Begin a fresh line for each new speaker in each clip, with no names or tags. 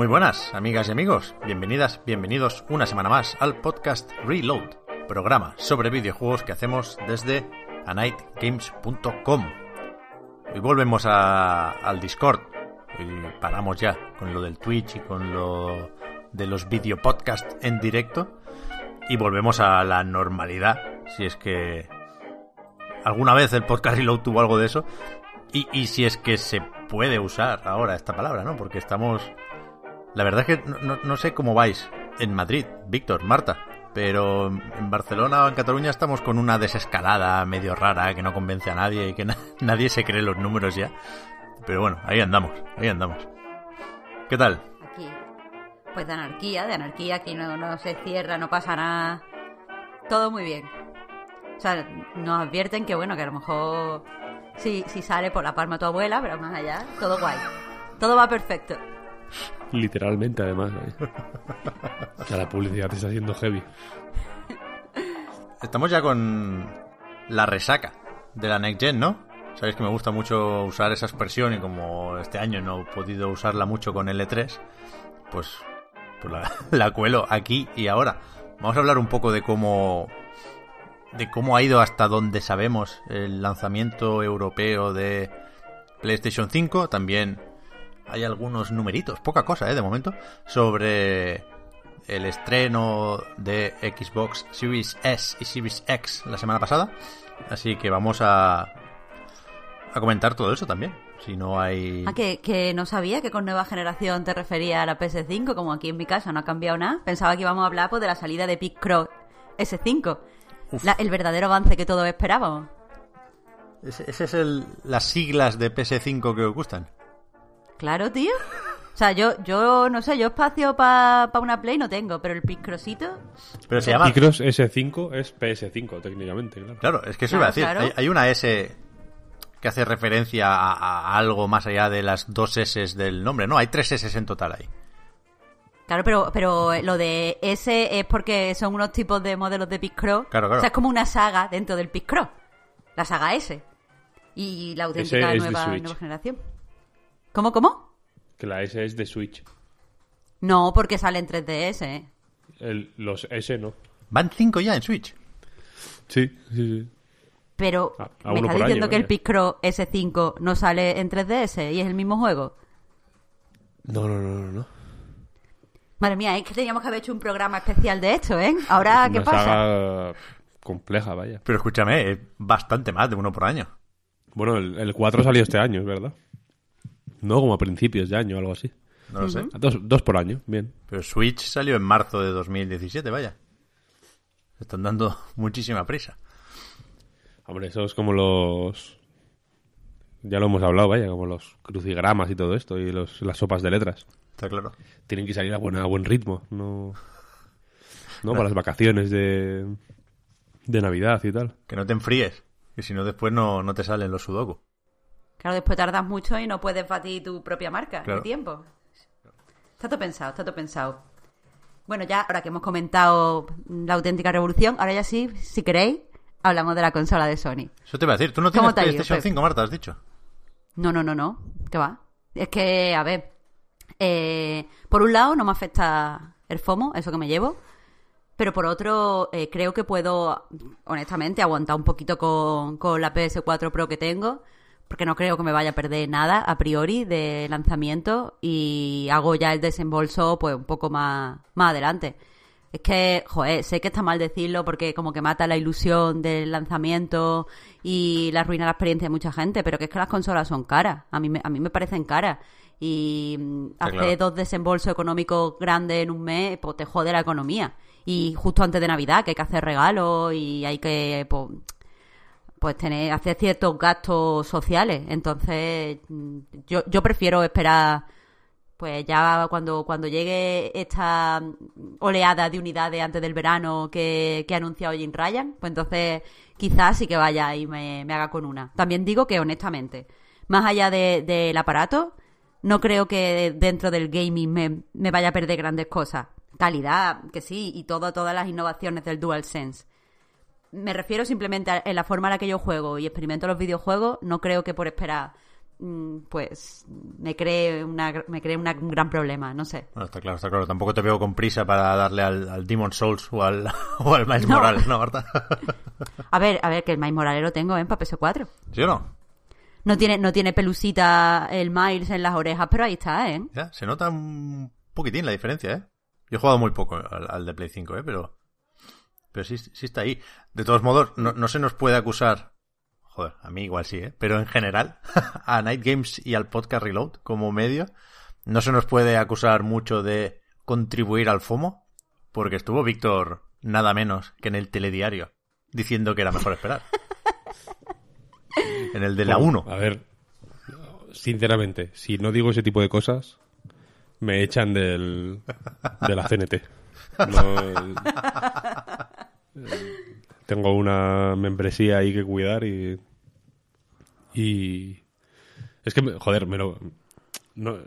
Muy buenas, amigas y amigos. Bienvenidas, bienvenidos una semana más al podcast Reload, programa sobre videojuegos que hacemos desde anightgames.com. Hoy volvemos a- al Discord. Hoy paramos ya con lo del Twitch y con lo de los videopodcasts en directo. Y volvemos a la normalidad, si es que alguna vez el podcast Reload tuvo algo de eso. Y, y si es que se puede usar ahora esta palabra, ¿no? Porque estamos la verdad es que no, no- no sé cómo vais en Madrid, Víctor, Marta, pero en Barcelona o en Cataluña estamos con una desescalada medio rara que no convence a nadie y que na- nadie se cree los números ya. Pero bueno, ahí andamos, ahí andamos. ¿Qué tal?
Aquí. Pues de anarquía, de anarquía, aquí no, no se cierra, no pasa nada. Todo muy bien. O sea, nos advierten que bueno, que a lo mejor sí, sí sale por la palma tu abuela, pero más allá, todo guay. Todo va perfecto.
Literalmente, además. ¿eh? La publicidad está siendo heavy.
Estamos ya con la resaca de la Next Gen, ¿no? Sabéis que me gusta mucho usar esa expresión y como este año no he podido usarla mucho con el E3, pues, pues la, la cuelo aquí y ahora. Vamos a hablar un poco de cómo de cómo ha ido hasta donde sabemos el lanzamiento europeo de PlayStation 5. También hay algunos numeritos, poca cosa, ¿eh? De momento, sobre el estreno de Xbox Series S y Series X la semana pasada. Así que vamos a, a comentar todo eso también. Si no hay...
Ah, que, que no sabía que con nueva generación te refería a la PS5, como aquí en mi casa no ha cambiado nada. Pensaba que íbamos a hablar pues, de la salida de Picro S5.
Uf.
La- el verdadero avance que todos esperábamos.
Ese es el, las siglas de PS5 que os gustan.
Claro, tío. O sea, yo, yo no sé, yo espacio para una Play no tengo, pero el Picrosito...
Pero se llama...
Micros S5 es PS5, técnicamente, claro.
Claro, es que eso
Claro,
iba a decir.
claro.
Hay, hay una S que hace referencia a, a algo más allá de las dos S del nombre. No, hay tres S en total ahí.
Claro, pero, pero lo de S es porque son unos tipos de modelos de Picro.
Claro, claro.
O sea, es como una saga dentro del Picro. La saga S. Y la auténtica nueva, nueva generación. ¿Cómo, cómo?
Que la S es de Switch.
No, porque sale en 3DS, ¿eh?
El- los S no.
Van cinco ya en Switch.
Sí, sí, sí.
Pero,
A- a
¿me
uno
está
por
diciendo
año,
que el. Picro S5 no sale en 3DS y es el mismo juego?
No, no, no, no. no.
Madre mía, es que teníamos que haber hecho un programa especial de esto, ¿eh? Ahora, ¿qué
Una
pasa?
saga compleja, vaya.
Pero escúchame, es bastante más de uno por año.
Bueno, el, el 4 salió este año, es verdad. No, como a principios de año o algo así.
No lo sé.
Dos, dos por año, bien.
Pero Switch salió en marzo de 2017, vaya. Están dando muchísima prisa.
Hombre, eso es como los... Ya lo hemos hablado, vaya, como los crucigramas y todo esto, y los, las sopas de letras.
Está claro.
Tienen que salir a, buena- a buen ritmo, no... No, para las vacaciones de... De Navidad y tal.
Que no te enfríes. Que si no, después no, no te salen los sudoku.
Claro, después tardas mucho y no puedes batir tu propia marca
Claro.
de tiempo. Está todo pensado, está todo pensado. Bueno, ya ahora que hemos comentado la auténtica revolución, ahora ya sí, si queréis, hablamos de la consola de Sony.
Eso te iba a decir. ¿Tú no
¿Cómo
tienes
te ha ido,
PlayStation
Pep?
5, Marta? Has dicho.
No, no, no, no. ¿Qué va? Es que, a ver, eh, por un lado no me afecta el FOMO, eso que me llevo, pero por otro eh, creo que puedo, honestamente, aguantar un poquito con, con la PS4 Pro que tengo, porque no creo que me vaya a perder nada a priori de lanzamiento y hago ya el desembolso pues un poco más, más adelante. Es que, joder, sé que está mal decirlo porque como que mata la ilusión del lanzamiento y la arruina la experiencia de mucha gente, pero que es que las consolas son caras. A mí me, a mí me parecen caras. Y mm,
Está
hacer
claro.
dos desembolsos económicos grandes en un mes, pues te jode la economía. Y justo antes de Navidad, que hay que hacer regalos y hay que, pues, pues tener, hacer ciertos gastos sociales. Entonces, mm, yo, yo prefiero esperar, pues ya cuando, cuando llegue esta oleada de unidades antes del verano que, que ha anunciado Jim Ryan, pues entonces quizás sí que vaya y me, me haga con una. También digo que honestamente, más allá de- del aparato, no creo que dentro del gaming me, me vaya a perder grandes cosas. Calidad, que sí, y todo, todas las innovaciones del DualSense. Me refiero simplemente a en la forma en la que yo juego y experimento los videojuegos. No creo que por esperar, mm, pues, me cree, una, me cree una- un gran problema. No sé.
Bueno, está claro, está claro. Tampoco te veo con prisa para darle al, al Demon Souls o al, o al Miles
No.
Morales, ¿no, Marta?
A ver, a ver, que el Miles Morales lo tengo en para PS4.
¿Sí o no?
No tiene, no tiene pelusita el Miles en las orejas, pero ahí está, ¿eh?
Ya, se nota un poquitín la diferencia, ¿eh? Yo he jugado muy poco al, al de Play 5, ¿eh? Pero, pero sí, sí está ahí. De todos modos, no, no se nos puede acusar, joder, a mí igual sí, ¿eh? Pero en general, a Night Games y al podcast Reload como medio, no se nos puede acusar mucho de contribuir al FOMO, porque estuvo Víctor nada menos que en el telediario diciendo que era mejor esperar. En el de la 1.
A ver, sinceramente, si no digo ese tipo de cosas, me echan del, de la CNT. No, tengo una membresía ahí que cuidar y. Y. Es que, joder, me lo. No,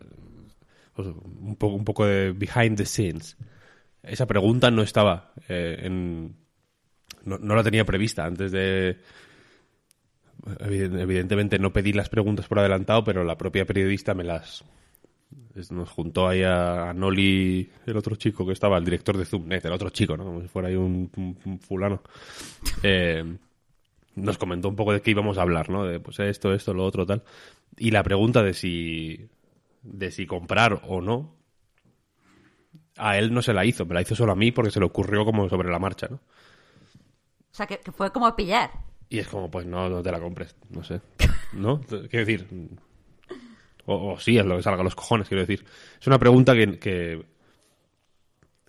pues, un, poco, un poco de behind the scenes. Esa pregunta no estaba eh, en. No, no la tenía prevista antes de. Eviden- Evidentemente no pedí las preguntas por adelantado, pero la propia periodista me las... Nos juntó ahí a, a Noli, el otro chico que estaba, el director de Zoomnet, el otro chico, ¿no? Como si fuera ahí un, un- un fulano. Eh, nos comentó un poco de qué íbamos a hablar, ¿no? De pues esto, esto, lo otro, tal. Y la pregunta de si... de si comprar o no, a él no se la hizo, me la hizo solo a mí porque se le ocurrió como sobre la marcha, ¿no?
O sea, que, que fue como pillar.
Y es como, pues no, no te la compres, no sé. ¿No? Quiero decir. O, o sí, es lo que salga a los cojones, quiero decir. Es una pregunta que, que,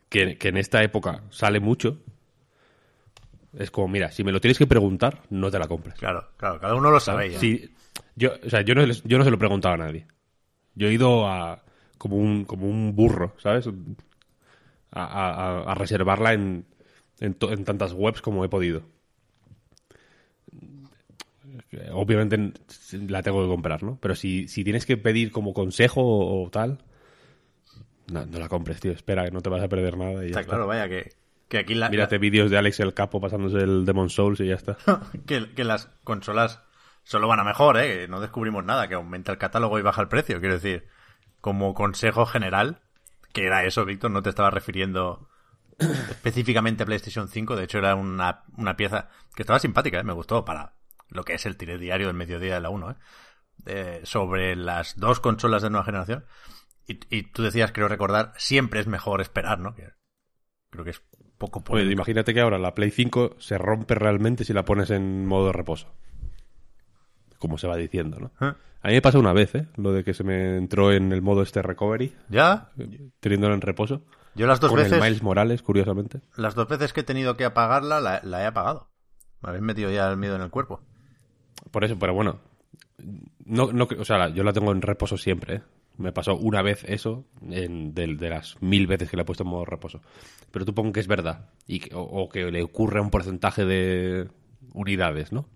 que, que en esta época sale mucho. Es como, mira, si me lo tienes que preguntar, no te la compres.
Claro, claro, cada uno lo sabe ya.
Sí, yo, o sea, yo no, yo no se lo he preguntado a nadie. Yo he ido a como un, como un burro, ¿sabes? A, a- a- a reservarla en, en, to- en tantas webs como he podido. Eh, Obviamente la tengo que comprar, ¿no? Pero si, si tienes que pedir como consejo o, o tal, no, no la compres, tío. Espera, que no te vas a perder nada. Y ya
Está
está.
claro, vaya, que, que aquí la,
Mírate vídeos de Alex el Capo pasándose el Demon Souls y ya está.
que, que las consolas solo van a mejor, ¿eh? Que no descubrimos nada, que aumenta el catálogo y baja el precio. Quiero decir, como consejo general, que era eso, Víctor, no te estaba refiriendo específicamente a PlayStation 5. De hecho, era una, una pieza que estaba simpática, ¿eh? Me gustó para lo que es el tire diario del mediodía de la 1, ¿eh? Eh, sobre las dos consolas de nueva generación. Y, y tú decías, creo recordar, siempre es mejor esperar, ¿no? Creo que es poco
Pues
polémico.
imagínate que ahora la Play 5 se rompe realmente si la pones en modo de reposo. Como se va diciendo, ¿no?
¿Eh?
A mí me pasó una vez, ¿eh? Lo de que se me entró en el modo este recovery,
¿Ya?
teniéndolo en reposo.
Yo las dos
con
veces...
el Miles Morales, curiosamente.
Las dos veces que he tenido que apagarla, la, la he apagado. Me habéis metido ya el miedo en el cuerpo.
Por eso, pero bueno. No, no, o sea, yo la tengo en reposo siempre, ¿eh? Me pasó una vez eso en, de, de las mil veces que la he puesto en modo reposo. Pero tú pon que es verdad. Y que- o, o que le ocurre a un porcentaje de unidades, ¿no?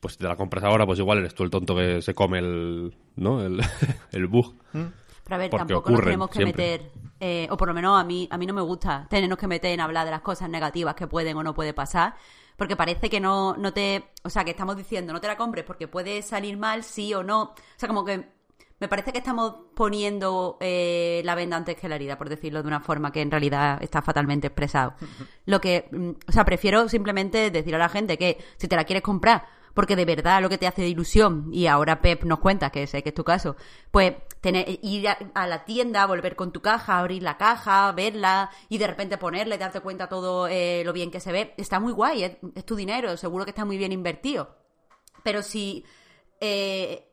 Pues si te la compras ahora, pues igual eres tú el tonto que se come el, ¿no? El, el bug.
Pero a ver,
Porque
tampoco nos
ocurren
tenemos que
siempre.
meter, eh, o por lo menos a mí, a mí no me gusta tenernos que meter en hablar de las cosas negativas que pueden o no puede pasar, porque parece que no, no te, o sea, que estamos diciendo no te la compres porque puede salir mal, sí o no. O sea, como que me parece que estamos poniendo eh, la venda antes que la herida, por decirlo de una forma que en realidad está fatalmente expresado. Lo que, mm, o sea, prefiero simplemente decir a la gente que si te la quieres comprar, porque de verdad lo que te hace de ilusión, y ahora Pep nos cuenta, que sé que es tu caso, pues tener, ir a, la tienda, volver con tu caja, abrir la caja, verla y de repente ponerla y darte cuenta todo eh, lo bien que se ve, está muy guay, es, tu dinero, seguro que está muy bien invertido. Pero si eh,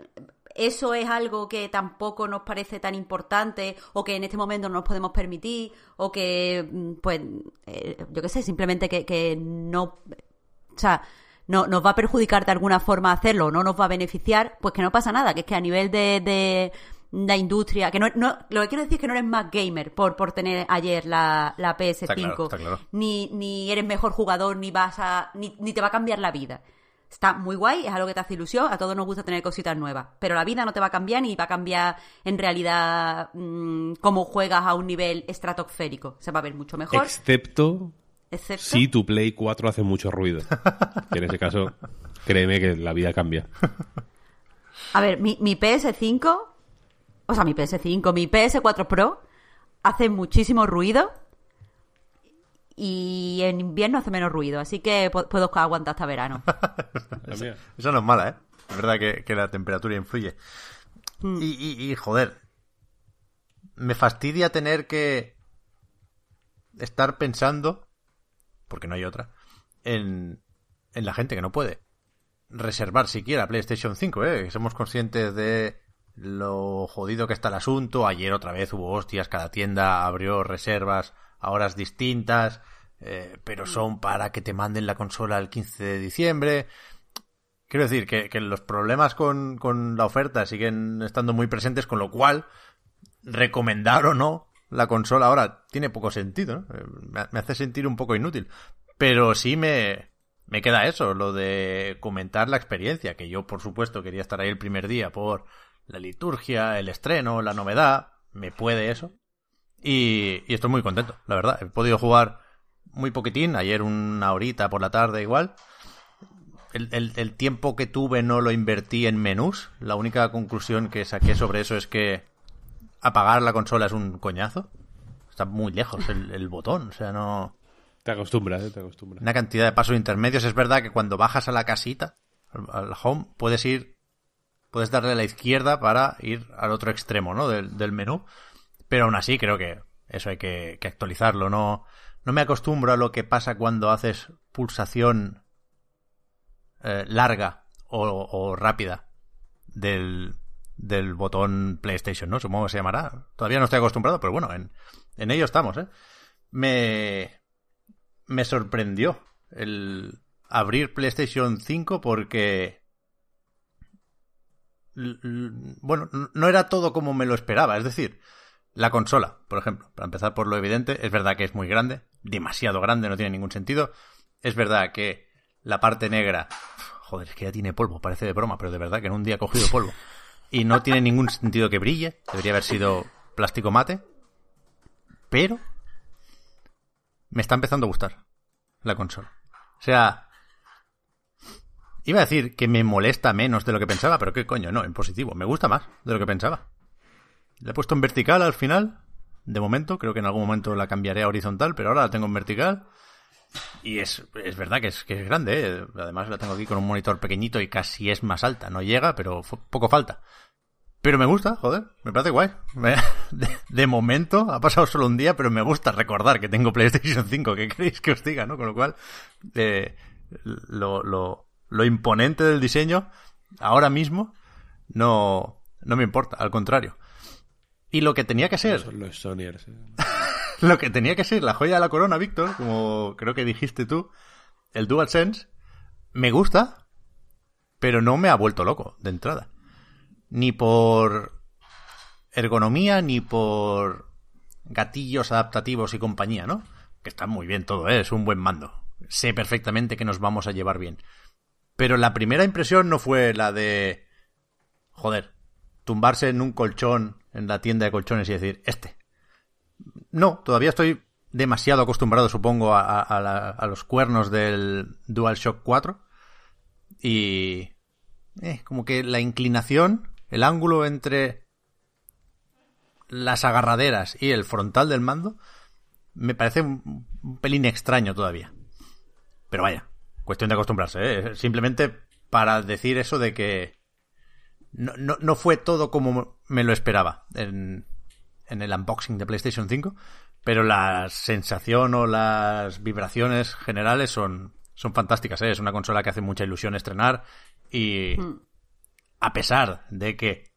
eso es algo que tampoco nos parece tan importante o que en este momento no nos podemos permitir o que, mm, pues, eh, yo qué sé, simplemente que, que no, o sea, no, nos va a perjudicar de alguna forma hacerlo no nos va a beneficiar, pues que no pasa nada, que es que a nivel de la industria, que no, no, lo que quiero decir es que no eres más gamer por, por tener ayer la, la PS5,
Está claro, está claro.
Ni, ni eres mejor jugador, ni vas a, ni, ni te va a cambiar la vida. Está muy guay, es algo que te hace ilusión, a todos nos gusta tener cositas nuevas, pero la vida no te va a cambiar ni va a cambiar en realidad mm, cómo juegas a un nivel estratosférico. Se va a ver mucho mejor.
Excepto
excepto...
si tu Play 4 hace mucho ruido. Que en ese caso, créeme que la vida cambia.
A ver, mi, mi PS5, o sea, mi PS5, mi PS4 Pro hace muchísimo ruido y en invierno hace menos ruido, así que pu- puedo aguantar hasta verano.
Esa no es mala, ¿eh? Es verdad que, que la temperatura influye. Y, y- y, joder, me fastidia tener que estar pensando, porque no hay otra, en, en la gente que no puede reservar siquiera PlayStation 5, ¿eh? Que somos conscientes de lo jodido que está el asunto. Ayer otra vez hubo hostias, cada tienda abrió reservas a horas distintas, eh, pero son para que te manden la consola el 15 de diciembre. Quiero decir que, que los problemas con, con la oferta siguen estando muy presentes, con lo cual recomendar o no la consola ahora tiene poco sentido, ¿no? Eh, Me, me hace sentir un poco inútil. Pero sí me, me queda eso, lo de comentar la experiencia, que yo por supuesto quería estar ahí el primer día por la liturgia, el estreno, la novedad, me puede eso. Y, y estoy muy contento, la verdad. He podido jugar muy poquitín, ayer una horita por la tarde igual. El, el- el tiempo que tuve no lo invertí en menús. La única conclusión que saqué sobre eso es que apagar la consola es un coñazo. Está muy lejos el, el botón, o sea, no...
Te acostumbras, ¿eh? Te acostumbras.
Una cantidad de pasos intermedios. Es verdad que cuando bajas a la casita, al, al home, puedes ir, puedes darle a la izquierda para ir al otro extremo, ¿no? Del, del menú. Pero aún así creo que eso hay que, actualizarlo. No, no me acostumbro a lo que pasa cuando haces pulsación eh, larga o, rápida del, del botón PlayStation, ¿no? Supongo que se llamará. Todavía no estoy acostumbrado, pero bueno, en, en ello estamos, ¿eh? Me, me sorprendió el abrir PlayStation 5 porque bueno, no era todo como me lo esperaba, es decir, la consola, por ejemplo, para empezar por lo evidente, es verdad que es muy grande, demasiado grande, no tiene ningún sentido. Es verdad que la parte negra, joder, es que ya tiene polvo, parece de broma, pero de verdad que en un día ha cogido polvo. Y no tiene ningún sentido que brille, debería haber sido plástico mate. Pero me está empezando a gustar la consola. O sea, iba a decir que me molesta menos de lo que pensaba, pero qué coño, no, en positivo, me gusta más de lo que pensaba. La he puesto en vertical al final, de momento, creo que en algún momento la cambiaré a horizontal, pero ahora la tengo en vertical. Y es, es verdad que es, que es grande, ¿eh? además la tengo aquí con un monitor pequeñito y casi es más alta, no llega, pero poco falta. Pero me gusta, joder, me parece guay. De momento, ha pasado solo un día, pero me gusta recordar que tengo PlayStation 5, ¿qué queréis que os diga, no? Con lo cual, eh, lo, lo, lo imponente del diseño, ahora mismo, no, no me importa, al contrario. Y lo que tenía que ser,
los Sonyers. ¿eh?
lo que tenía que ser la joya de la corona, Víctor, como creo que dijiste tú, el DualSense, me gusta, pero no me ha vuelto loco de entrada. Ni por ergonomía, ni por gatillos adaptativos y compañía, ¿no? Que está muy bien todo, ¿eh? es un buen mando. Sé perfectamente que nos vamos a llevar bien. Pero la primera impresión no fue la de... Joder, tumbarse en un colchón en la tienda de colchones y decir, este, no, todavía estoy demasiado acostumbrado, supongo, a, a- a los cuernos del DualShock 4. Y. eh, como que la inclinación, el ángulo entre las agarraderas y el frontal del mando, me parece un pelín extraño todavía. Pero vaya, cuestión de acostumbrarse, ¿eh? Simplemente para decir eso de que. No, no, no fue todo como me lo esperaba en, en el unboxing de PlayStation 5, pero la sensación o las vibraciones generales son, son fantásticas. ¿eh? Es una consola que hace mucha ilusión estrenar y a pesar de que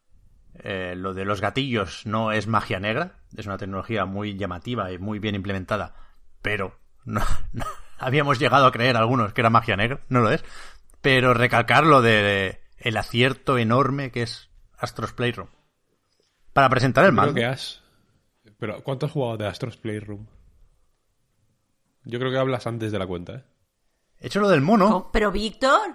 eh, lo de los gatillos no es magia negra, es una tecnología muy llamativa y muy bien implementada, pero no, no- habíamos llegado a creer algunos que era magia negra, no lo es. Pero recalcar lo de el acierto enorme que es Astros Playroom. Para presentar el
Creo
mando.
que has. Pero, ¿cuánto has jugado de Astros Playroom? Yo creo que hablas antes de la cuenta, ¿eh?
He hecho lo del mono.
Oh, Pero Víctor,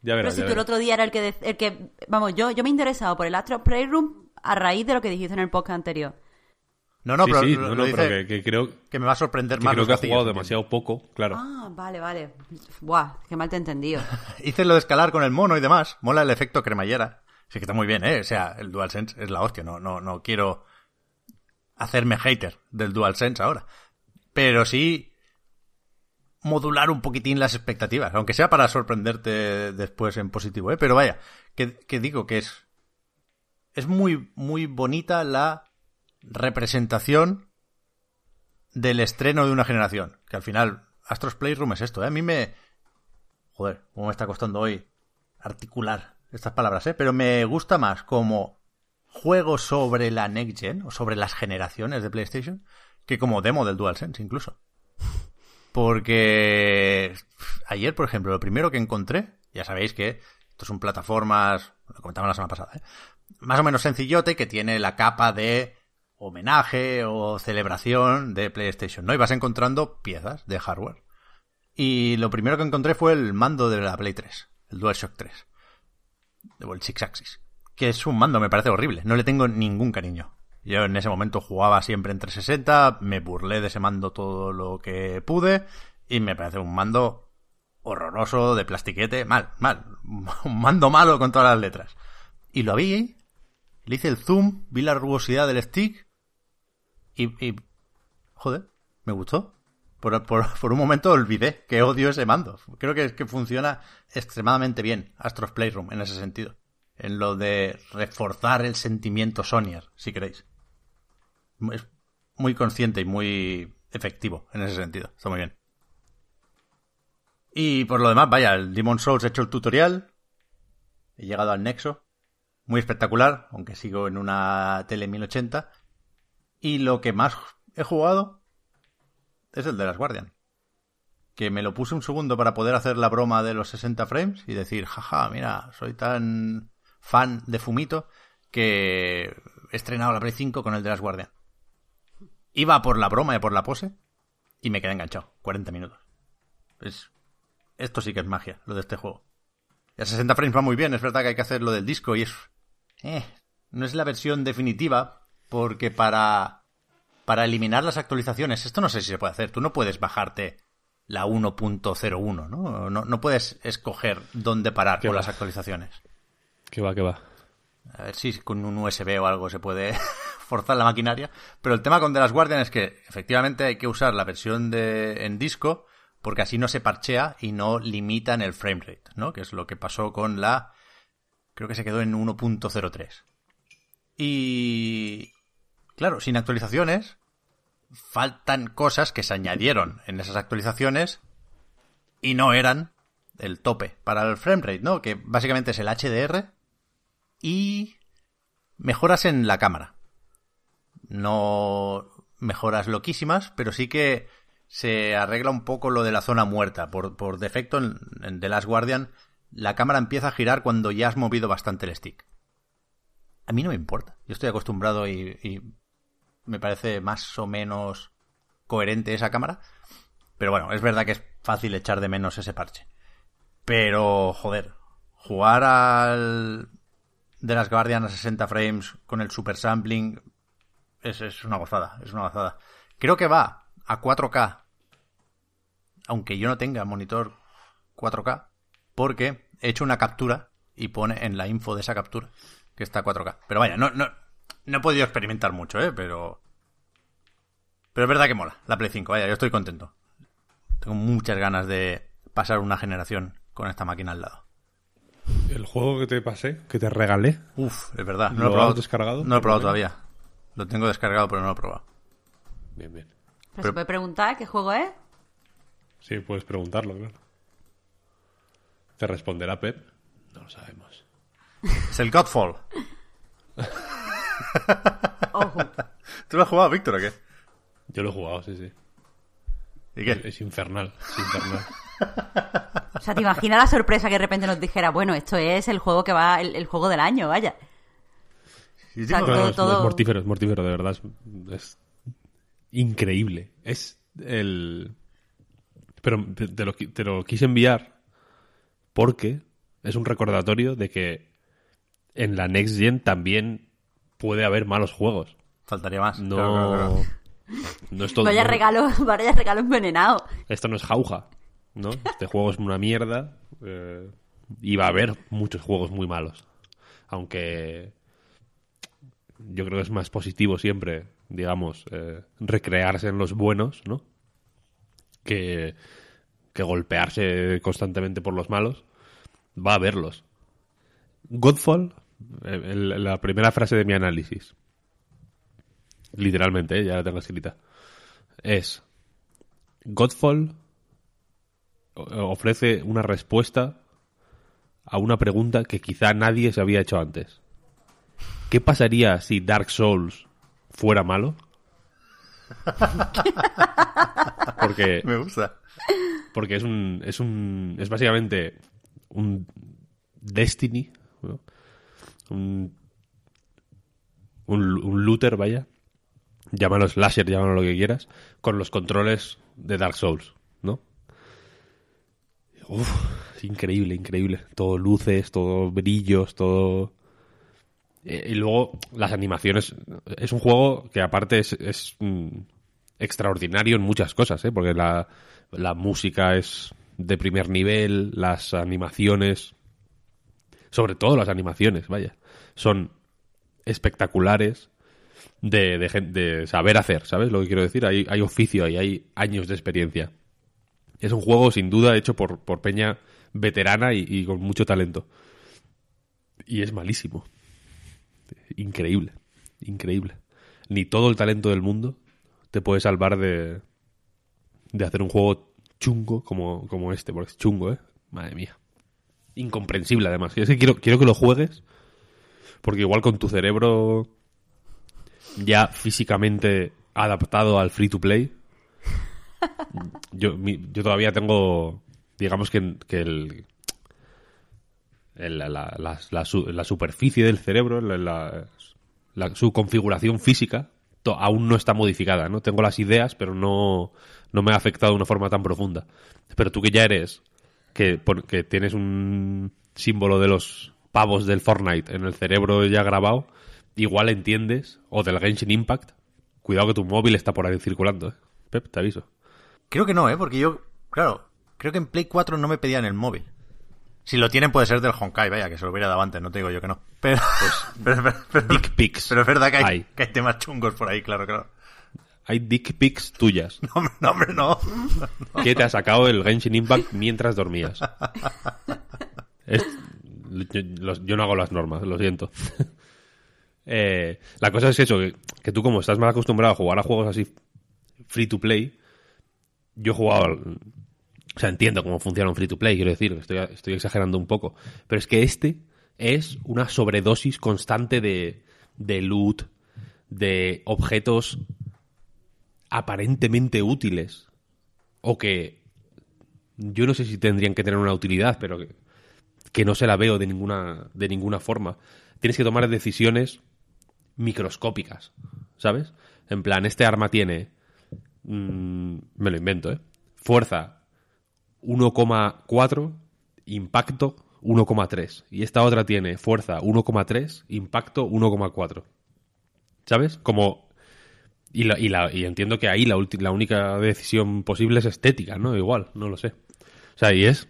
Ya
pero
verás.
si
ya
tú el otro día era el que, de- el que... Vamos, yo, yo me he interesado por el Astro Playroom a raíz de lo que dijiste en el podcast anterior.
No, no,
sí,
pero,
sí, no, no, pero que, que creo,
que me va a sorprender
que
más.
creo que
gatillos,
jugado demasiado poco, claro.
Ah, vale, vale. Buah, qué mal te he entendido.
Hice lo de escalar con el mono y demás. Mola el efecto cremallera. Sí que está muy bien, ¿eh? O sea, el DualSense es la hostia. No, no, no quiero hacerme hater del DualSense ahora. Pero sí modular un poquitín las expectativas. Aunque sea para sorprenderte después en positivo, ¿eh? Pero vaya, que, que digo que es... Es muy, muy bonita la representación del estreno de una generación. Que al final, Astros Playroom es esto, ¿eh? A mí me... Joder, cómo me está costando hoy articular estas palabras, ¿eh? Pero me gusta más como juego sobre la Next Gen, o sobre las generaciones de PlayStation, que como demo del DualSense, incluso. Porque ayer, por ejemplo, lo primero que encontré, ya sabéis que esto son plataformas, lo comentamos la semana pasada, ¿eh? más o menos sencillote, que tiene la capa de homenaje o celebración de PlayStation, ¿no? Y vas encontrando piezas de hardware. Y lo primero que encontré fue el mando de la Play 3, el DualShock 3, o el Six Axis, que es un mando, me parece horrible, no le tengo ningún cariño. Yo en ese momento jugaba siempre en 360, me burlé de ese mando todo lo que pude, y me parece un mando horroroso, de plastiquete, mal, mal, un mando malo con todas las letras. Y lo vi, le hice el zoom, vi la rugosidad del stick, y, y joder, me gustó. Por, por, por un momento olvidé que odio ese mando. Creo que, que funciona extremadamente bien Astros Playroom en ese sentido. En lo de reforzar el sentimiento Sonyer, si queréis. Es muy consciente y muy efectivo en ese sentido. Está muy bien. Y por lo demás, vaya, el Demon Souls he hecho el tutorial. He llegado al Nexo. Muy espectacular, aunque sigo en una tele 1080. Y lo que más he jugado es el de las Guardian. Que me lo puse un segundo para poder hacer la broma de los 60 frames y decir, jaja, mira, soy tan fan de Fumito que he estrenado la Play 5 con el de las Guardian. Iba por la broma y por la pose y me quedé enganchado. 40 minutos. Es... Esto sí que es magia, lo de este juego. Y a 60 frames va muy bien, es verdad que hay que hacer lo del disco y es... Eh, no es la versión definitiva porque para para eliminar las actualizaciones, esto no sé si se puede hacer. Tú no puedes bajarte la 1.01, ¿no? ¿no? No puedes escoger dónde parar con
va.
las actualizaciones.
Que va, que va.
A ver si con un USB o algo se puede forzar la maquinaria. Pero el tema con The Last Guardian es que efectivamente hay que usar la versión de en disco porque así no se parchea y no limitan el framerate, ¿no? Que es lo que pasó con la... Creo que se quedó en 1.03. Y... Claro, sin actualizaciones, faltan cosas que se añadieron en esas actualizaciones y no eran el tope para el framerate, ¿no? Que básicamente es el HDR y mejoras en la cámara. No mejoras loquísimas, pero sí que se arregla un poco lo de la zona muerta. Por, por defecto, en, The Last Guardian, la cámara empieza a girar cuando ya has movido bastante el stick. A mí no me importa. Yo estoy acostumbrado y me parece más o menos coherente esa cámara. Pero bueno, es verdad que es fácil echar de menos ese parche. Pero, joder, jugar al de las Guardian a 60 frames con el super sampling es, es una gozada, es una gozada. Creo que va a 4K, aunque yo no tenga monitor 4K, porque he hecho una captura y pone en la info de esa captura que está a 4K. Pero vaya, no, no, no he podido experimentar mucho, ¿eh? Pero... Pero es verdad que mola, la Play 5, vaya, yo estoy contento. Tengo muchas ganas de pasar una generación con esta máquina al lado.
El juego que te pasé, que te regalé,
Uf, es verdad. No
¿Lo
lo he probado,
descargado?
No lo he probado todavía. Lo tengo descargado, pero no lo he probado.
Bien, bien.
Pero,
Pero-
se puede preguntar qué juego es.
Sí, puedes preguntarlo, claro. ¿Te responderá Pep? No lo sabemos.
Es el Godfall.
Ojo.
¿Tú lo has jugado, Víctor, o qué?
Yo lo he jugado, sí, sí.
¿Y qué?
Es infernal, es infernal.
O sea, ¿te imaginas la sorpresa que de repente nos dijera, bueno, esto es el juego que va, el, el juego del año, vaya?
Y
O sea,
no, es,
todo-
es mortífero, es mortífero, de verdad. Es, es increíble. Es el... Pero te, te lo, te lo quise enviar porque es un recordatorio de que en la Next Gen también puede haber malos juegos.
Faltaría más.
No...
Claro, claro, claro.
No es todo...
Vaya
no-
regalo, vaya regalo envenenado.
Esto no es jauja, ¿no? Este juego es una mierda eh, y va a haber muchos juegos muy malos. Aunque yo creo que es más positivo siempre, digamos, eh, recrearse en los buenos, ¿no? Que, que golpearse constantemente por los malos. Va a haberlos. Godfall, el- la primera frase de mi análisis, literalmente, eh, ya la tengo escrita, es Godfall ofrece una respuesta a una pregunta que quizá nadie se había hecho antes. ¿Qué pasaría si Dark Souls fuera malo? Porque,
Me gusta.
porque es un, es un, es básicamente un Destiny, ¿no? Un, un, looter, vaya, llámalo slasher, llámalo lo que quieras, con los controles de Dark Souls, ¿no? Uf, increíble, increíble. Todo luces, todo brillos, todo... Eh, Y luego las animaciones. Es un juego que aparte es, es, mm, extraordinario en muchas cosas, ¿eh? Porque la, la música es de primer nivel, las animaciones, sobre todo las animaciones, vaya, son espectaculares de, de, saber hacer, ¿sabes lo que quiero decir? Hay, hay oficio ahí, hay años de experiencia. Es un juego sin duda hecho por, por Peña veterana y, y con mucho talento. Y es malísimo. Increíble, increíble. Ni todo el talento del mundo te puede salvar de, de hacer un juego chungo como, como este, porque es chungo, ¿eh? Madre mía. Incomprensible, además. Es que quiero, quiero que lo juegues, porque igual con tu cerebro ya físicamente adaptado al free to play, yo, yo todavía tengo, digamos que, el, la, la- la- la su- la superficie del cerebro, la, su configuración física, aún no está modificada, ¿no? Tengo las ideas, pero no, no me ha afectado de una forma tan profunda. Pero tú que ya eres, que, tienes un símbolo de los pavos del Fortnite en el cerebro ya grabado, igual entiendes, o del Genshin Impact, cuidado que tu móvil está por ahí circulando, ¿eh? Pep, te aviso.
Creo que no, ¿eh? Porque yo, claro, creo que en Play 4 no me pedían el móvil. Si lo tienen puede ser del Honkai, vaya, que se lo hubiera dado antes, no te digo yo que no. Pero, pero, pero, pero-
pics.
pero es verdad que hay,
Hay.
que hay temas chungos por ahí, claro, claro.
Hay dick pics tuyas.
No, hombre, no, hombre, no.
que te ha sacado el Genshin Impact mientras dormías. Es- yo, los- yo no hago las normas, lo siento. Eh, la cosa es eso, que, que tú como estás más acostumbrado a jugar a juegos así free to play, yo he jugado... al- O sea, entiendo cómo funciona un free to play, quiero decir, estoy, estoy exagerando un poco. Pero es que este es una sobredosis constante de, de loot, de objetos aparentemente útiles o que yo no sé si tendrían que tener una utilidad, pero que, que no se la veo de ninguna, de ninguna forma. Tienes que tomar decisiones microscópicas, ¿sabes? En plan, este arma tiene, mm, me lo invento, ¿eh? Fuerza 1,4, impacto 1,3. Y esta otra tiene fuerza 1,3, impacto 1,4. ¿Sabes? Como y, la, y, la, y entiendo que ahí la, la única decisión posible es estética, ¿no? Igual, no lo sé. O sea, y es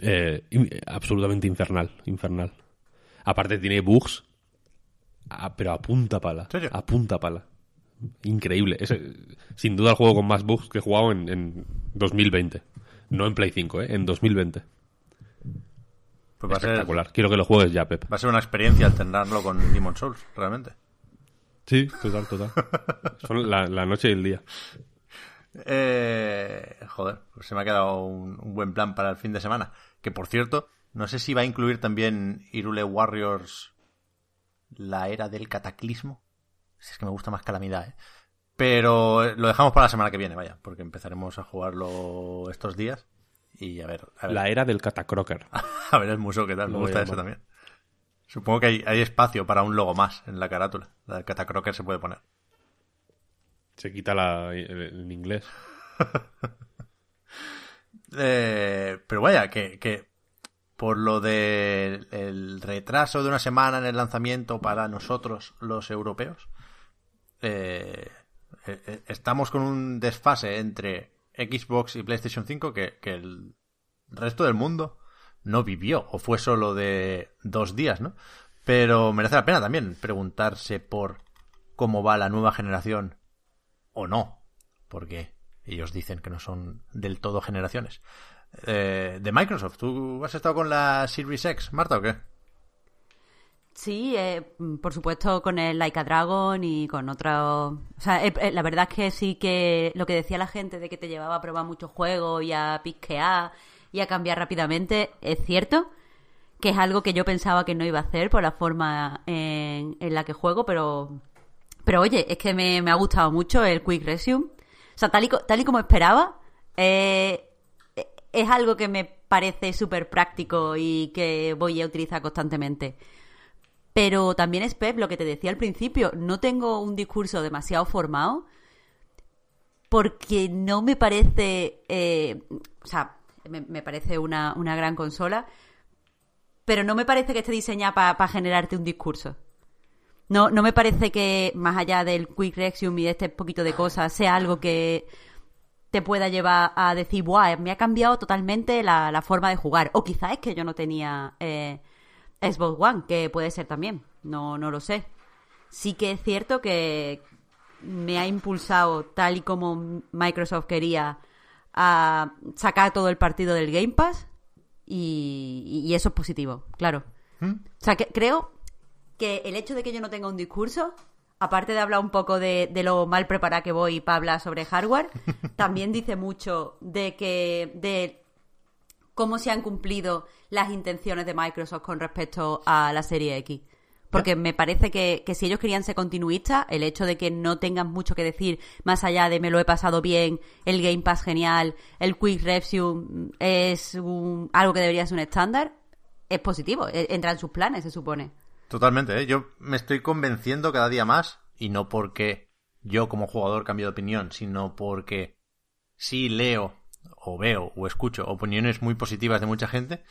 eh, absolutamente infernal, infernal. Aparte tiene bugs, a- pero a punta pala. A punta pala. Increíble. Es sin duda el juego con más bugs que he jugado en, en 2020. No en Play 5, ¿eh? En 2020.
Pues va a ser,
Espectacular. Quiero que lo juegues ya, Pep.
va a ser una experiencia alternarlo con Demon Souls, realmente.
Sí, total, total. Son la, la noche y el día.
Eh, joder, pues se me ha quedado un, un buen plan para el fin de semana. Que por cierto, No sé si va a incluir también Irule Warriors la era del cataclismo. Si es que me gusta más calamidad, ¿eh? Pero lo dejamos para la semana que viene, vaya, porque empezaremos a jugarlo estos días. Y a ver. A ver.
La era del catacroker.
a ver el museo qué tal. Me gusta eso también. Supongo que hay, hay espacio para un logo más en la carátula. La catacroker se puede poner.
Se quita la, en inglés.
Eh, pero vaya, que, que por lo del el retraso de una semana en el lanzamiento para nosotros los europeos, eh, eh, eh, estamos con un desfase entre Xbox y PlayStation 5 que, que el resto del mundo no vivió, o fue solo de dos días, ¿no? Pero merece la pena también preguntarse por cómo va la nueva generación o no, porque ellos dicen que no son del todo generaciones. Eh, de Microsoft, ¿tú has estado con la Series X, Marta, o qué?
Sí, eh, por supuesto con el Like a Dragon y con otros... O sea, eh, eh, la verdad es que sí que lo que decía la gente de que te llevaba a probar muchos juegos y a pisquear y a cambiar rápidamente, es cierto, que es algo que yo pensaba que no iba a hacer por la forma en, la que juego, pero... Pero oye, es que me, me ha gustado mucho el Quick Resume. O sea, tal y, tal y como esperaba, eh, es algo que me parece súper práctico y que voy a utilizar constantemente. Pero también es Pep, lo que te decía al principio, no tengo un discurso demasiado formado porque no me parece, eh, o sea, me, parece una, una gran consola, pero no me parece que esté diseñada para generarte un discurso. No, no me parece que, más allá del quick reaction y de este poquito de cosas, sea algo que te pueda llevar a decir, ¡buah! Me ha cambiado totalmente la, la forma de jugar. O quizás es que yo no tenía eh, Xbox One, que puede ser también. No, no lo sé. Sí que es cierto que me ha impulsado, tal y como Microsoft quería, a sacar todo el partido del Game Pass. Y, y eso es positivo, claro. O sea, que creo que el hecho de que yo no tenga un discurso, aparte de hablar un poco de, de lo mal preparada que voy para hablar sobre hardware, también dice mucho de que de cómo se han cumplido las intenciones de Microsoft con respecto a la serie X. Porque me parece que, que si ellos querían ser continuistas, el hecho de que no tengan mucho que decir más allá de me lo he pasado bien, el Game Pass genial, el Quick Review es un- algo que debería ser un estándar, es positivo. e- Entra en sus planes, se supone.
Totalmente, ¿eh? Yo me estoy convenciendo cada día más, y no porque yo como jugador cambie de opinión, sino porque sí leo o veo o escucho opiniones muy positivas de mucha gente,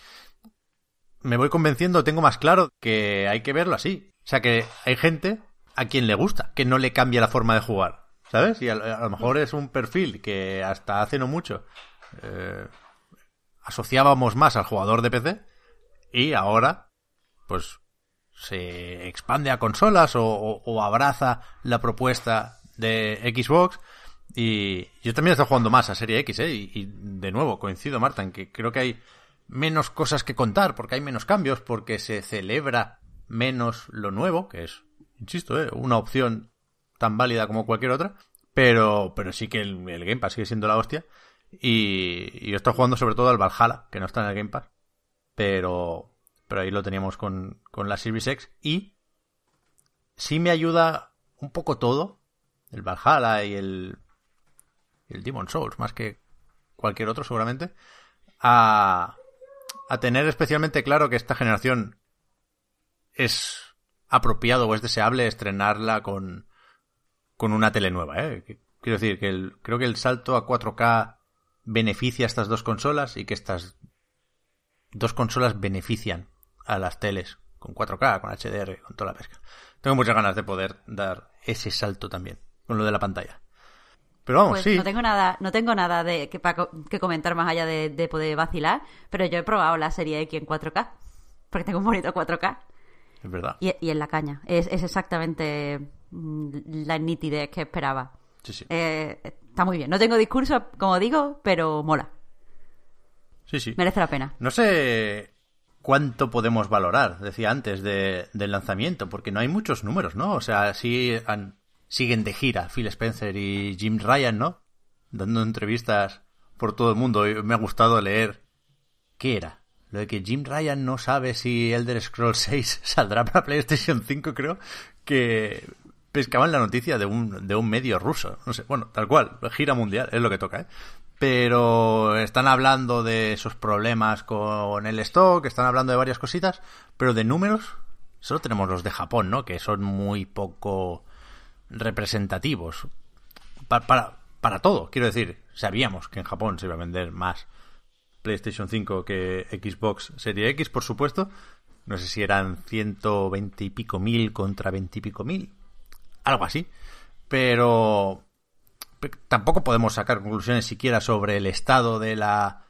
me voy convenciendo, tengo más claro que hay que verlo así. O sea, que hay gente a quien le gusta, que no le cambia la forma de jugar, ¿sabes? Y a, a lo mejor es un perfil que hasta hace no mucho eh, asociábamos más al jugador de PC y ahora, pues se expande a consolas o, abraza la propuesta de Xbox. Y yo también estoy jugando más a Serie X, ¿eh? Y, y de nuevo, coincido, Marta, en que creo que hay menos cosas que contar, porque hay menos cambios, porque se celebra menos lo nuevo, que es, insisto, ¿eh? una opción tan válida como cualquier otra. Pero, pero sí que el, el Game Pass sigue siendo la hostia. Y, y estoy jugando sobre todo al Valhalla, que no está en el Game Pass. Pero, pero ahí lo teníamos con, con la Series X. Y sí me ayuda un poco todo. El Valhalla y el, el Demon Souls, más que cualquier otro seguramente. A, a tener especialmente claro que esta generación es apropiado o es deseable estrenarla con, con una tele nueva, ¿eh? Quiero decir que el, creo que el salto a 4K beneficia a estas dos consolas y que estas dos consolas benefician a las teles con 4K, con HDR, con toda la pesca. Tengo muchas ganas de poder dar ese salto también con lo de la pantalla. Pero vamos,
Pues
sí.
no tengo nada, no tengo nada de que, pa- que comentar más allá de, de poder vacilar, pero yo he probado la serie X en 4K, porque tengo un bonito 4K
Es verdad.
y, y en la caña. Es, es exactamente mm, la nitidez que esperaba.
Sí, sí.
Eh, está muy bien. No tengo discurso, como digo, pero mola.
Sí, sí.
Merece la pena.
No sé cuánto podemos valorar, decía antes, de, del lanzamiento, porque no hay muchos números, ¿no? O sea, sí han- siguen de gira Phil Spencer y Jim Ryan, ¿no? Dando entrevistas por todo el mundo. Me ha gustado leer qué era lo de que Jim Ryan no sabe si Elder Scrolls 6 saldrá para PlayStation 5, creo que pescaban la noticia de un, de un medio ruso. No sé, bueno, tal cual, gira mundial, es lo que toca, ¿eh? Pero están hablando de esos problemas con el stock, están hablando de varias cositas, pero de números solo tenemos los de Japón, ¿no? Que son muy poco representativos. Para, para, para todo, quiero decir, sabíamos que en Japón se iba a vender más PlayStation 5 que Xbox Serie X, por supuesto. No sé si eran 120 y pico mil contra 20 y pico mil. Algo así. Pero tampoco podemos sacar conclusiones siquiera sobre el estado de la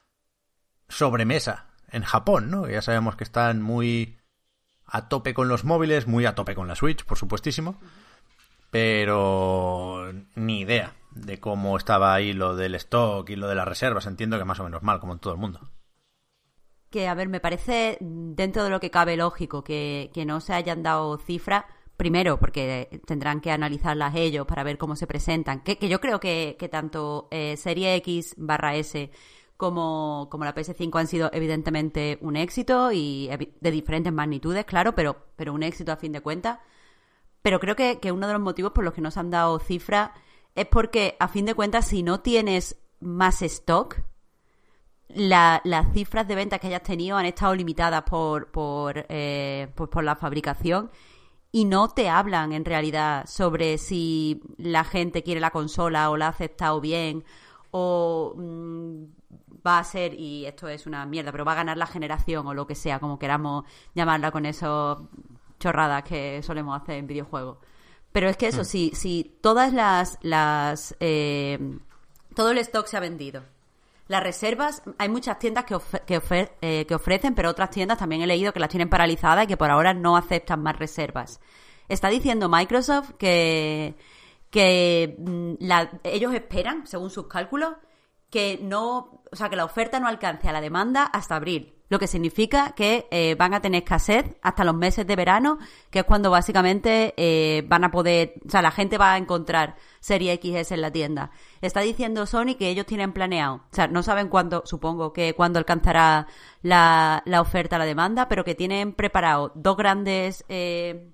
sobremesa en Japón, ¿no? Ya sabemos que están muy a tope con los móviles, muy a tope con la Switch, por supuestísimo. Pero ni idea de cómo estaba ahí lo del stock y lo de las reservas. Entiendo que más o menos mal, como en todo el mundo.
Que, a ver, me parece dentro de lo que cabe lógico que, no se hayan dado cifras. Primero, porque tendrán que analizarlas ellos para ver cómo se presentan. Que, yo creo que, tanto eh, Serie X barra S como, como la PS5 han sido evidentemente un éxito y de diferentes magnitudes, claro, pero, pero un éxito a fin de cuentas. Pero creo que, que uno de los motivos por los que no se han dado cifras es porque, a fin de cuentas, si no tienes más stock, las cifras de ventas que hayas tenido han estado limitadas por, por, eh, pues por la fabricación y no te hablan en realidad sobre si la gente quiere la consola o la ha aceptado bien o mm, va a ser, y esto es una mierda, pero va a ganar la generación o lo que sea, como queramos llamarla con esas chorradas que solemos hacer en videojuegos. Pero es que eso, mm. si, si todas las, las eh, todo el stock se ha vendido. Las reservas, hay muchas tiendas que, que, eh, que, ofrecen, pero otras tiendas también he leído que las tienen paralizadas y que por ahora no aceptan más reservas. Está diciendo Microsoft que, que mm, ellos esperan, según sus cálculos, que no, o sea, que la oferta no alcance a la demanda hasta abril lo que significa que eh, van a tener escasez hasta los meses de verano, que es cuando básicamente eh, van a poder, o sea, la gente va a encontrar Serie XS en la tienda. Está diciendo Sony que ellos tienen planeado, o sea, no saben cuándo, supongo que cuándo alcanzará la, oferta, la demanda, pero que tienen preparado dos grandes eh,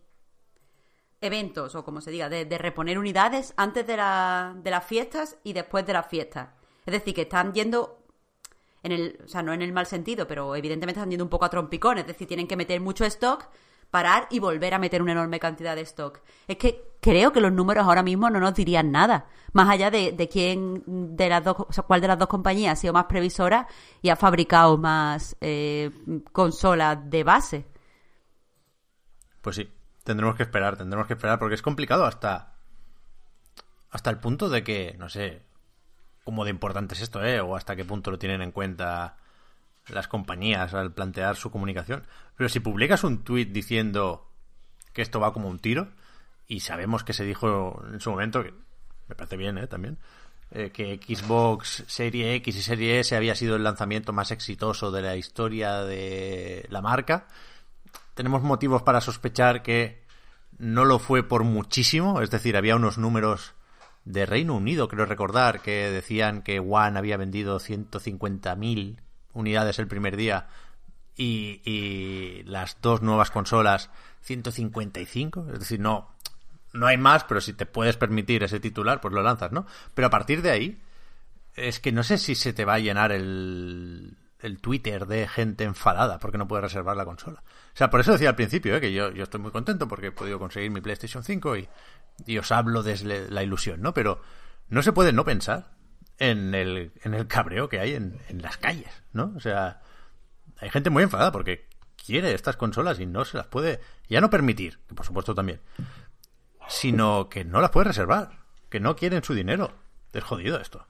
eventos, o como se diga, de, de reponer unidades antes de, la, de las fiestas y después de las fiestas. Es decir, que están yendo en el, o sea, no en el mal sentido, pero evidentemente están yendo un poco a trompicón, es decir, tienen que meter mucho stock, parar y volver a meter una enorme cantidad de stock. Es que creo que los números ahora mismo no nos dirían nada, más allá de, de quién de las dos, o cuál de las dos compañías ha sido más previsora y ha fabricado más eh, consolas de base.
Pues sí, tendremos que esperar, tendremos que esperar porque es complicado hasta hasta el punto de que, no sé, cómo de importante es esto, ¿eh? O hasta qué punto lo tienen en cuenta las compañías al plantear su comunicación. Pero si publicas un tweet diciendo que esto va como un tiro, y sabemos que se dijo en su momento, que me parece bien, ¿eh? También, eh, que Xbox Serie X y Serie S había sido el lanzamiento más exitoso de la historia de la marca, tenemos motivos para sospechar que no lo fue por muchísimo, es decir, había unos números de Reino Unido, creo recordar, que decían que One había vendido 150.000 unidades el primer día y, y, las dos nuevas consolas 155. Es decir, no, no hay más, pero si te puedes permitir ese titular, pues lo lanzas, ¿no? Pero a partir de ahí, es que no sé si se te va a llenar el, el Twitter de gente enfadada porque no puede reservar la consola. O sea, por eso decía al principio, ¿eh? que yo, yo estoy muy contento porque he podido conseguir mi PlayStation 5 y, y os hablo desde la ilusión, ¿no? Pero no se puede no pensar en el, en el cabreo que hay en, en las calles, ¿no? O sea, hay gente muy enfadada porque quiere estas consolas y no se las puede ya no permitir, que por supuesto también, sino que no las puede reservar, que no quieren su dinero. Es jodido esto.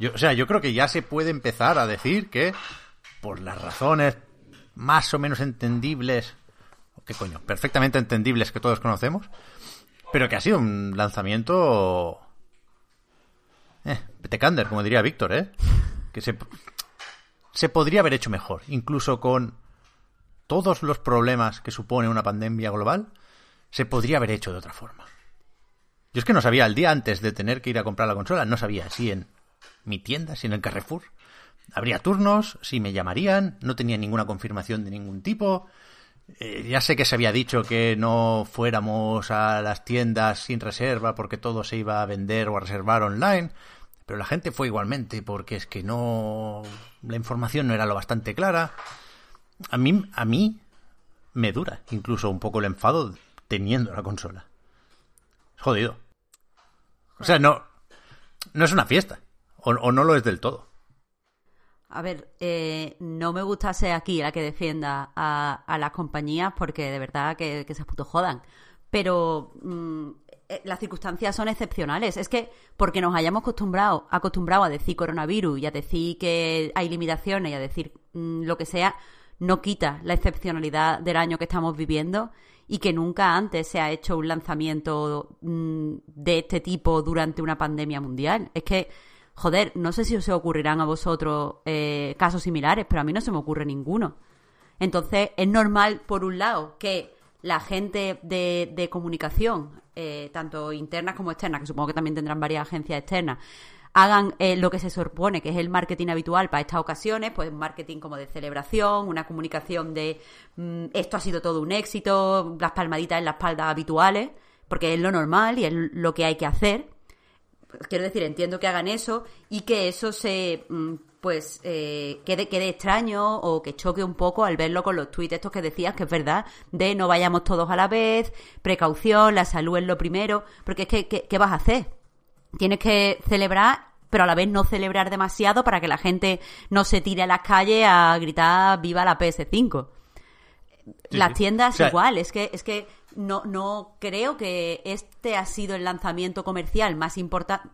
Yo, o sea, yo creo que ya se puede empezar a decir que por las razones más o menos entendibles, qué coño, perfectamente entendibles que todos conocemos, pero que ha sido un lanzamiento. Eh, como diría Víctor, ¿eh? Que se, se podría haber hecho mejor. Incluso con todos los problemas que supone una pandemia global, se podría haber hecho de otra forma. Yo es que no sabía, el día antes de tener que ir a comprar la consola, no sabía si en mi tienda, si en el Carrefour, habría turnos, si me llamarían, no tenía ninguna confirmación de ningún tipo. Eh, ya sé que se había dicho que no fuéramos a las tiendas sin reserva porque todo se iba a vender o a reservar online, pero la gente fue igualmente porque es que no la información no era lo bastante clara. A mí a mí me dura incluso un poco el enfado teniendo la consola. Es jodido. O sea, no no es una fiesta o, no lo es del todo.
A ver, eh, no me gusta ser aquí la que defienda a, a las compañías porque de verdad que, que se puto jodan. Pero mm, eh, las circunstancias son excepcionales. Es que porque nos hayamos acostumbrado, acostumbrado a decir coronavirus y a decir que hay limitaciones y a decir mm, lo que sea, no quita la excepcionalidad del año que estamos viviendo y que nunca antes se ha hecho un lanzamiento mm, de este tipo durante una pandemia mundial. Es que joder, no sé si os ocurrirán a vosotros eh, casos similares, pero a mí no se me ocurre ninguno. Entonces, es normal, por un lado, que la gente de, de comunicación, eh, tanto internas como externas, que supongo que también tendrán varias agencias externas, hagan eh, lo que se supone que es el marketing habitual para estas ocasiones, pues marketing como de celebración, una comunicación de mm, esto ha sido todo un éxito, las palmaditas en la espalda habituales, porque es lo normal y es lo que hay que hacer quiero decir, entiendo que hagan eso y que eso se mm, pues eh, quede, quede extraño o que choque un poco al verlo con los tweets estos que decías que es verdad, de no vayamos todos a la vez, precaución, la salud es lo primero, porque es que, ¿qué, vas a hacer? Tienes que celebrar, pero a la vez no celebrar demasiado para que la gente no se tire a las calles a gritar viva la PS5. Las tiendas igual, es que, es que no, no creo que este ha sido el lanzamiento comercial más importante.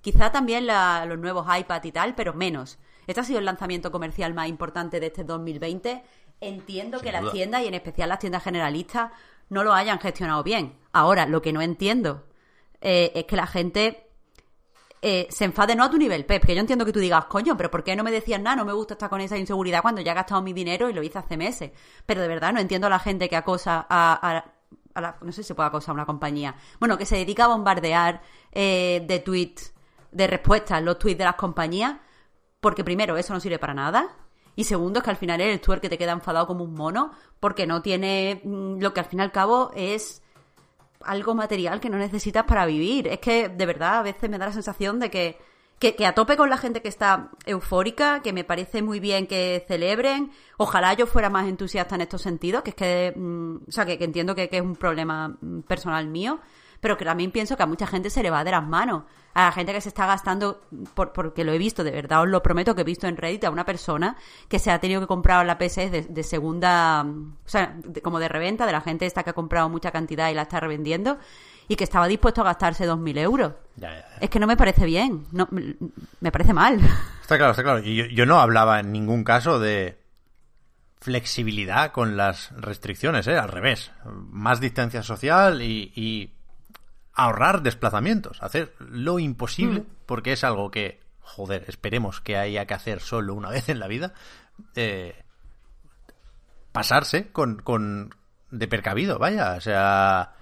Quizá también los nuevos iPad y tal, pero menos. Este ha sido el lanzamiento comercial más importante de este 2020. Entiendo que las tiendas, y en especial las tiendas generalistas, no lo hayan gestionado bien. Ahora, lo que no entiendo eh, es que la gente eh, se enfade no a tu nivel, Pep, que yo entiendo que tú digas, coño, pero ¿por qué no me decías nada? No me gusta estar con esa inseguridad cuando ya he gastado mi dinero y lo hice hace meses. Pero de verdad no entiendo a la gente que acosa a, no sé si se puede acosar a una compañía, bueno, que se dedica a bombardear eh, de tweets, de respuestas, los tweets de las compañías, porque primero, eso no sirve para nada. Y segundo, es que al final eres tú el que te queda enfadado como un mono, porque no tiene mm, lo que al fin y al cabo es algo material que no necesitas para vivir. Es que de verdad a veces me da la sensación de que que, a tope con la gente que está eufórica, que me parece muy bien que celebren. Ojalá yo fuera más entusiasta en estos sentidos, que es que, mm, o sea, que, entiendo que, es un problema mm, personal mío, pero que también pienso que a mucha gente se le va de las manos. A la gente que se está gastando, por, porque lo he visto, de verdad os lo prometo, que he visto en Reddit a una persona que se ha tenido que comprar la PS de, de segunda, o sea, como de reventa, de la gente esta que ha comprado mucha cantidad y la está revendiendo y que estaba dispuesto a gastarse 2.000 euros. Es que no me parece bien, no, me parece mal.
Está claro, está claro. Y yo, no hablaba en ningún caso de flexibilidad con las restricciones, ¿eh? al revés. Más distancia social y, ahorrar desplazamientos, hacer lo imposible, mm. porque es algo que, joder, esperemos que haya que hacer solo una vez en la vida, eh, pasarse con, con de percabido, vaya, o sea,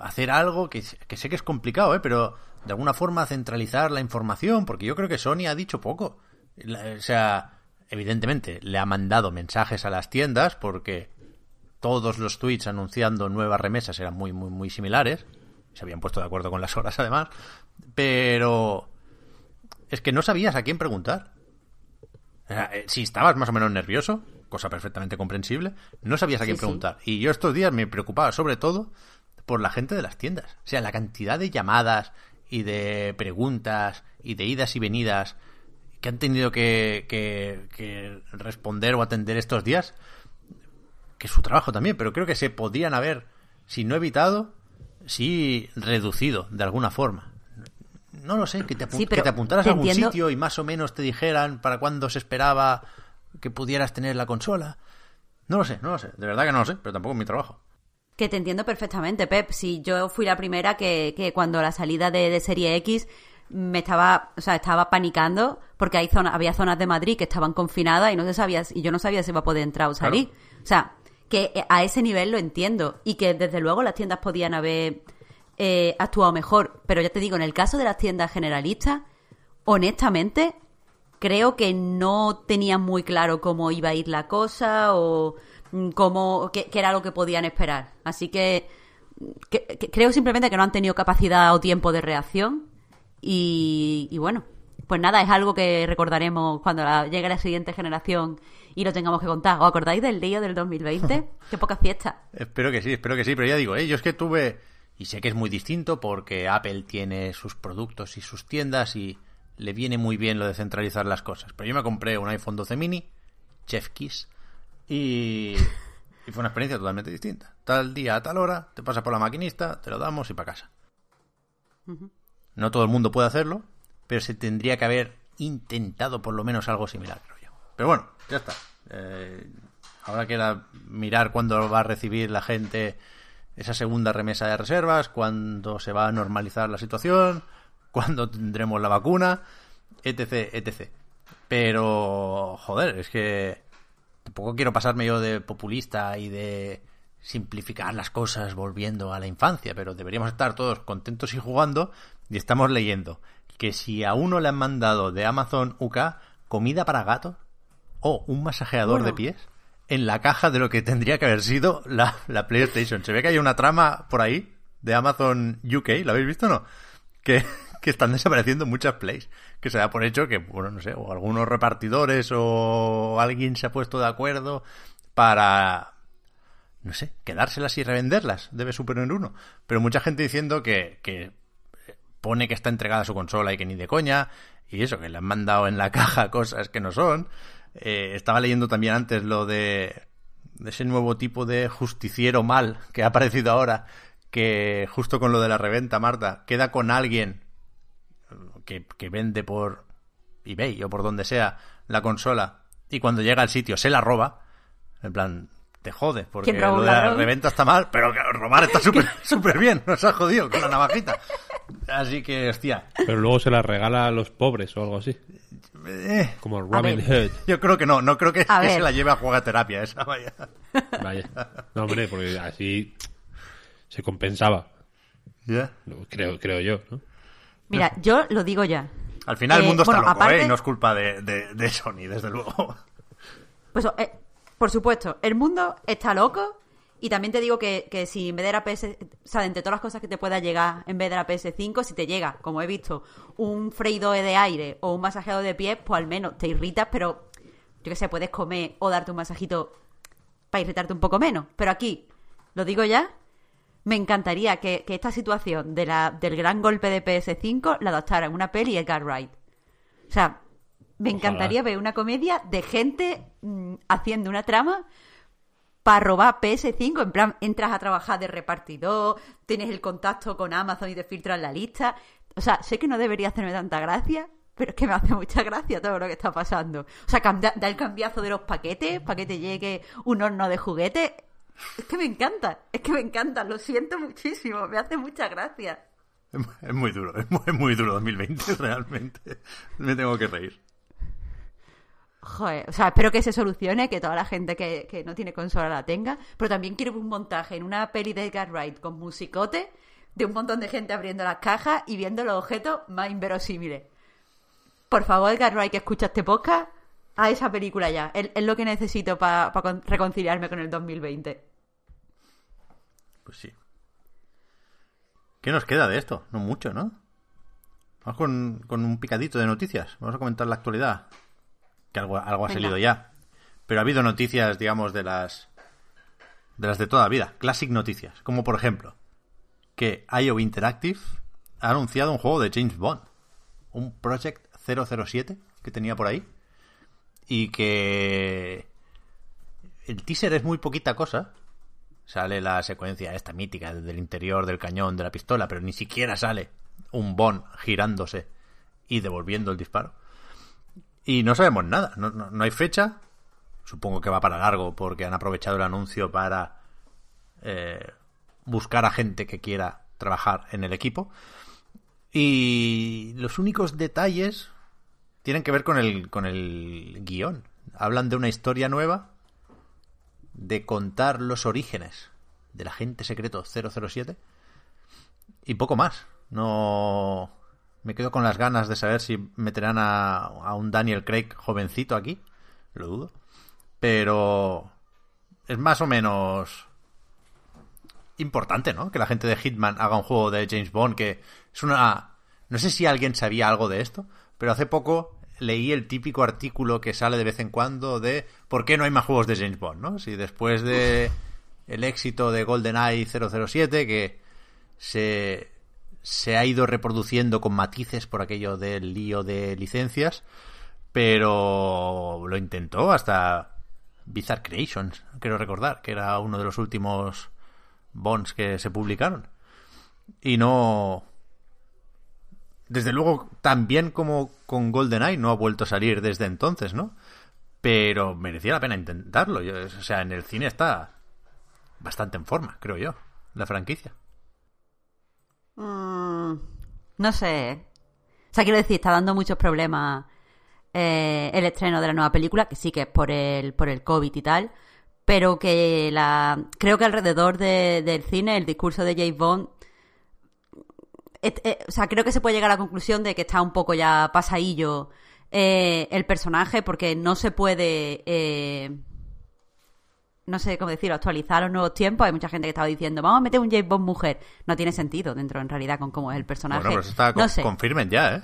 hacer algo que, sé que es complicado, ¿eh? pero de alguna forma centralizar la información, porque yo creo que Sony ha dicho poco. o sea, evidentemente le ha mandado mensajes a las tiendas porque todos los tweets anunciando nuevas remesas eran muy, muy, muy similares. Se habían puesto de acuerdo con las horas además. Pero es que no sabías a quién preguntar. Eh, si estabas más o menos nervioso, cosa perfectamente comprensible, no sabías a quién preguntar. Y yo estos días me preocupaba sobre todo por la gente de las tiendas. O sea, la cantidad de llamadas y de preguntas y de idas y venidas que han tenido que, que, responder o atender estos días, que es su trabajo también, pero creo que se podían haber, si no evitado, sí reducido de alguna forma. No lo sé, que te, que te apuntaras a algún sitio y más o menos te dijeran para cuándo se esperaba que pudieras tener la consola. No lo sé, no lo sé, de verdad que no lo sé, pero tampoco es mi trabajo.
Que te entiendo perfectamente, Pep. Si yo fui la primera que, que cuando la salida de, Serie X me estaba, o sea, estaba panicando porque hay zona, había zonas de Madrid que estaban confinadas y no se sabía, y yo no sabía si iba a poder entrar o salir. O sea, que a ese nivel lo entiendo y que desde luego las tiendas podían haber eh, actuado mejor. Pero ya te digo, en el caso de las tiendas generalistas, honestamente, creo que no tenían muy claro cómo iba a ir la cosa o mm, cómo, qué, qué era lo que podían esperar. Así que, que- que creo simplemente que no han tenido capacidad o tiempo de reacción y, y bueno, pues nada, es algo que recordaremos cuando la- llegue la siguiente generación y lo tengamos que contar. ¿Os acordáis del día del 2020? Qué poca fiesta.
Espero que sí, espero que sí, pero ya digo, ¿eh? yo es que tuve, y sé que es muy distinto porque Apple tiene sus productos y sus tiendas y le viene muy bien lo de centralizar las cosas. Pero yo me compré un iPhone 12 mini, Chef Kiss, y, y fue una experiencia totalmente distinta. Tal día a tal hora, te pasa por la maquinista, te lo damos y para casa. No todo el mundo puede hacerlo, pero se tendría que haber intentado por lo menos algo similar, creo yo. Pero bueno, ya está. Eh, habrá que la- mirar cuándo va a recibir la gente esa segunda remesa de reservas, cuándo se va a normalizar la situación, cuándo tendremos la vacuna, etc, etc. Pero, joder, es que tampoco quiero pasarme yo de populista y de simplificar las cosas volviendo a la infancia, pero deberíamos estar todos contentos y jugando y estamos leyendo que si a uno le han mandado de Amazon UK comida para gato o un masajeador
Bueno.
de pies en la caja de lo que tendría que haber sido la, la PlayStation. Se ve que hay una trama por ahí de Amazon UK, ¿la habéis visto o no? Que, que están desapareciendo muchas plays. Que se da por hecho que, bueno, no sé, o algunos repartidores o alguien se ha puesto de acuerdo para, no sé, quedárselas y revenderlas. Debe suponer uno. Pero mucha gente diciendo que, que pone que está entregada su consola y que ni de coña. Y eso, que le han mandado en la caja cosas que no son. Eh, estaba leyendo también antes lo de, de ese nuevo tipo de justiciero mal que ha aparecido ahora. Que justo con lo de la reventa, Marta, queda con alguien que, que vende por eBay o por donde sea la consola y cuando llega al sitio se la roba. En plan, te jode, porque
¿Quién roba
lo de la reventa está mal, pero robar está súper súper bien, nos ha jodido con la navajita. Así que, hostia,
Pero luego se la regala a los pobres o algo así.
eh,
Como Robin. Hood.
yo creo que no, no creo que, se la lleve a jugar a terapia esa, vaya.
Vaya. No, hombre, porque así se compensaba.
Ya.
Creo, creo yo, ¿no?
Mira, yo lo digo ya.
Al final el
Eh,
mundo está
bueno,
loco,
aparte-
¿eh? Y no es culpa de, de, de Sony, desde luego.
Pues, eh, por supuesto, el mundo está loco. Y también te digo que, que si en vez de la PS, o sea, de entre todas las cosas que te pueda llegar en vez de la PS5, si te llega, como he visto, un freidor de aire o un masajeador de pies, pues al menos te irritas, pero yo que sé, puedes comer o darte un masajito para irritarte un poco menos. Pero aquí, lo digo ya, me encantaría que, que esta situación de la, del gran golpe de PS5 la adaptara en una peli Edgar Wright. O sea, me
Ojalá.
encantaría ver una comedia de gente mm, haciendo una trama para robar PS5. En plan, entras a trabajar de repartidor, tienes el contacto con Amazon y te filtran la lista. O sea, sé que no debería hacerme tanta gracia, pero es que me hace mucha gracia todo lo que está pasando. O sea, da el cambiazo de los paquetes para que te llegue un horno de juguete. Es que me encanta, es que me encanta, lo siento muchísimo, me hace mucha gracia.
Es mu- es muy duro, es muy, es muy duro 2020, realmente. Me tengo que reír.
Joder, o sea, espero que se solucione, que toda la gente que, que no tiene consola la tenga, pero también quiero un montaje en una peli de Edgar Wright con musicote de un montón de gente abriendo las cajas y viendo los objetos más inverosímiles. Por favor, Edgar Wright, que escucha este podcast, a esa película ya. Es, es lo que necesito para reconciliarme con el 2020.
Pues sí. ¿Qué nos queda de esto? No mucho, ¿no? Vamos con, con un picadito de noticias. Vamos a comentar la actualidad. Que algo, algo ha
Venga.
salido ya. Pero ha habido noticias, digamos, de las. de las de toda la vida. Classic noticias. Como por ejemplo, que IO Interactive ha anunciado un juego de James Bond. Un Project 007 que tenía por ahí. Y que. El teaser es muy poquita cosa. Sale la secuencia esta mítica del interior del cañón de la pistola, pero ni siquiera sale un Bond girándose y devolviendo el disparo. Y no sabemos nada, no, no- no hay fecha. Supongo que va para largo porque han aprovechado el anuncio para eh, buscar a gente que quiera trabajar en el equipo. Y los únicos detalles tienen que ver con el, con el guion. Hablan de una historia nueva de contar los orígenes del agente secreto 007 y poco más. No Me quedo con las ganas de saber si meterán a, a un Daniel Craig jovencito aquí. Lo dudo. Pero es más o menos importante, ¿no? Que la gente de Hitman haga un juego de James Bond que es una... No sé si alguien sabía algo de esto, pero hace poco leí el típico artículo que sale de vez en cuando de por qué no hay más juegos de James Bond, ¿no? Si después de el éxito de GoldenEye 007 que se, se ha ido reproduciendo con matices por aquello del lío de licencias, pero lo intentó hasta Bizarre Creations, quiero recordar, que era uno de los últimos Bonds que se publicaron. Y no. Desde luego, tan bien como con GoldenEye no ha vuelto a salir desde entonces, ¿no? Pero merecía la pena intentarlo. O sea, en el cine está bastante en forma, creo yo, la franquicia.
Mm, no sé. O sea, quiero decir, está dando muchos problemas eh, el estreno de la nueva película, que sí que es por el, por el COVID y tal, pero que la creo que alrededor de, del cine, el discurso de James Bond, eh, o sea, creo que se puede llegar a la conclusión de que está un poco ya pasadillo eh, el personaje, porque no se puede... Eh, no sé cómo decirlo, actualizar los nuevos tiempos. Hay mucha gente que estaba diciendo, vamos a meter un James Bond mujer. No tiene sentido dentro, en realidad, con cómo es el personaje.
Bueno, pero eso está
no sé.
confirmen ya, ¿eh?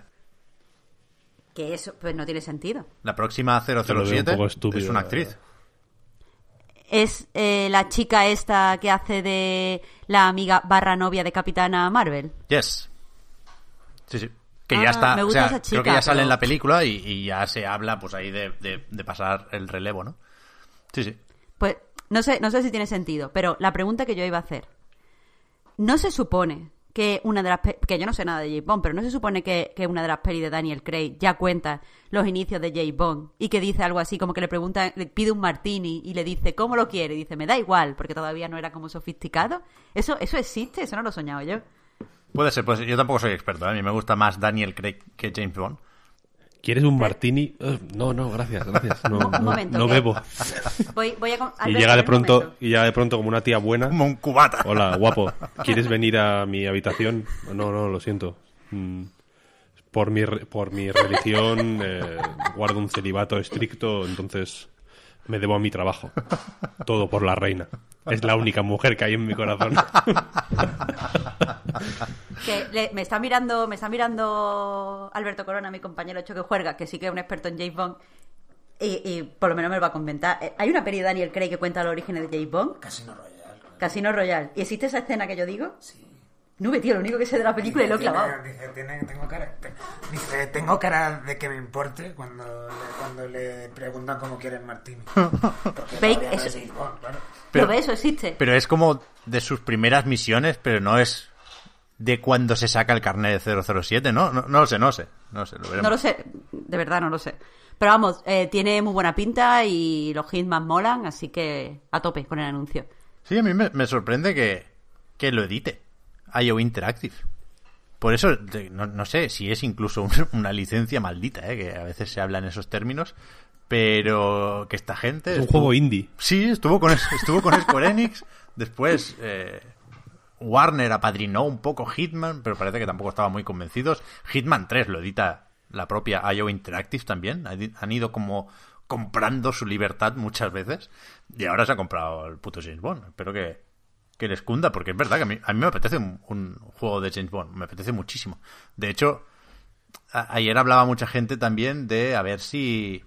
Que eso, pues no tiene sentido.
La próxima
Yo lo veo un
007
poco estúpido,
es una actriz.
Es eh, la chica esta que hace de la amiga barra novia de Capitana Marvel.
Yes. Sí, sí. Que
Ah,
ya está.
me
o
gusta
sea,
esa
creo que
chica,
ya sale en la película y, y ya se habla, pues ahí, de, de- de pasar el relevo, ¿no? Sí, sí.
Pues no sé, no sé si tiene sentido, pero la pregunta que yo iba a hacer. ¿No se supone que una de las que yo no sé nada de James Bond, pero no se supone que, que una de las pelis de Daniel Craig ya cuenta los inicios de James Bond y que dice algo así como que le pregunta, le pide un martini y le dice ¿cómo lo quiere? Y dice me da igual porque todavía no era como sofisticado. Eso eso existe, eso no lo he soñado yo.
Puede ser, pues yo tampoco soy experto, ¿eh? a mí me gusta más Daniel Craig que James Bond.
¿Quieres un martini? No, no, gracias, gracias. No,
Un
no-
momento,
no
que-
bebo.
Voy, voy a
Y llega de pronto, y llega de pronto como una tía buena.
Como un cubata.
Hola, guapo. ¿Quieres venir a mi habitación? No, no, lo siento. Mm, Por mi, re- por mi religión eh, guardo un celibato estricto, entonces me debo a mi trabajo. Todo por la reina. Es la única mujer que hay en mi corazón.
Que le- me está mirando, me está mirando Alberto Corona, mi compañero Choque Juerga, que sí que es un experto en James Bond. Y, y por lo menos me lo va a comentar. Eh, Hay una peli de Daniel Craig que cuenta los orígenes de James Bond.
Casino Royale.
Casino Royale. ¿Y existe esa escena que yo digo? Sí. Nube, tío, lo único que sé de la película y lo he clavado.
Dice, tiene- tengo cara, te- dice, tengo cara de que me importe cuando le, cuando le preguntan cómo quiere el martini. No
eso-
Bond, claro.
Pero-
¿Lo ves? Eso existe.
Pero es como de sus primeras misiones, pero no es de cuando se saca el carnet de 007, ¿no? No, no lo sé, no lo sé. No lo sé, lo veremos.
No lo sé, de verdad no lo sé. Pero vamos, eh, tiene muy buena pinta y los Hitman molan, así que a tope con el anuncio.
Sí, a mí me, me sorprende que, que lo edite IO Interactive. Por eso, de- no, no sé si es incluso un- una licencia maldita, ¿eh? que a veces se habla en esos términos, pero que esta gente...
Es un
estuvo-
juego indie.
Sí, estuvo con, estuvo con Square Enix, después eh, Warner apadrinó un poco Hitman, pero parece que tampoco estaban muy convencidos. Hitman 3 lo edita la propia IO Interactive también, han ido como comprando su libertad muchas veces y ahora se ha comprado el puto James Bond. Espero que, que les cunda, porque es verdad que a mí, a mí me apetece un, juego de James Bond, me apetece muchísimo. De hecho, ayer hablaba mucha gente también de a ver si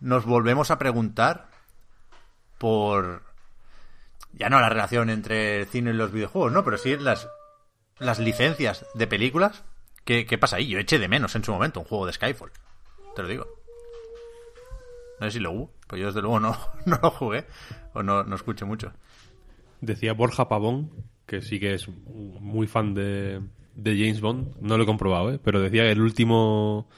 nos volvemos a preguntar por ya no la relación entre cine y los videojuegos, ¿no? Pero sí las las licencias de películas. ¿Qué, qué pasa ahí? Yo eché de menos en su momento un juego de Skyfall. Te lo digo. No sé si lo hubo, pero yo desde luego no, no lo jugué o no, no escuché mucho.
Decía Borja Pavón, que sí que es muy fan de, de James Bond. No lo he comprobado, ¿eh? pero decía que el último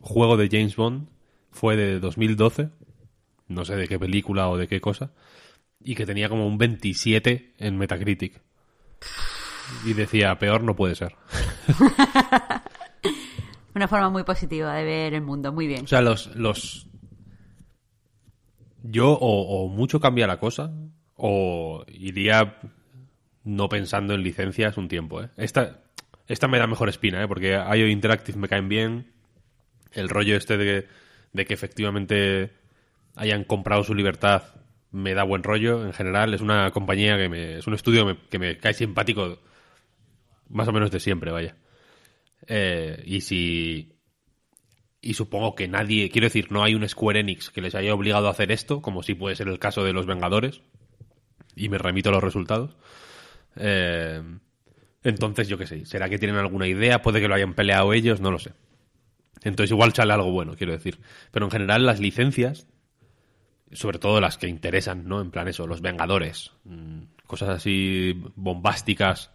juego de James Bond fue de 2012. No sé de qué película o de qué cosa. Y que tenía como un 27 en Metacritic. Y decía, peor no puede ser.
Una forma muy positiva de ver el mundo, muy bien.
O sea, los. los... Yo, o, o mucho cambia la cosa, o iría no pensando en licencias un tiempo, ¿eh? Esta, esta me da mejor espina, ¿eh? porque IO Interactive me caen bien. El rollo este de, de que efectivamente hayan comprado su libertad me da buen rollo. En general, es una compañía que me. Es un estudio que me, cae simpático más o menos de siempre, vaya. Eh, y si. Y supongo que nadie. Quiero decir, no hay un Square Enix que les haya obligado a hacer esto, como si puede ser el caso de los Vengadores. Y me remito a los resultados. Eh, entonces, yo qué sé. ¿Será que tienen alguna idea? Puede que lo hayan peleado ellos, no lo sé. Entonces, igual sale algo bueno, quiero decir. Pero en general, las licencias, sobre todo las que interesan, ¿no? En plan eso, los Vengadores. mm, Cosas así bombásticas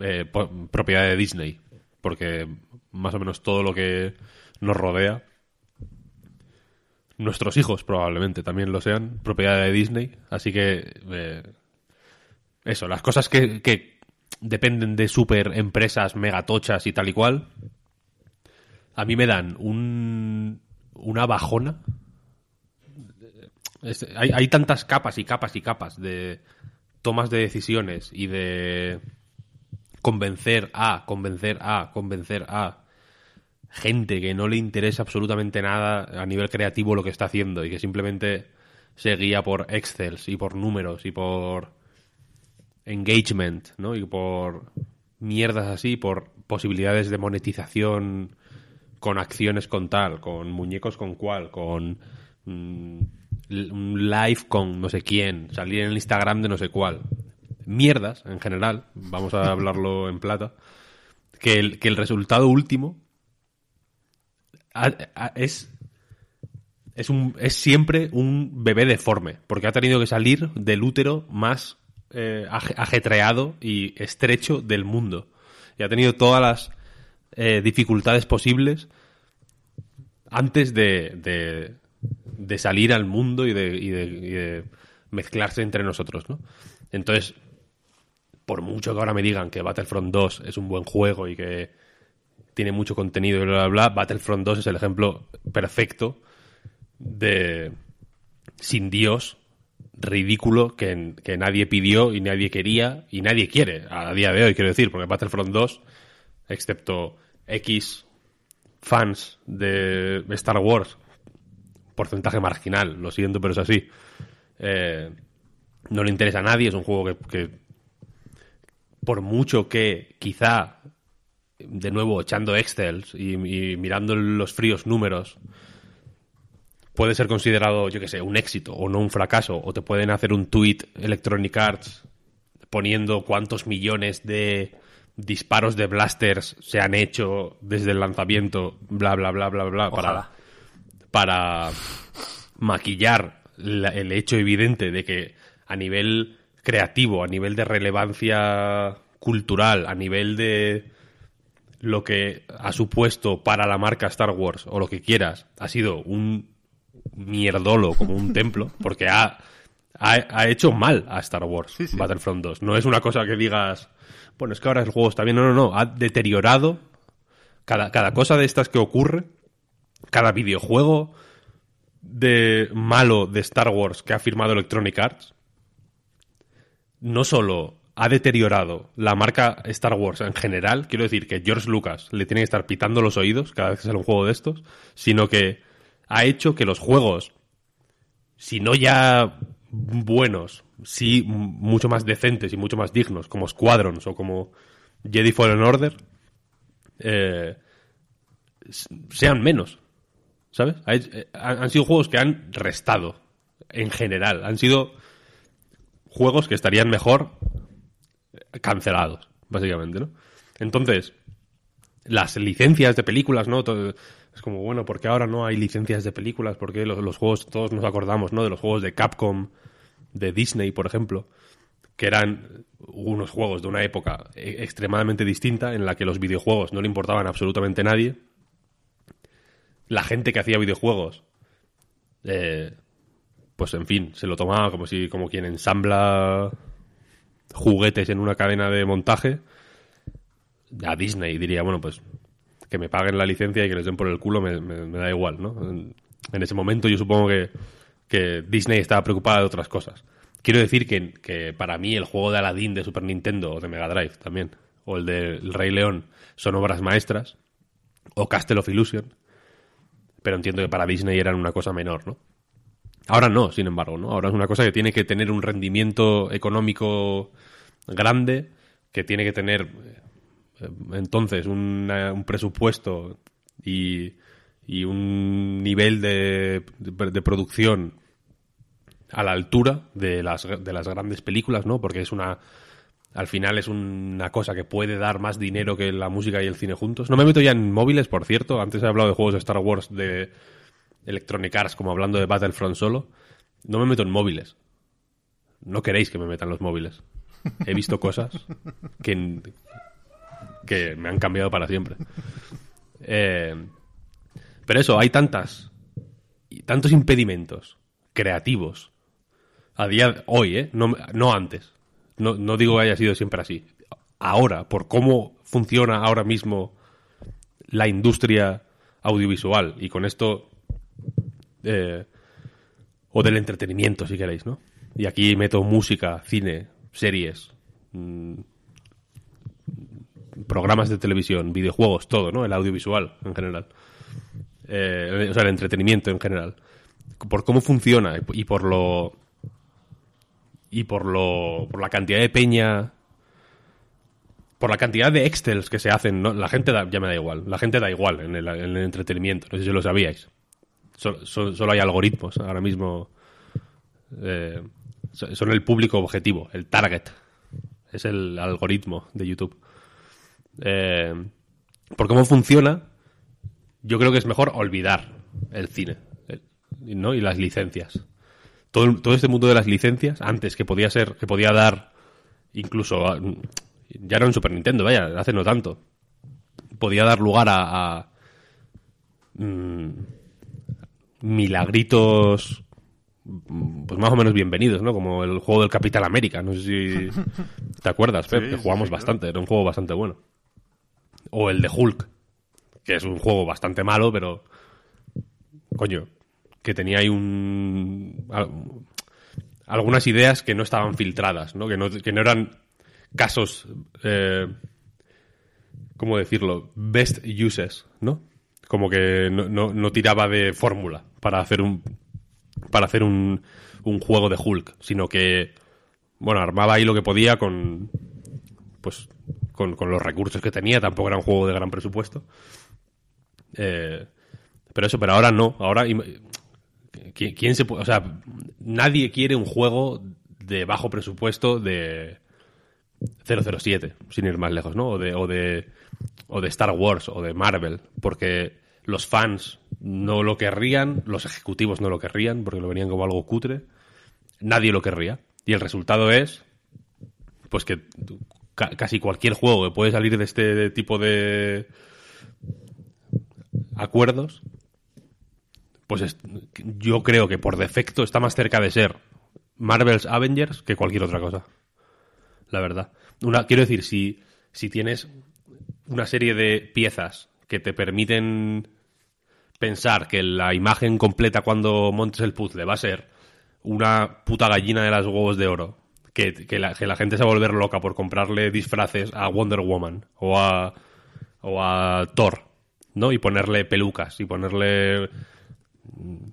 eh, propiedad de Disney, porque más o menos todo lo que nos rodea, nuestros hijos probablemente también lo sean, propiedad de Disney, así que eh, eso, las cosas que, que dependen de super empresas megatochas y tal y cual, a mí me dan un, una bajona. Es- hay, tantas capas y capas y capas de tomas de decisiones y de convencer a, convencer a, convencer a gente que no le interesa absolutamente nada a nivel creativo lo que está haciendo y que simplemente se guía por Excels y por números y por engagement, ¿no? Y por mierdas así, por posibilidades de monetización con acciones con tal, con muñecos con cual, con mm, un live con no sé quién, salir en el Instagram de no sé cuál. Mierdas, en general, vamos a hablarlo en plata, que el, que el resultado último es es, un, es siempre un bebé deforme, porque ha tenido que salir del útero más eh, aje- ajetreado y estrecho del mundo. Y ha tenido todas las eh, dificultades posibles antes de, de salir al mundo y de, y de- y de mezclarse entre nosotros, ¿no? Entonces, por mucho que ahora me digan que Battlefront 2 es un buen juego y que tiene mucho contenido y bla, bla, bla, Battlefront 2 es el ejemplo perfecto de sin Dios ridículo que, que nadie pidió y nadie quería y nadie quiere a día de hoy, quiero decir, porque Battlefront 2, excepto X fans de Star Wars, porcentaje marginal, lo siento, pero es así, eh, no le interesa a nadie, es un juego que, por mucho que quizá, de nuevo, echando Excels y, mirando los fríos números, puede ser considerado, yo que sé, un éxito o no un fracaso, o te pueden hacer un tweet Electronic Arts poniendo cuántos millones de disparos de blasters se han hecho desde el lanzamiento, bla, bla, bla, bla, bla, para maquillar la- el hecho evidente de que a nivel creativo, a nivel de relevancia cultural, a nivel de lo que ha supuesto para la marca Star Wars o lo que quieras, ha sido un mierdolo como un templo, porque ha, ha, ha hecho mal a Star Wars Battlefront 2. No es una cosa que digas, bueno, es que ahora el juego está bien. No, no, no. Ha deteriorado cada, cada cosa de estas que ocurre, cada videojuego de malo de Star Wars que ha firmado Electronic Arts, no solo ha deteriorado la marca Star Wars en general, quiero decir que George Lucas le tiene que estar pitando los oídos cada vez que sale un juego de estos, sino que ha hecho que los juegos, si no ya buenos, sí mucho más decentes y mucho más dignos, como Squadrons o como Jedi Fallen Order, eh, sean menos. ¿Sabes? Eh, han sido juegos que han restado en general. Han sido juegos que estarían mejor cancelados, básicamente, ¿no? Entonces, las licencias de películas, ¿no? Todo- es como, bueno, porque ahora no hay licencias de películas? Porque los, los juegos, todos nos acordamos, ¿no? De los juegos de Capcom, de Disney, por ejemplo, que eran unos juegos de una época e- extremadamente distinta en la que los videojuegos no le importaban a absolutamente nadie. La gente que hacía videojuegos, eh, pues en fin, se lo tomaba como si, como quien ensambla juguetes en una cadena de montaje. A Disney diría, bueno, pues que me paguen la licencia y que les den por el culo me, da igual, ¿no? En, en ese momento yo supongo que, que Disney estaba preocupada de otras cosas. Quiero decir que, que para mí el juego de Aladdin de Super Nintendo o de Mega Drive también, o el de El Rey León son obras maestras, o Castle of Illusion, pero entiendo que para Disney eran una cosa menor, ¿no? Ahora no, sin embargo, ¿no? Ahora es una cosa que tiene que tener un rendimiento económico grande, que tiene que tener eh, entonces un presupuesto y, y un nivel de, de- de producción a la altura de las, de las grandes películas, ¿no? Porque es una... Al final es una cosa que puede dar más dinero que la música y el cine juntos. No me meto ya en móviles, por cierto. Antes he hablado de juegos de Star Wars de Electronic Arts, como hablando de Battlefront solo. No me meto en móviles. No queréis que me metan los móviles. He visto cosas que, que me han cambiado para siempre. Eh, pero eso, hay tantas y tantos impedimentos creativos a día de hoy, ¿eh? No, no antes. No, no digo que haya sido siempre así. Ahora, por cómo funciona ahora mismo la industria audiovisual y con esto eh, o del entretenimiento, si queréis, ¿no? Y aquí meto música, cine, series, mm, programas de televisión, videojuegos, todo, ¿no? El audiovisual en general. Eh, o sea, el entretenimiento en general. Por cómo funciona y por lo. Y por lo. por la cantidad de peña. Por la cantidad de Excels que se hacen, ¿no? La gente da- ya me da igual. La gente da igual en el, en el entretenimiento. No sé si lo sabíais. Sol- sol- solo hay algoritmos ahora mismo. eh, so- son el público objetivo, el target. Es el algoritmo de YouTube. Eh, por cómo funciona, yo creo que es mejor olvidar el cine el- ¿no? y las licencias. Todo, todo este mundo de las licencias, antes que podía ser, que podía dar incluso, a- ya no en Super Nintendo, vaya, hace no tanto, podía dar lugar a, a, mm, milagritos mm, pues más o menos bienvenidos, ¿no? Como el juego del Capitán América, no sé si te acuerdas, Pep,
Sí,
que jugamos
sí, claro.
bastante, era un juego bastante bueno. O el de Hulk, que es un juego bastante malo, pero coño, que tenía ahí un al- algunas ideas que no estaban filtradas, ¿no? Que no, que no eran casos eh, ¿cómo decirlo? Best uses, ¿no? Como que no, no- no tiraba de fórmula para hacer un para hacer un, un juego de Hulk, sino que bueno, armaba ahí lo que podía con pues con, con los recursos que tenía, tampoco era un juego de gran presupuesto. Eh, pero eso, pero ahora no, ahora ¿quién, se puede, o sea, nadie quiere un juego de bajo presupuesto de 007, sin ir más lejos, ¿no? O de, o de, o de Star Wars o de Marvel, porque los fans no lo querrían, los ejecutivos no lo querrían, porque lo verían como algo cutre, nadie lo querría. Y el resultado es, pues que ca- casi cualquier juego que puede salir de este tipo de acuerdos, pues es- yo creo que por defecto está más cerca de ser Marvel's Avengers que cualquier otra cosa la verdad. Una, quiero decir, si, si tienes una serie de piezas que te permiten pensar que la imagen completa cuando montes el puzzle va a ser una puta gallina de las huevos de oro, que, que la, que la gente se va a volver loca por comprarle disfraces a Wonder Woman o a, o a Thor, ¿no? Y ponerle pelucas y ponerle,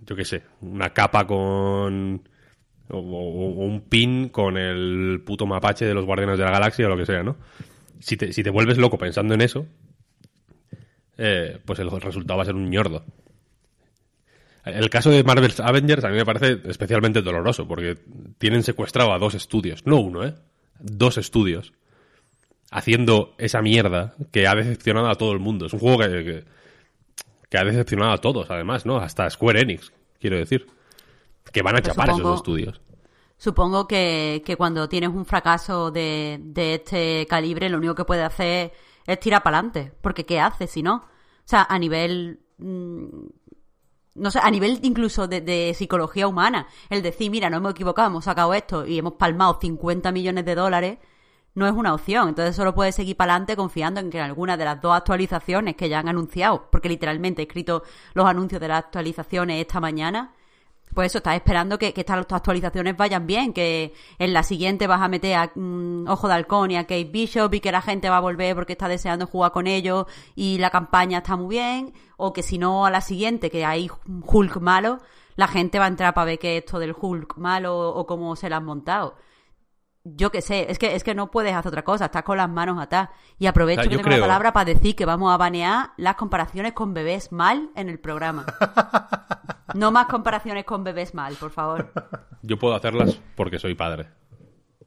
yo qué sé, una capa con o, un pin con el puto mapache de los Guardianes de la Galaxia o lo que sea, ¿no? Si te, si te vuelves loco pensando en eso, eh, pues el resultado va a ser un ñordo. El caso de Marvel's Avengers a mí me parece especialmente doloroso, porque tienen secuestrado a dos estudios, no uno, ¿eh? Dos estudios, haciendo esa mierda que ha decepcionado a todo el mundo. Es un juego que, que ha decepcionado a todos, además, ¿no? Hasta Square Enix, quiero decir. Que van a
Pero
chapar esos estudios.
Supongo que, que cuando tienes un fracaso de, de este calibre, lo único que puedes hacer es tirar para adelante. Porque ¿qué haces si no? O sea, a nivel... mm, No sé, a nivel incluso de, de psicología humana, el decir, mira, no hemos equivocado, hemos sacado esto y hemos palmado 50 millones de dólares, no es una opción. Entonces solo puedes seguir para adelante confiando en que en alguna de las dos actualizaciones que ya han anunciado, porque literalmente he escrito los anuncios de las actualizaciones esta mañana, Pues eso, estás esperando que, que estas actualizaciones vayan bien, que en la siguiente vas a meter a mm, Ojo de Halcón y a Kate Bishop y que la gente va a volver porque está deseando jugar con ellos y la campaña está muy bien, o que si no a la siguiente, que hay Hulk malo, la gente va a entrar para ver qué es esto del Hulk malo o cómo se la han montado yo qué sé, es que, es que no puedes hacer otra cosa, estás con las manos atadas. Y aprovecho
O sea,
que tengo la palabra para decir que vamos a banear las comparaciones con bebés mal en el programa. No más comparaciones con bebés mal, por favor.
Yo puedo hacerlas porque soy padre.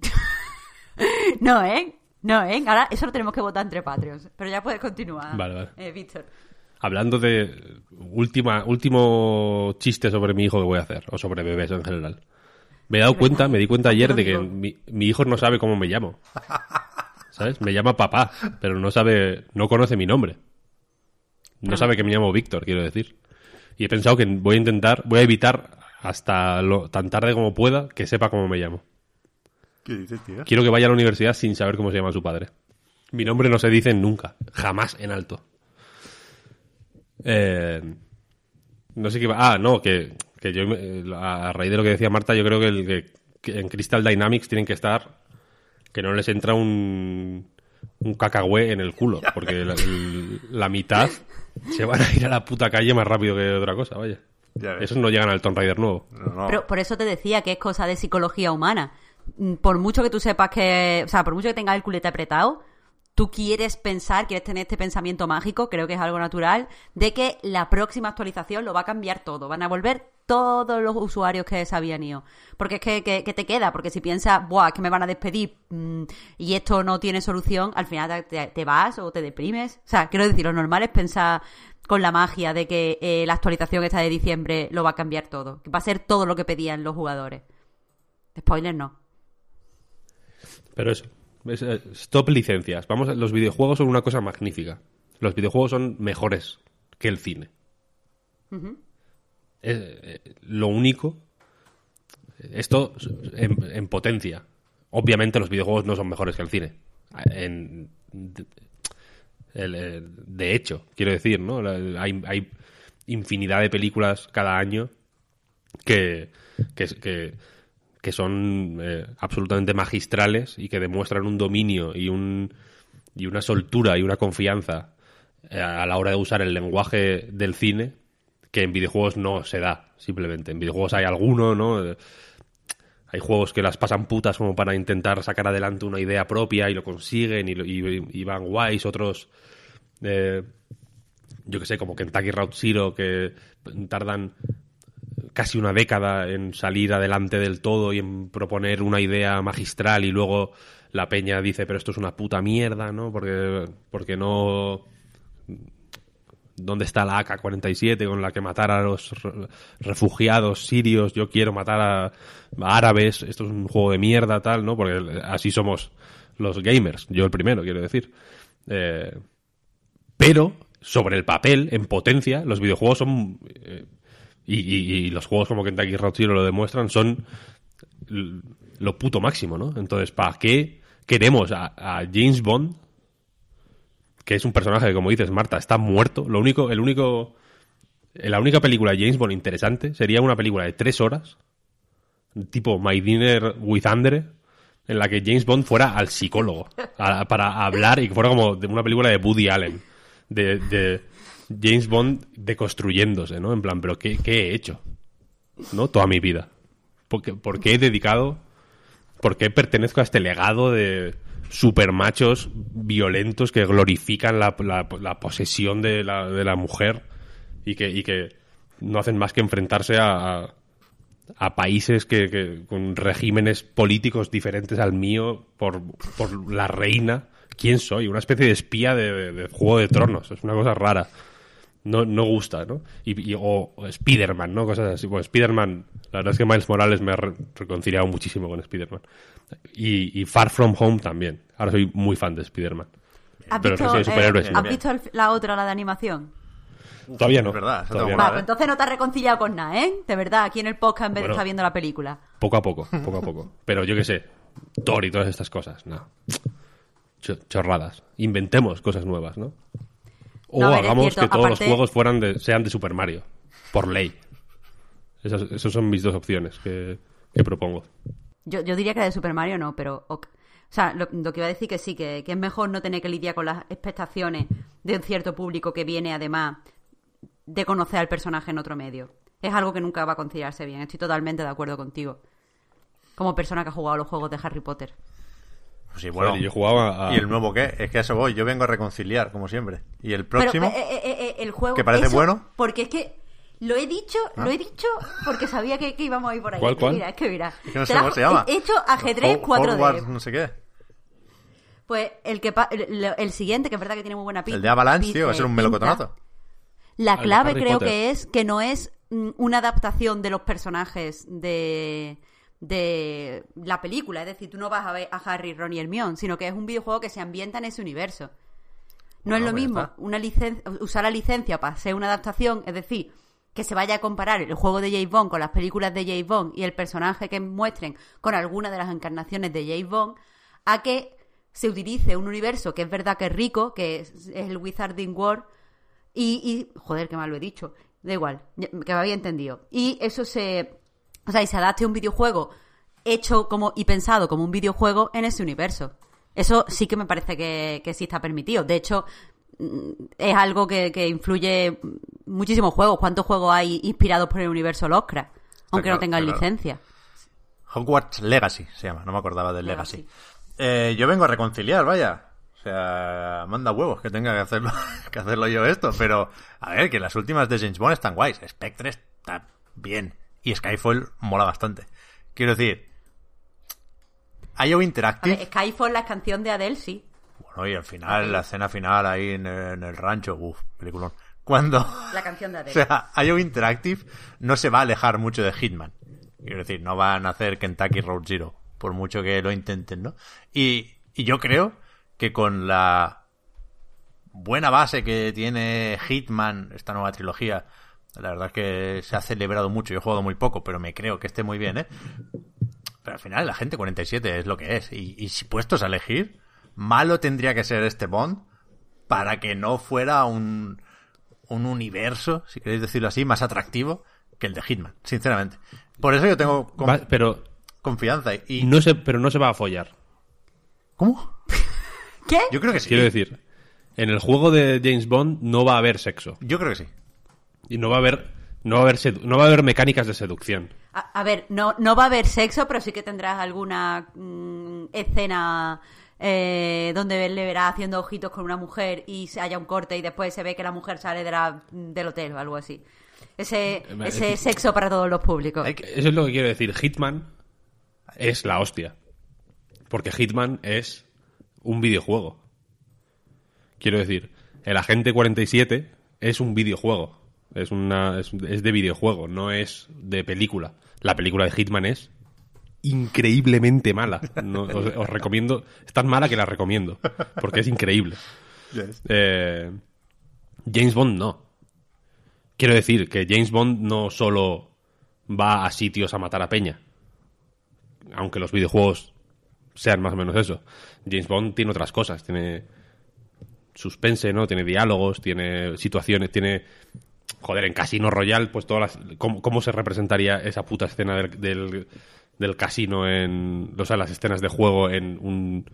No, ¿eh? No, ¿eh? Ahora eso lo tenemos que votar entre Patreons. Pero ya puedes continuar,
Vale, vale.
eh, Víctor.
Hablando de última, último chiste sobre mi hijo que voy a hacer, o sobre bebés en general. Me he dado cuenta, me di cuenta ayer de que mi, mi hijo no sabe cómo me llamo. ¿Sabes? Me llama papá, pero no sabe, no conoce mi nombre. No sabe que me llamo Víctor, quiero decir. Y he pensado que voy a intentar, voy a evitar hasta lo, tan tarde como pueda que sepa cómo me llamo.
¿Qué dices, tío?
Quiero que vaya a la universidad sin saber cómo se llama su padre. Mi nombre no se dice nunca, jamás en alto. Eh, no sé qué va. Ah, no, que, que yo, eh, a raíz de lo que decía Marta, yo creo que, el, que, que en Crystal Dynamics tienen que estar. Que no les entra un, un cacahué en el culo, porque la, el- la mitad se van a ir a la puta calle más rápido que otra cosa, vaya. Esos no llegan al Tomb Raider nuevo.
No, no.
Pero por eso te decía que es cosa de psicología humana. Mm, Por mucho que tú sepas que, o sea, por mucho que tengas el culete apretado, tú quieres pensar, quieres tener este pensamiento mágico, creo que es algo natural, de que la próxima actualización lo va a cambiar todo. Van a volver todos los usuarios que se habían ido. Porque es que, te queda, porque si piensas, buah, es que me van a despedir mm, y esto no tiene solución, al final te, vas o te deprimes. O sea, quiero decir, lo normal es pensar con la magia de que eh, la actualización esta de diciembre lo va a cambiar todo. Va a ser todo lo que pedían los jugadores. Spoiler no.
Pero eso, es, stop licencias. Vamos, los videojuegos son una cosa magnífica. Los videojuegos son mejores que el cine. Eh, lo único, esto en, en potencia. Obviamente los videojuegos no son mejores que el cine. En- de, el- el- de hecho, quiero decir, ¿no? Hay, hay infinidad de películas cada año que, que, que- que son eh, absolutamente magistrales y que demuestran un dominio y, un, y una soltura y una confianza eh, a la hora de usar el lenguaje del cine que en videojuegos no se da, simplemente. En videojuegos hay alguno, ¿no? Eh, Hay juegos que las pasan putas como para intentar sacar adelante una idea propia y lo consiguen y, y- y van guays, otros... eh, yo que sé, como Kentucky Route Zero, que tardan casi una década en salir adelante del todo y en proponer una idea magistral y luego la peña dice, pero esto es una puta mierda, ¿no? Porque, porque no... ¿Dónde está la AK-47 con la que matar a los re- refugiados sirios? Yo quiero matar a, a árabes. Esto es un juego de mierda, tal, ¿no? Porque así somos los gamers. Yo el primero, quiero decir. Eh, pero, sobre el papel, en potencia, los videojuegos son... eh, y, y- los juegos como Kentucky Route Zero lo demuestran, son lo puto máximo, ¿no? Entonces, ¿para qué queremos a, James Bond que es un personaje que, como dices, Marta, está muerto. Lo único, el único, la única película de James Bond interesante sería una película de tres horas, tipo My Dinner with Andre, en la que James Bond fuera al psicólogo para hablar y que fuera como de una película de Woody Allen, de, de James Bond deconstruyéndose, ¿no? En plan, pero ¿qué, he hecho? ¿No? Toda mi vida. ¿Por qué, he dedicado ¿Por qué pertenezco a este legado de supermachos violentos que glorifican la, posesión de la, de la mujer y que, no hacen más que enfrentarse a, a- países que, con regímenes políticos diferentes al mío por, la reina? ¿Quién soy? Una especie de espía de Juego de Tronos. Es una cosa rara no, no gusta, ¿no? Y, y- o, o Spider-Man, ¿no? Cosas así. Bueno, Spider-Man, la verdad es que Miles Morales me ha re- reconciliado muchísimo con Spider-Man. Y, y Far From Home también. Ahora soy muy fan de Spider-Man.
¿Has
Pero
visto,
de superhéroes
eh. ¿has visto el- la otra, la de animación?
Todavía no.
es verdad,
todavía no.
Va,
Vale.
pues entonces no te has reconciliado con nada, ¿eh? De verdad, aquí en el podcast en vez de estar viendo la película.
Poco a poco, poco a poco. Pero yo qué sé, Thor y todas estas cosas, no. Cho- chorradas. Inventemos cosas nuevas, ¿no? O
No,
hagamos que todos
aparte-
los juegos fueran de, sean de Super Mario, por ley. Esas, esas son mis dos opciones que, que propongo.
Yo, yo diría que la de Super Mario no, pero... ok. O sea, lo, lo que iba a decir que sí, que, que es mejor no tener que lidiar con las expectaciones de un cierto público que viene además de conocer al personaje en otro medio. Es algo que nunca va a considerarse bien. Estoy totalmente de acuerdo contigo. Como persona que ha jugado los juegos de Harry Potter.
Pues sí, bueno.
Joder, yo jugaba a...
¿Y el nuevo qué? Es que a eso voy. Yo vengo a reconciliar, como siempre. ¿Y el próximo?
eh, eh, eh, eh, el juego...
¿Que parece
eso-
bueno? Ah.
Porque es que lo he dicho, lo he dicho porque sabía que, que íbamos a ir por ahí.
¿Cuál, cuál?
Mira, es que mira.
Es que no sé
Te la-
cómo se llama.
He hecho ajedrez
Ho-
4D.
Hogwarts, no sé qué.
Pues el que pa- el, el siguiente, que es verdad que tiene muy buena pinta.
El de Avalanche, tío, va a ser un melocotonazo.
La clave creo
Potter.
que es que no es mm, una adaptación de los personajes de de la película, es decir, tú no vas a ver a Harry, Ron y Hermione, sino que es un videojuego que se ambienta en ese universo. No
Bueno,
es lo
pues
mismo
está.
una licen- usar la licencia para hacer una adaptación, es decir, que se vaya a comparar el juego de James Bond con las películas de James Bond y el personaje que muestren con alguna de las encarnaciones de James Bond, a que se utilice un universo que es verdad que es rico, que es, es el Wizarding World, y, y- joder, qué mal lo he dicho, da igual, que me había entendido. Y eso se, o sea, y se adapte a un videojuego hecho como y pensado como un videojuego en ese universo. Eso sí que me parece que, que sí está permitido. De hecho, mm, es algo que, que influye muchísimos juegos. ¿Cuántos juegos hay inspirados por el universo Lovecraft? Aunque
claro,
no tengan
claro.
licencia.
Hogwarts Legacy se llama, no me acordaba del Legacy.
Legacy.
Eh, yo vengo a reconciliar, vaya. O sea, manda huevos que tenga que hacerlo, que hacerlo yo esto, pero a ver, que las últimas de James Bond están guays. Spectre está bien y Skyfall mola bastante. Quiero decir, IO
A
Interactive,
ver, Skyfall, la canción de Adele, sí.
bueno, y al final, la escena final ahí en, el- en el rancho, uff, peliculón. Cuando,
La canción de
o
Adele.
sea, IO Interactive no se va a alejar mucho de Hitman. Quiero decir, no van a hacer Kentucky Road Zero, por mucho que lo intenten, ¿no? Y, y yo creo que con la buena base que tiene Hitman, esta nueva trilogía, la verdad es que se ha celebrado mucho. Yo he jugado muy poco, pero me creo que esté muy bien, ¿eh? Pero al final la gente 47 es lo que es. Y, y si puestos a elegir, malo tendría que ser este Bond para que no fuera un, un universo, si queréis decirlo así, más atractivo que el de Hitman, sinceramente. Por eso yo tengo con-
Va- pero,
confianza. Y,
no se, pero no se va a follar.
¿Cómo?
¿Qué?
Yo creo que sí.
Quiero decir, en el juego de James Bond no va a haber sexo.
Yo creo que sí.
Y no va a haber, no va a haber, sedu- no va a haber mecánicas de seducción.
A, a ver, no, no va a haber sexo, pero sí que tendrás alguna mm, escena eh, donde le verás haciendo ojitos con una mujer y se haya un corte y después se ve que la mujer sale de la- del hotel o algo así. Ese,
vale.
ese sexo para todos los públicos.
Eso es lo que quiero decir. Hitman es la hostia. Porque Hitman es un videojuego. Quiero decir, el Agente 47 es un videojuego. Es, una, es, es de videojuego, no es de película. La película de Hitman es increíblemente mala. No, os, os recomiendo. Es tan mala que la recomiendo. Porque es increíble. Eh, James Bond no. Quiero decir que James Bond no solo va a sitios a matar a peña. Aunque los videojuegos sean más o menos eso. James Bond tiene otras cosas. Tiene suspense, ¿no? Tiene diálogos, tiene situaciones, tiene... Joder, en Casino Royale, pues todas las... ¿Cómo, cómo se representaría esa puta escena del, del, del casino en... O sea, las escenas de juego en un,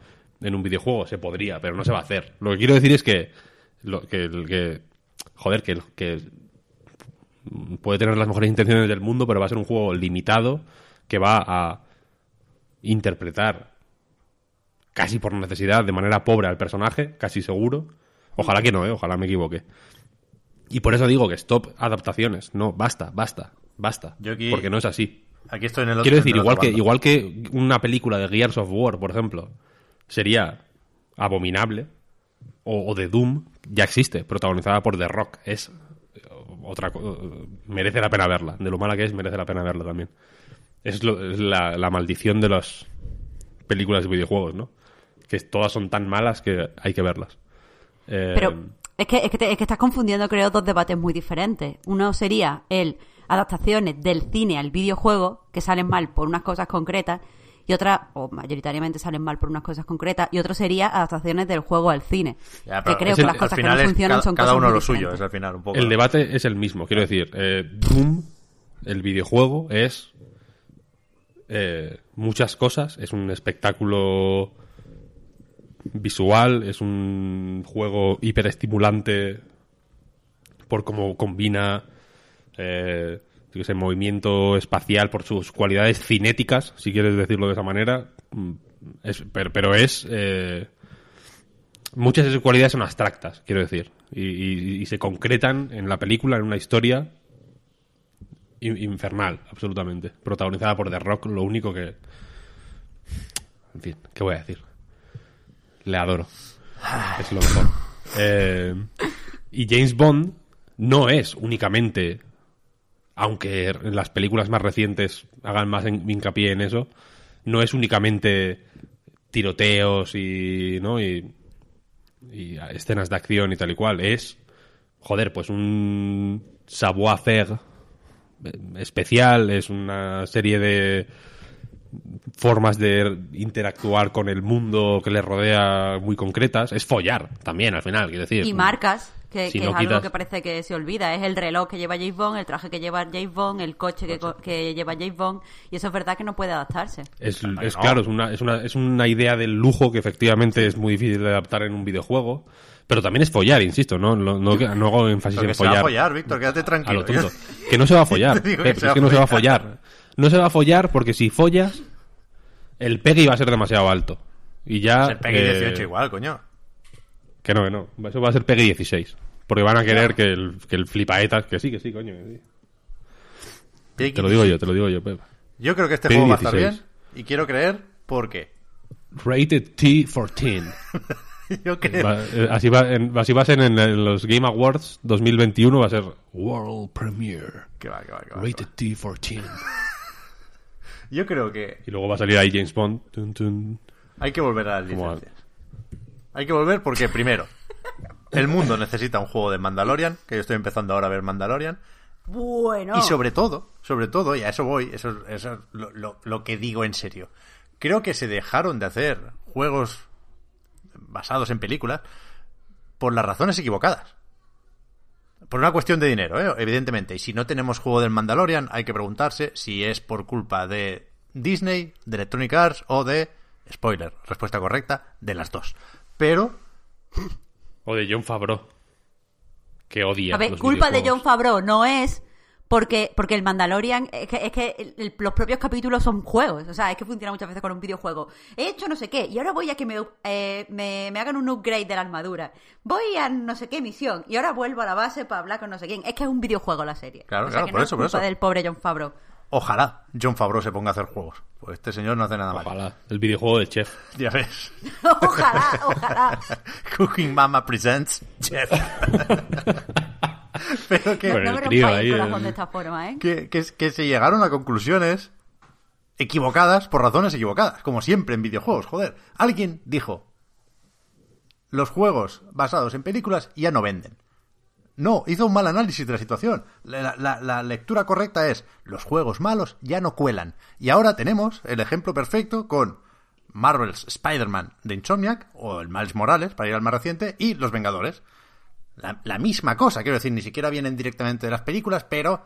en un videojuego? Se podría, pero no se va a hacer. Lo que quiero decir es que... Lo, que, que joder, que, que puede tener las mejores intenciones del mundo, pero va a ser un juego limitado que va a interpretar casi por necesidad, de manera pobre al personaje, casi seguro. Ojalá que no, ¿eh? ojalá me equivoque. Y por eso digo que stop adaptaciones. No, basta, basta, basta.
Yo aquí-
Porque no es así.
Aquí estoy en el otro
Quiero decir,
el
igual que, igual que una película de Gears of War, por ejemplo, sería abominable, o, o de Doom, ya existe, protagonizada por The Rock. Es eh, otra co- eh, merece la pena verla. De lo mala que es, merece la pena verla también. Es, lo- es la, la maldición de las películas de videojuegos, ¿no? Que todas son tan malas que hay que verlas. Eh,
Pero es que, es, que te- es que estás confundiendo, creo, dos debates muy diferentes. Uno sería el adaptaciones del cine al videojuego que salen mal por unas cosas concretas y otra, o mayoritariamente salen mal por unas cosas concretas, y otro sería adaptaciones del juego al cine.
Ya,
que creo
es
que
el-
las cosas que no funcionan
cada,
son
cada
cosas
uno
muy
lo suyo, es al final un poco.
El debate es el mismo, quiero decir, eh, Doom el videojuego es eh, muchas cosas. Es un espectáculo visual, es un juego hiperestimulante por cómo combina eh, qué sé, movimiento espacial, por sus cualidades cinéticas, si quieres decirlo de esa manera. Mm, pero, pero es... eh, muchas de sus cualidades son abstractas, quiero decir, y, y- se concretan en la película, en una historia in- infernal, absolutamente. Protagonizada por The Rock, lo único que... En fin, ¿qué voy a decir? Le adoro. Es lo mejor. Eh, y James Bond no es únicamente, aunque las películas más recientes hagan más hincapié en eso, no es únicamente tiroteos y, ¿no? y, y escenas de acción y tal y cual. Es, joder, pues un savoir-faire eh, especial, es una serie de formas de interactuar con el mundo que le rodea muy concretas. Es follar también, al final, quiero decir.
Y marcas, que,
Si
que
no
es algo que parece que se olvida. Es el reloj que lleva James Bond, el traje que lleva James Bond, el coche que, co- que lleva James Bond. Y eso es verdad que no puede adaptarse.
Es, claro, es una, es, una, es una idea del lujo que efectivamente es muy difícil de adaptar en un videojuego. Pero también es follar, insisto, no, no, no, no hago énfasis
Pero
en
que se va a
follar.
follar, Víctor, quédate
A
tranquilo.
lo tonto. Que no se va a follar.
Que
es que no se va a
follar.
No se va a follar porque si follas, el pegue iba a ser demasiado alto. Y ya.
Se pegue
eh,
18 igual, coño.
Que no, que no. Eso va a ser pegue 16. Porque van a querer que el, que el flipaetas. Que sí, que sí, coño. que sí. Te lo digo yo, te lo digo yo, Pep.
Yo creo que este
Peggy
juego va a estar
16.
bien. Y quiero creer porque
Rated T14.
yo creo
Va- eh, así, va, en- así va a ser en, en los Game Awards 2021. Va a ser World Premiere.
que va, que va, que va,
Rated
va.
T14.
Yo creo que
Y luego va a salir ahí James Bond. Tun, tun.
hay que volver a las licencias. Hay que volver porque, primero, el mundo necesita un juego de Mandalorian, que yo estoy empezando ahora a ver Mandalorian.
Bueno.
Y sobre todo, sobre todo, y a eso voy, eso, eso es lo, lo- lo que digo en serio. Creo que se dejaron de hacer juegos basados en películas por las razones equivocadas. Por una cuestión de dinero, ¿eh? evidentemente. Y si no tenemos juego del Mandalorian, hay que preguntarse si es por culpa de Disney, de Electronic Arts o de... Spoiler, respuesta correcta, de las dos. Pero
O de John Favreau. Que odia.
A ver,
los
culpa de John. Favreau no es porque, porque el Mandalorian, es que, es que el- los propios capítulos son juegos, o sea, es que funciona muchas veces con un videojuego. He hecho no sé qué, y ahora voy a que me, eh, me, me hagan un upgrade de la armadura. Voy a no sé qué misión, y ahora vuelvo a la base para hablar con no sé quién. Es que es un videojuego la serie.
Claro,
O sea,
claro,
que
por
no
eso,
es
por
culpa
eso.
del pobre John Favreau.
ojalá John Favreau se ponga a hacer juegos. Pues este señor no hace nada mal.
Ojalá. El videojuego de Chef.
Ya ves.
ojalá, ojalá.
Cooking Mama Presents Chef. Pero que,
no
el ahí,
de esta forma, ¿eh?
que, que, que se llegaron a conclusiones equivocadas por razones equivocadas, como siempre en videojuegos, joder. Alguien dijo, los juegos basados en películas ya no venden. No, hizo un mal análisis de la situación. La, la- la lectura correcta es, los juegos malos ya no cuelan. Y ahora tenemos el ejemplo perfecto con Marvel's Spider-Man de Insomniac, o el Miles Morales, para ir al más reciente, y Los Vengadores. La, la misma cosa, quiero decir, ni siquiera vienen directamente de las películas, pero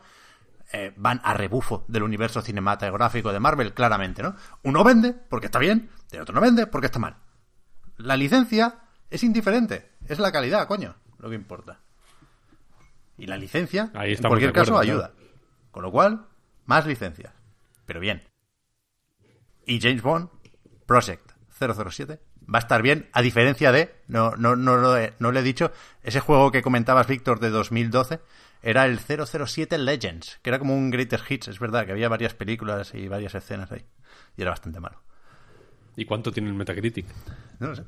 eh, van a rebufo del universo cinematográfico de Marvel, claramente, ¿no? Uno vende porque está bien, el otro no vende porque está mal. La licencia es indiferente, es la calidad, coño, lo que importa. Y la licencia,
Ahí
en cualquier
acuerdo,
caso, ayuda. Con lo cual, más licencias. Pero bien. Y James Bond, Project 007, va a estar bien, a diferencia de, no, no, no, lo he- no le he dicho, ese juego que comentabas, Víctor, de 2012, era el 007 Legends, que era como un Greatest Hits, es verdad, que había varias películas y varias escenas ahí. Y era bastante malo.
¿Y cuánto tiene el Metacritic?
No lo sé.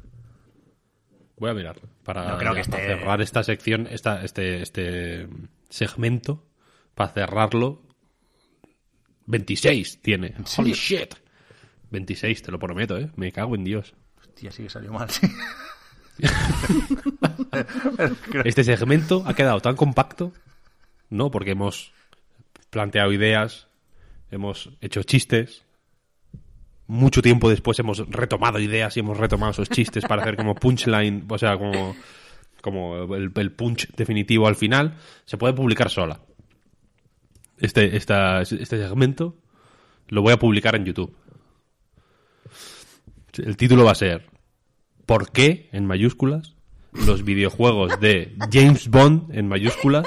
Voy a mirar. Para,
No creo que
para
esté-
cerrar esta sección, esta, este, este segmento, para cerrarlo. 26 tiene. Holy shit. 26, te lo prometo, ¿eh? Me cago en Dios.
Hostia, sí que salió mal,
Este segmento ha quedado tan compacto, ¿no? Porque hemos planteado ideas, hemos hecho chistes. Mucho tiempo después hemos retomado ideas y hemos retomado esos chistes para hacer como punchline, o sea, como, como el, punch definitivo al final. Se puede publicar sola. este, este segmento lo voy a publicar en YouTube. El título va a ser ¿Por qué, en mayúsculas, los videojuegos de James Bond, en mayúsculas,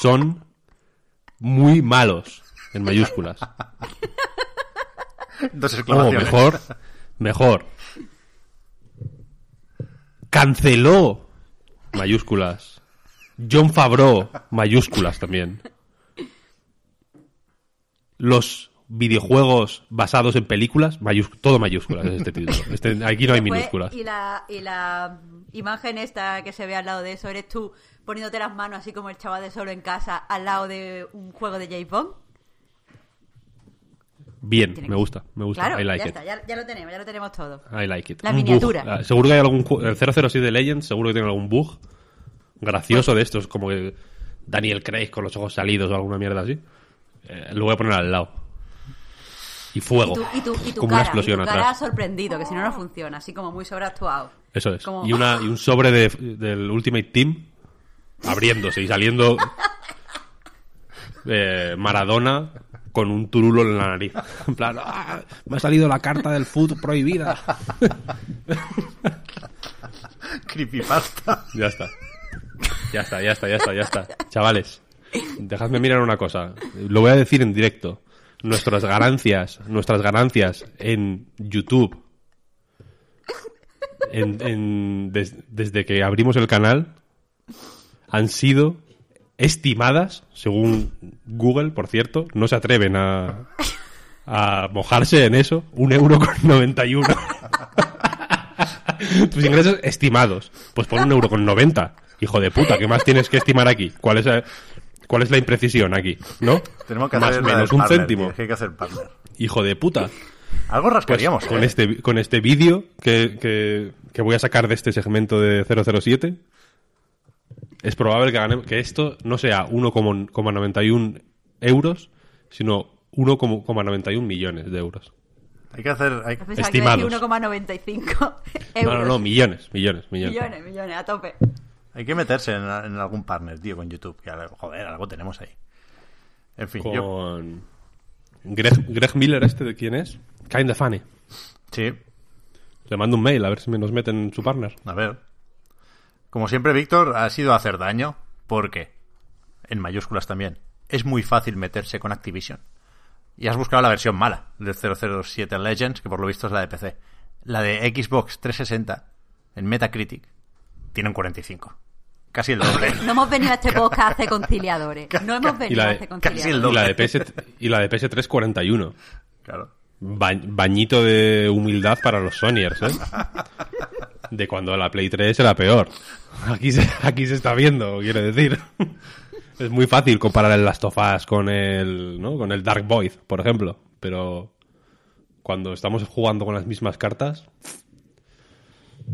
son muy malos, en mayúsculas?
Dos
O mejor, mejor. Canceló, mayúsculas. John Favreau, mayúsculas también. Los videojuegos basados en películas, mayús- todo mayúsculas es este título. Este- aquí no hay minúsculas.
Y la, y la imagen esta que se ve al lado de eso, eres tú poniéndote las manos así como el chaval de solo en casa al lado de un juego de Bond.
Bien, me gusta, me gusta.
Claro,
I like
ya
it.
está, ya, ya lo tenemos, ya lo tenemos todo.
I like it.
La
Un
miniatura.
Ah, seguro que hay algún ju- el 007 Legends, seguro que tiene algún bug gracioso de estos, como que Daniel Craig con los ojos salidos o alguna mierda así. Eh, lo voy a poner al lado. Y fuego.
Y tu, y tu, y tu
como
cara,
una explosión
y tu cara
atrás.
sorprendido, que si no, no funciona, así como muy sobreactuado.
Eso es.
como-
Y, una, y un sobre de, del Ultimate Team abriéndose y saliendo eh, Maradona con un turulo en la nariz. En plan, "Ah, me ha salido la carta del foot prohibida.
Creepypasta.
Ya está. Ya está, ya está, ya está, ya está. Chavales, dejadme mirar una cosa. Lo voy a decir en directo. Nuestras ganancias, nuestras ganancias en YouTube, en, en- des- desde que abrimos el canal, han sido estimadas, según Google, por cierto, no se atreven a, a mojarse en eso, un euro con 91. Tus ingresos estimados. Pues pon un euro con 90. Hijo de puta, ¿qué más tienes que estimar aquí? ¿Cuál es, cuál es la imprecisión aquí? ¿No?
Tenemos que
más
hacer
o menos un
partner,
céntimo.
tío, que hay que hacer partner.
Hijo de puta.
Algo
Pues
rascaríamos,
con
¿eh?
este, con este vídeo que, que, que voy a sacar de este segmento de 007, es probable que, gane- que esto no sea 1,91 euros, sino 1,91 millones de euros.
Hay que hacer... hay-
Estimados.
decir 1,95 euros.
No, no, no, millones, millones, millones.
millones, millones, a tope.
Hay que meterse en, en algún partner, tío, con YouTube. Que, joder, algo tenemos ahí. En fin, yo...
Con Greg, Greg Miller, este de quién es? Kinda funny.
Sí,
Le mando un mail a ver si me nos meten en su partner.
a ver. Como siempre, Víctor, ha sido hacer daño porque, en mayúsculas también, es muy fácil meterse con Activision. Y has buscado la versión mala del 007 Legends, que por lo visto es la de PC. La de Xbox 360, en Metacritic, tiene un 45. Casi el doble.
No hemos venido a este podcast a hacer conciliadores. No hemos venido
la
a hacer
casi el
conciliadores.
Y la de, PS, y la de PS3 41.
claro.
Ba- bañito de humildad para los Sonyers, ¿eh? De cuando la Play 3 era peor. Aquí se, aquí se está viendo, quiero decir. Es muy fácil comparar el Last of Us con el, ¿no? con el Dark Void, por ejemplo. Pero cuando estamos jugando con las mismas cartas,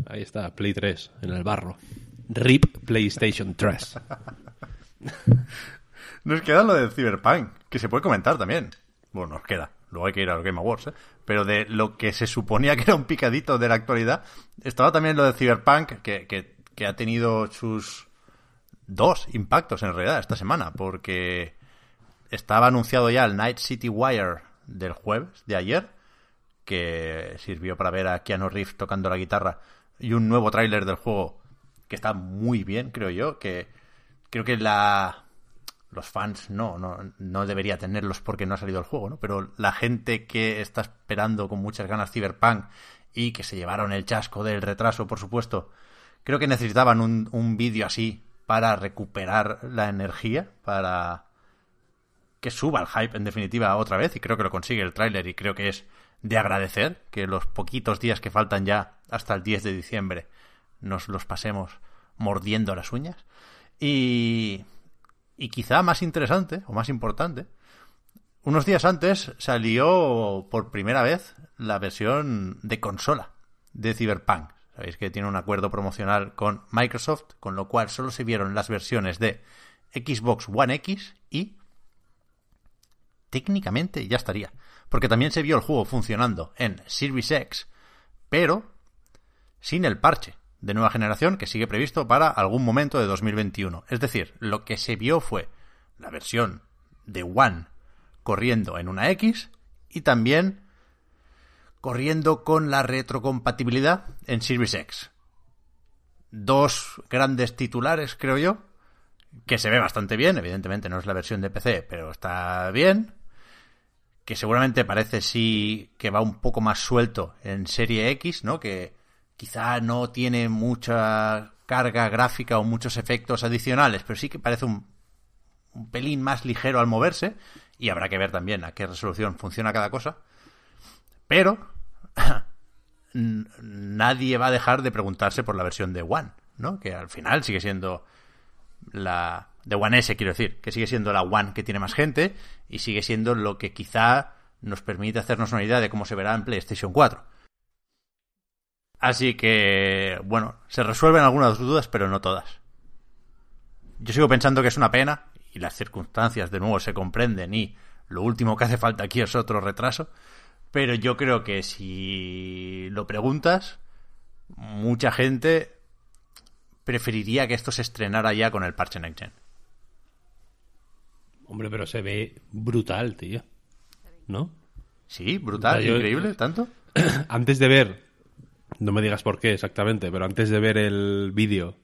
ahí está, Play 3, en el barro. RIP PlayStation 3.
Nos queda lo del Cyberpunk, que se puede comentar también. Bueno, nos queda. Luego hay que ir a los Game Awards, ¿eh? Pero de lo que se suponía que era un picadito de la actualidad, estaba también lo del Cyberpunk, que, que, que ha tenido sus dos impactos en realidad esta semana, porque estaba anunciado ya el Night City Wire del jueves, de ayer, que sirvió para ver a Keanu Reeves tocando la guitarra, y un nuevo tráiler del juego que está muy bien, creo yo, que creo que la los fans no, no, no debería tenerlos porque no ha salido el juego, ¿no? Pero la gente que está esperando con muchas ganas Cyberpunk y que se llevaron el chasco del retraso, por supuesto, creo que necesitaban un, un vídeo así para recuperar la energía, para que suba el hype en definitiva otra vez y creo que lo consigue el tráiler y creo que es de agradecer que los poquitos días que faltan ya hasta el 10 de diciembre nos los pasemos mordiendo las uñas y y quizá más interesante o más importante, unos días antes salió por primera vez la versión de consola de Cyberpunk. Sabéis que tiene un acuerdo promocional con Microsoft, con lo cual solo se vieron las versiones de Xbox One X y técnicamente ya estaría. Porque también se vio el juego funcionando en Series X, pero sin el parche de nueva generación que sigue previsto para algún momento de 2021. Es decir, lo que se vio fue la versión de One corriendo en una X y también corriendo con la retrocompatibilidad en Series X. Dos grandes titulares, creo yo, que se ve bastante bien, evidentemente no es la versión de PC, pero está bien, que seguramente parece sí que va un poco más suelto en Serie X, ¿no? Que quizá no tiene mucha carga gráfica o muchos efectos adicionales, pero sí que parece un, pelín más ligero al moverse y habrá que ver también a qué resolución funciona cada cosa. Pero nadie va a dejar de preguntarse por la versión de One, ¿no? Que al final sigue siendo la de One S, quiero decir, que sigue siendo la One que tiene más gente y sigue siendo lo que quizá nos permite hacernos una idea de cómo se verá en PlayStation 4. Así que, bueno, se resuelven algunas dudas, pero no todas. Yo sigo pensando que es una pena y las circunstancias de nuevo se comprenden y lo último que hace falta aquí es otro retraso. Pero yo creo que si lo preguntas, mucha gente preferiría que esto se estrenara ya con el parche Next Gen.
Hombre, pero se ve brutal, tío. ¿No?
Sí, brutal,
Yo-
increíble, tanto.
antes de ver, no me digas por qué exactamente, pero antes de ver el vídeo,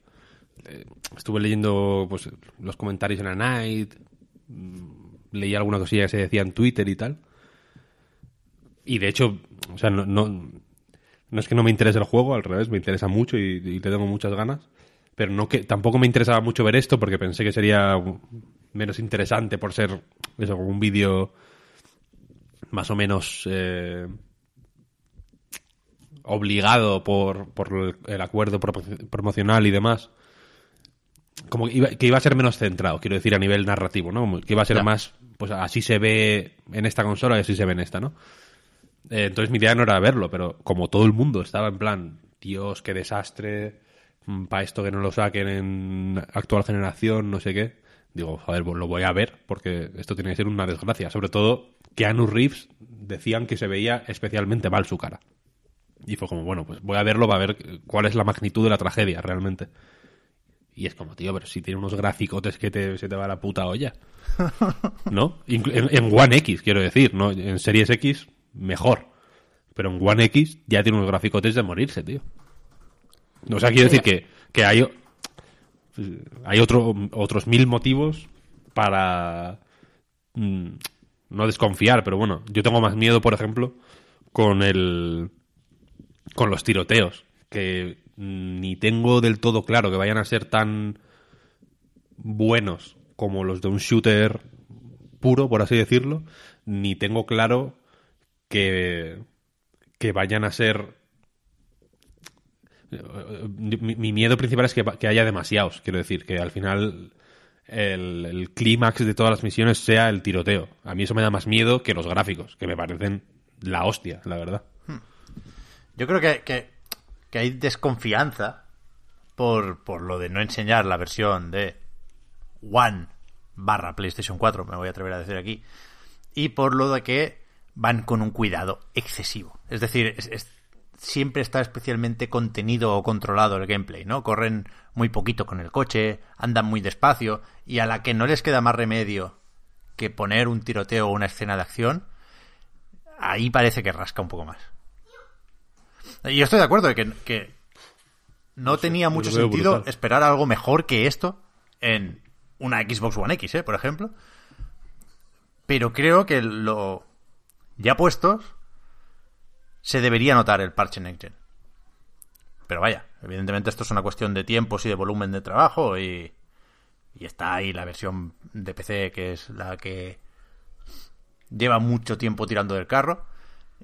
eh, estuve leyendo pues, los comentarios en la night, mm, leí alguna cosilla que se decía en Twitter y tal. Y de hecho, o sea, no, no, no es que no me interese el juego, al revés, me interesa mucho y, y le tengo muchas ganas. Pero no que tampoco me interesaba mucho ver esto porque pensé que sería menos interesante por ser eso, un vídeo más o menos eh, obligado por, por el, acuerdo pro- promocional y demás. Como que iba, que iba a ser menos centrado, quiero decir, a nivel narrativo, ¿no? Que iba a ser
Ya.
más, pues así se ve en esta consola y así se ve en esta, ¿no? Eh, entonces mi idea no era verlo, pero como todo el mundo estaba en plan, Dios, qué desastre, para esto que no lo saquen en actual generación, no sé qué. Digo, joder, pues lo voy a ver, porque esto tiene que ser una desgracia. Sobre todo que Anu Reeves decían que se veía especialmente mal su cara. Y fue como, bueno, pues voy a verlo para ver cuál es la magnitud de la tragedia realmente. Y es como, tío, pero si tiene unos graficotes que te, se te va la puta olla. ¿No? En, en One X, quiero decir, ¿no? En Series X, mejor. Pero en One X ya tiene unos graficotes de morirse, tío. O sea, quiero decir que, que hay, hay otro, otros mil motivos para mm, no desconfiar, pero bueno, yo tengo más miedo, por ejemplo, con el con los tiroteos, que ni tengo del todo claro que vayan a ser tan buenos como los de un shooter puro, por así decirlo, ni tengo claro que, que vayan a ser... Mi, mi miedo principal es que, que haya demasiados, quiero decir, que al final el, el clímax de todas las misiones sea el tiroteo. A mí eso me da más miedo que los gráficos, que me parecen la hostia, la verdad.
Yo creo que, que, hay desconfianza por, por lo de no enseñar la versión de One barra PlayStation 4, me voy a atrever a decir aquí, y por lo de que van con un cuidado excesivo. Es decir, es- siempre está especialmente contenido o controlado el gameplay, ¿no? Corren muy poquito con el coche, andan muy despacio, y a la que no les queda más remedio que poner un tiroteo o una escena de acción, ahí parece que rasca un poco más. Y yo estoy de acuerdo de que, que no tenía mucho sentido
brutal.
esperar algo mejor que esto en una Xbox One X, ¿eh? por ejemplo. Pero creo que lo ya puestos se debería notar el parche Next Gen. Pero vaya, evidentemente esto es una cuestión de tiempos y de volumen de trabajo y, y está ahí la versión de PC que es la que lleva mucho tiempo tirando del carro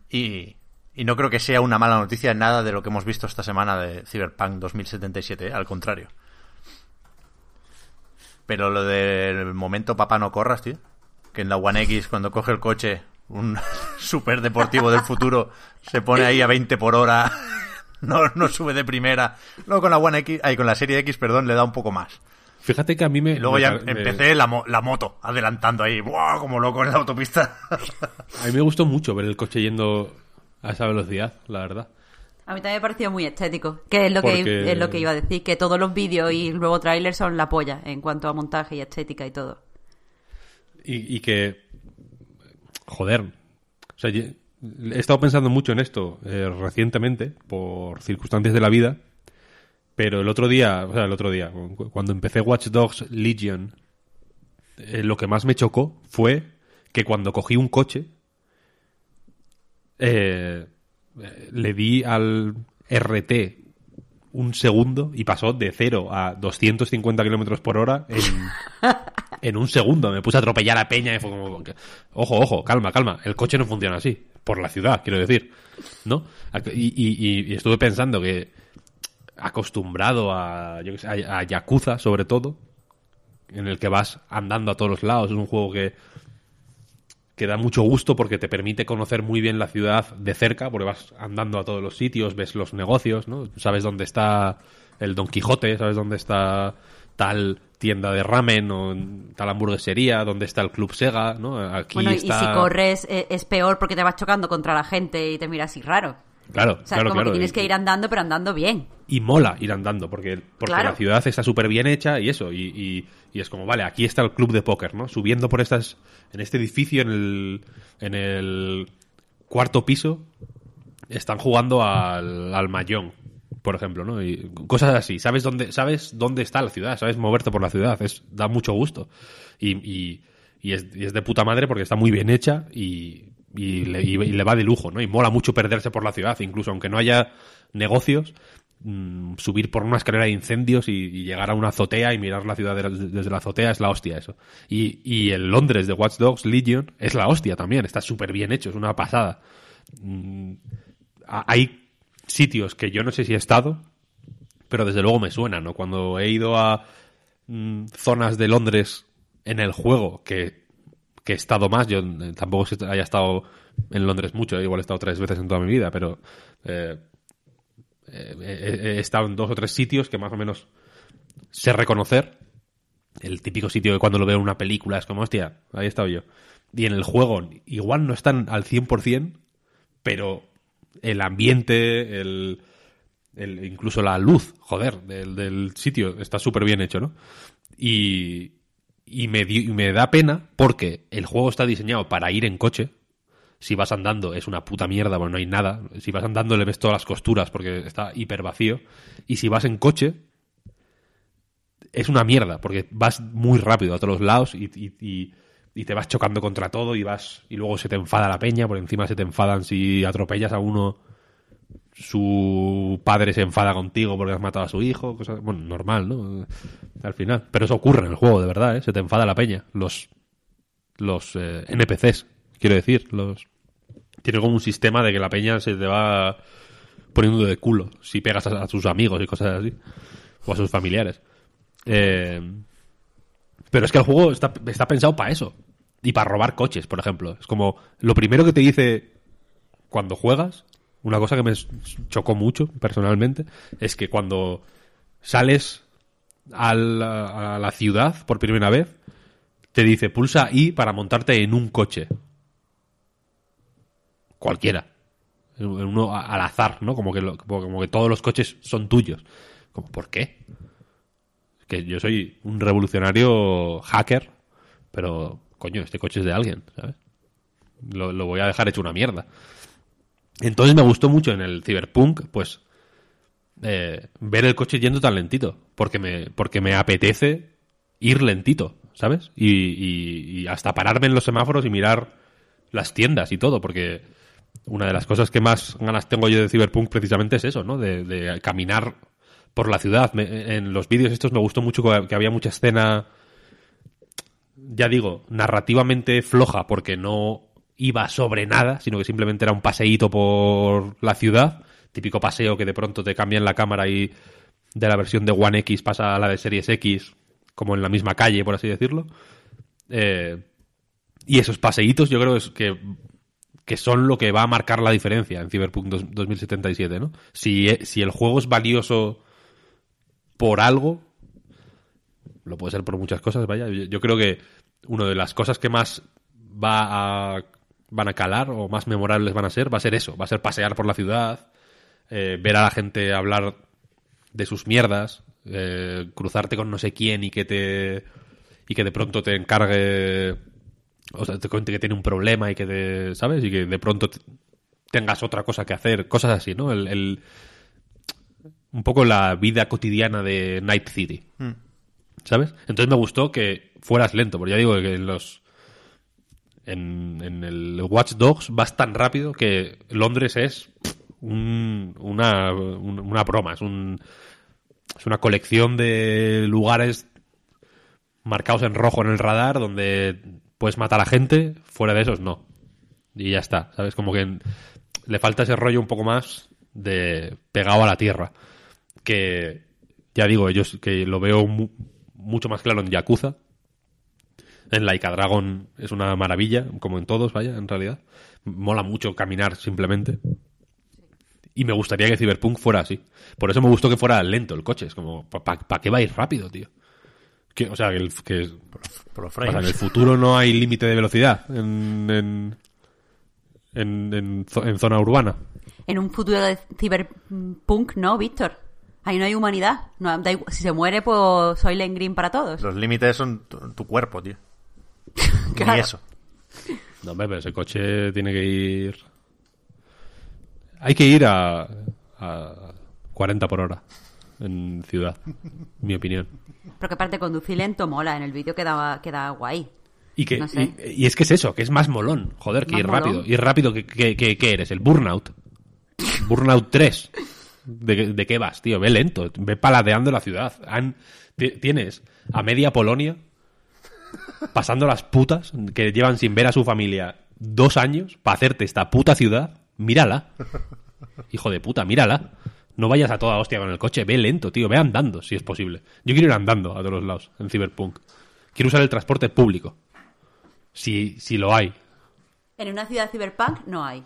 y, y no creo que sea una mala noticia nada de lo que hemos visto esta semana de Cyberpunk 2077, ¿eh? al contrario. Pero lo del momento papá no corras, tío. Que en la One X cuando coge el coche un super deportivo del futuro se pone ahí a 20 por hora, no, no sube de primera. Luego con la One X, ahí con la serie X, perdón, le da un poco más.
Fíjate que a mí me...
Y luego ya
me-
empecé la, mo- la moto adelantando ahí, ¡buah! como loco en la autopista.
A mí me gustó mucho ver el coche yendo a esa velocidad, la verdad.
A mí también me pareció muy estético, que es lo,
Porque-
que, es lo que iba a decir, que todos los vídeos y luego trailers son la polla en cuanto a montaje y estética y todo.
y, y que, joder, o sea, he estado pensando mucho en esto eh, recientemente por circunstancias de la vida, pero el otro día, o sea, el otro día, cu- cuando empecé Watch Dogs Legion, eh, lo que más me chocó fue que cuando cogí un coche, eh, le di al RT un segundo y pasó de 0 a 250 kilómetros por hora en, en un segundo. Me puse a atropellar a Peña y fue como... Ojo, ojo, calma, calma. El coche no funciona así. Por la ciudad, quiero decir. ¿No? Y, y- y- y estuve pensando que acostumbrado a, yo qué sé, a, a Yakuza, sobre todo, en el que vas andando a todos los lados. Es un juego que, que da mucho gusto porque te permite conocer muy bien la ciudad de cerca, porque vas andando a todos los sitios, ves los negocios, ¿no? Sabes dónde está el Don Quijote, sabes dónde está tal tienda de ramen o tal hamburguesería, dónde está el Club Sega, ¿no? Aquí
Bueno,
está...
y si corres eh, es peor porque te vas chocando contra la gente y te miras así raro.
Claro,
O sea,
claro,
como
claro.
que tienes
Y-
que ir andando, pero andando bien.
y mola ir andando porque, porque
Claro.
la ciudad está súper bien hecha y eso y, y- y es como vale aquí está el club de póker no subiendo por estas en este edificio en el en el cuarto piso están jugando al, al mahjong por ejemplo no y cosas así sabes dónde sabes dónde está la ciudad sabes moverte por la ciudad es da mucho gusto y, y, y es, y es de puta madre porque está muy bien hecha y y le, va de lujo, ¿no? Y mola mucho perderse por la ciudad, incluso aunque no haya negocios, mm, subir por una escalera de incendios y, llegar a una azotea y mirar la ciudad desde la azotea es la hostia eso. Y, el Londres de Watch Dogs Legion es la hostia también, está súper bien hecho, es una pasada. Mm, hay sitios que yo no sé si he estado, pero desde luego me suenan, ¿no? Cuando he ido a mm, zonas de Londres en el juego que, que he estado más, yo eh, tampoco haya estado en Londres mucho, igual he estado tres veces en toda mi vida, pero eh, eh, he estado en dos o tres sitios que más o menos sé reconocer. El típico sitio que cuando lo veo en una película es como, hostia, ahí he estado yo. Y en el juego igual no están al 100%, pero el ambiente, el, el- incluso la luz, joder, del, del sitio está súper bien hecho, ¿no? Y, y me, y me da pena porque el juego está diseñado para ir en coche. Si vas andando es una puta mierda, bueno, no hay nada. Si vas andando le ves todas las costuras porque está hiper vacío. Y si vas en coche es una mierda porque vas muy rápido a todos lados y, y- y- y te vas chocando contra todo y vas y luego se te enfada la peña, por encima se te enfadan si atropellas a uno su padre se enfada contigo porque has matado a su hijo, cosa, bueno, normal, ¿no? Al final. Pero eso ocurre en el juego, de verdad, ¿eh? Se te enfada la peña. Los, los eh, NPCs, quiero decir, los... Tiene como un sistema de que la peña se te va poniendo de culo si pegas a, a sus amigos y cosas así. O a sus familiares. Eh, pero es que el juego está, está pensado para eso. Y para robar coches, por ejemplo. Es como lo primero que te dice cuando juegas, una cosa que me chocó mucho personalmente, es que cuando sales a la, ciudad por primera vez, te dice pulsa I para montarte en un coche. Cualquiera. Al azar, ¿no? Como que, lo- como que todos los coches son tuyos. Como, ¿por qué? Que yo soy un revolucionario hacker, pero, coño, este coche es de alguien, ¿sabes? Lo, lo voy a dejar hecho una mierda. Entonces me gustó mucho en el Cyberpunk, pues, eh, ver el coche yendo tan lentito, porque me, porque me apetece ir lentito, ¿sabes? Y, y- hasta pararme en los semáforos y mirar las tiendas y todo, porque una de las cosas que más ganas tengo yo de Cyberpunk precisamente es eso, ¿no? De, caminar por la ciudad. En los vídeos estos me gustó mucho que había mucha escena, ya digo, narrativamente floja, porque no iba sobre nada, sino que simplemente era un paseíto por la ciudad, típico paseo que de pronto te cambian la cámara y de la versión de One X pasa a la de Series X, como en la misma calle, por así decirlo. Eh, y esos paseítos yo creo que, que son lo que va a marcar la diferencia en Cyberpunk dos- 2077, ¿no? Si, eh, si el juego es valioso por algo, lo puede ser por muchas cosas, vaya. Yo, yo creo que una de las cosas que más va a, van a calar o más memorables van a ser, va a ser eso, va a ser pasear por la ciudad, eh, ver a la gente hablar de sus mierdas, eh, cruzarte con no sé quién y que te y que de pronto te encargue o sea, te cuente que tiene un problema y que te, ¿sabes? Y que de pronto te- tengas otra cosa que hacer, cosas así, ¿no? El, el- un poco la vida cotidiana de Night City. ¿Sabes? Entonces me gustó que fueras lento, porque ya digo que en los en, en el Watch Dogs vas tan rápido que Londres es un- una, un- una broma, es un es una colección de lugares marcados en rojo en el radar donde puedes matar a gente, fuera de esos no. Y ya está, ¿sabes? Como que le falta ese rollo un poco más de pegado a la tierra. Que, ya digo, ellos que lo veo mu- mucho más claro en Yakuza. En Laika Dragon es una maravilla, como en todos, vaya, en realidad. Mola mucho caminar simplemente. Y me gustaría que Cyberpunk fuera así. Por eso me gustó que fuera lento el coche. Es como, ¿para qué va a ir rápido, tío? Que, o sea, que, el- que o sea, en el futuro no hay límite de velocidad en, en, en, en zo- en zona urbana.
En un futuro de ciberpunk, no, Víctor. Ahí no hay humanidad. No, da igual- si se muere, pues soy Len Green para todos.
Los límites son tu, tu cuerpo, tío.
Claro.
Ni eso.
No, hombre, pero ese coche tiene que ir. Hay que ir a, a 40 por hora en ciudad, mi opinión.
Pero que parte conducir lento mola. En el vídeo queda, queda guay.
Y, que,
No sé.
y, y es que es eso, que es más molón. Joder, que
Más
ir
molón.
rápido. Ir rápido, que, que, que- que eres? ¿El Burnout? Burnout 3. ¿De, qué- de qué vas, tío? Ve lento, ve paladeando la ciudad. Han- tienes a media Polonia pasando las putas que llevan sin ver a su familia dos años para hacerte esta puta ciudad. Mírala. Hijo de puta, mírala. No vayas a toda hostia con el coche, ve lento, tío, ve andando, si es posible. Yo quiero ir andando a todos los lados en Cyberpunk. Quiero usar el transporte público. Si, si lo hay.
En una ciudad ciberpunk no hay.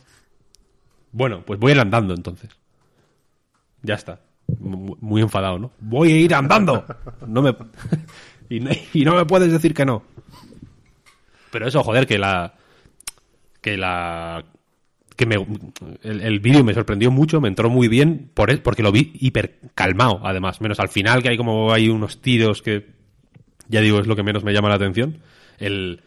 Bueno, pues voy a ir andando entonces. Ya está. Mu- Muy enfadado, ¿no? Voy a ir andando. No me... y, y no me puedes decir que no. Pero eso, joder, que la... Que la... Que me, el, el vídeo me sorprendió mucho, me entró muy bien, por, porque lo vi hiper calmado, además. Menos al final, que hay como hay unos tiros que, ya digo, es lo que menos me llama la atención. El,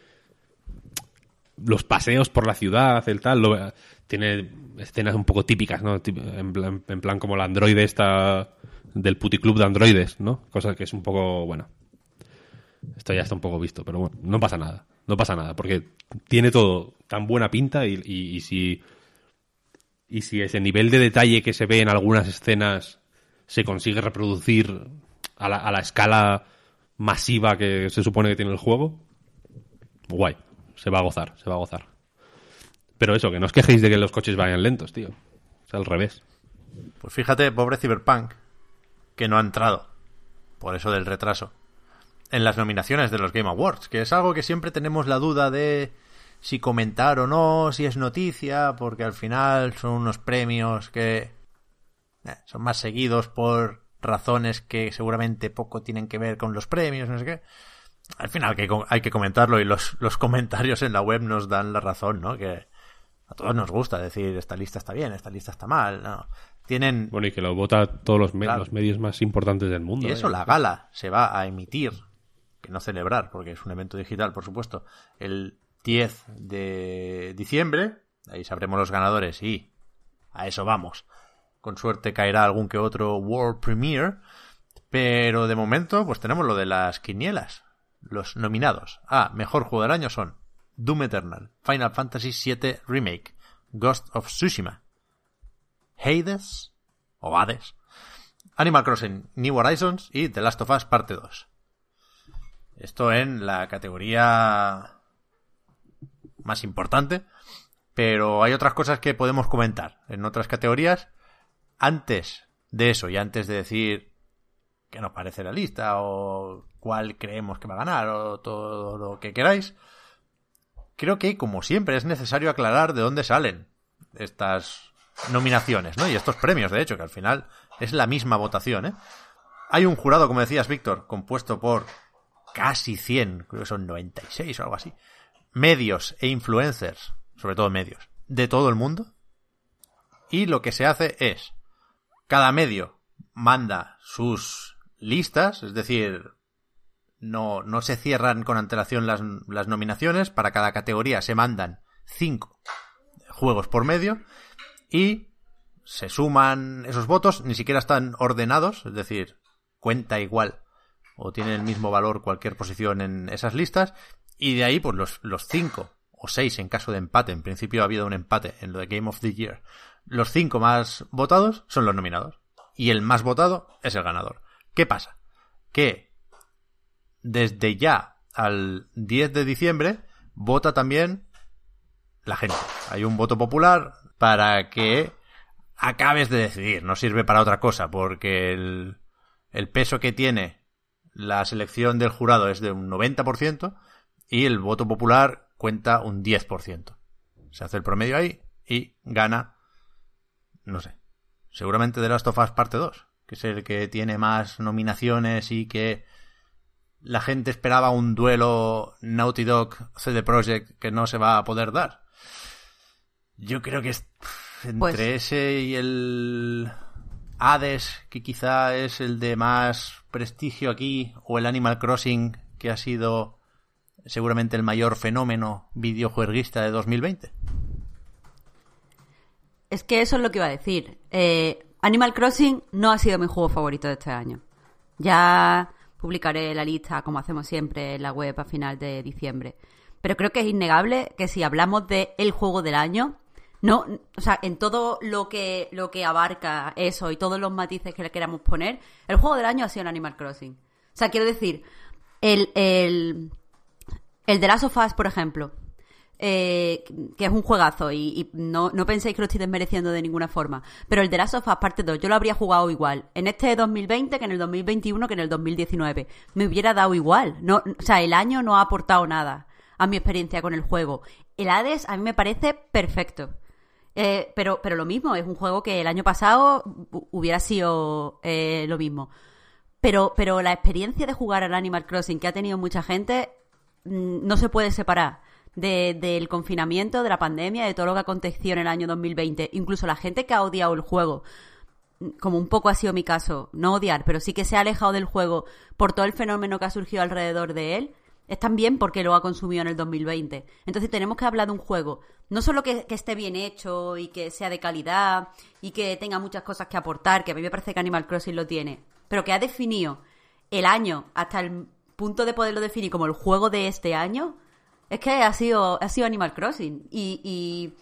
los paseos por la ciudad, el tal, lo- tiene escenas un poco típicas, ¿no? En plan, en plan como la androide esta del puticlub de androides, ¿no? Cosa que es un poco, bueno, esto ya está un poco visto, pero bueno, no pasa nada, no pasa nada, porque tiene todo tan buena pinta y, si y si ese nivel de detalle que se ve en algunas escenas se consigue reproducir a la, a la escala masiva que se supone que tiene el juego, guay, se va a gozar, se va a gozar. Pero eso, que no os quejéis de que los coches vayan lentos, tío. Es al revés.
Pues fíjate, pobre Cyberpunk, que no ha entrado, por eso del retraso, en las nominaciones de los Game Awards, que es algo que siempre tenemos la duda de si comentar o no, si es noticia, porque al final son unos premios que eh, son más seguidos por razones que seguramente poco tienen que ver con los premios, no sé qué. Al final que hay que comentarlo y los, los comentarios en la web nos dan la razón, ¿no? Que a todos nos gusta decir esta lista está bien, esta lista está mal, ¿no? Tienen
Bueno, y que lo vota todos los, me-
Claro.
los medios más importantes del mundo.
y eso,
¿eh?
la gala se va a emitir, no celebrar, porque es un evento digital, por supuesto, el 10 de diciembre. Ahí sabremos los ganadores y a eso vamos. Con suerte caerá algún que otro World Premiere. Pero de momento, pues tenemos lo de las quinielas. Los nominados a Mejor Juego del Año son Doom Eternal, Final Fantasy VII Remake, Ghost of Tsushima, Hades o Hades, Animal Crossing New Horizons y The Last of Us Parte 2. Esto en la categoría más importante, pero hay otras cosas que podemos comentar en otras categorías antes de eso y antes de decir qué nos parece la lista o cuál creemos que va a ganar o todo lo que queráis. Creo que, como siempre, es necesario aclarar de dónde salen estas nominaciones, ¿no? Y estos premios, de hecho, que al final es la misma votación, ¿eh? Hay un jurado, como decías, Víctor, compuesto por casi 100, creo que son 96 o algo así, medios e influencers, sobre todo medios, de todo el mundo. Y lo que se hace es, cada medio manda sus listas, es decir, no, no se cierran con antelación las, las nominaciones. Para cada categoría se mandan cinco juegos por medio y se suman esos votos, ni siquiera están ordenados, es decir, cuenta igual o tiene el mismo valor cualquier posición en esas listas y de ahí pues los, los cinco o seis en caso de empate, en principio ha habido un empate en lo de Game of the Year, los cinco más votados son los nominados y el más votado es el ganador. ¿Qué pasa? Que desde ya al 10 de diciembre vota también la gente. Hay un voto popular para que acabes de decidir. No sirve para otra cosa, porque el, el peso que tiene la selección del jurado es de un 90% y el voto popular cuenta un 10%. Se hace el promedio ahí y gana, no sé, seguramente de Last of Us parte 2, que es el que tiene más nominaciones y que la gente esperaba un duelo Naughty Dog CD Projekt que no se va a poder dar. Yo creo que es entre
Pues-
ese y el Hades, que quizá es el de más prestigio aquí, o el Animal Crossing, que ha sido seguramente el mayor fenómeno videojueguista de 2020.
Es que eso es lo que iba a decir. Eh, Animal Crossing no ha sido mi juego favorito de este año. Ya publicaré la lista, como hacemos siempre, en la web a final de diciembre. Pero creo que es innegable que si hablamos de el juego del año, no, o sea, en todo lo que, lo que abarca eso y todos los matices que le queramos poner, el juego del año ha sido el Animal Crossing. O sea, quiero decir, el, el, el de Last of Us, por ejemplo, eh, que es un juegazo y, no, no penséis que lo estoy desmereciendo de ninguna forma. Pero el de Last of Us parte 2 yo lo habría jugado igual en este 2020 que en el 2021 que en el 2019. Me hubiera dado igual. No, o sea, el año no ha aportado nada a mi experiencia con el juego. El Hades a mí me parece perfecto. Eh, pero, pero lo mismo, es un juego que el año pasado hu- hubiera sido eh, lo mismo. Pero, pero la experiencia de jugar al Animal Crossing que ha tenido mucha gente mm, no se puede separar de- del confinamiento, de la pandemia, de todo lo que aconteció en el año 2020. Incluso la gente que ha odiado el juego, mm, como un poco ha sido mi caso, no odiar, pero sí que se ha alejado del juego por todo el fenómeno que ha surgido alrededor de él, es también porque lo ha consumido en el 2020. Entonces tenemos que hablar de un juego, no solo que, esté bien hecho y que sea de calidad y que tenga muchas cosas que aportar, que a mí me parece que Animal Crossing lo tiene, pero que ha definido el año hasta el punto de poderlo definir como el juego de este año, es que ha sido, ha sido Animal Crossing. Y, y,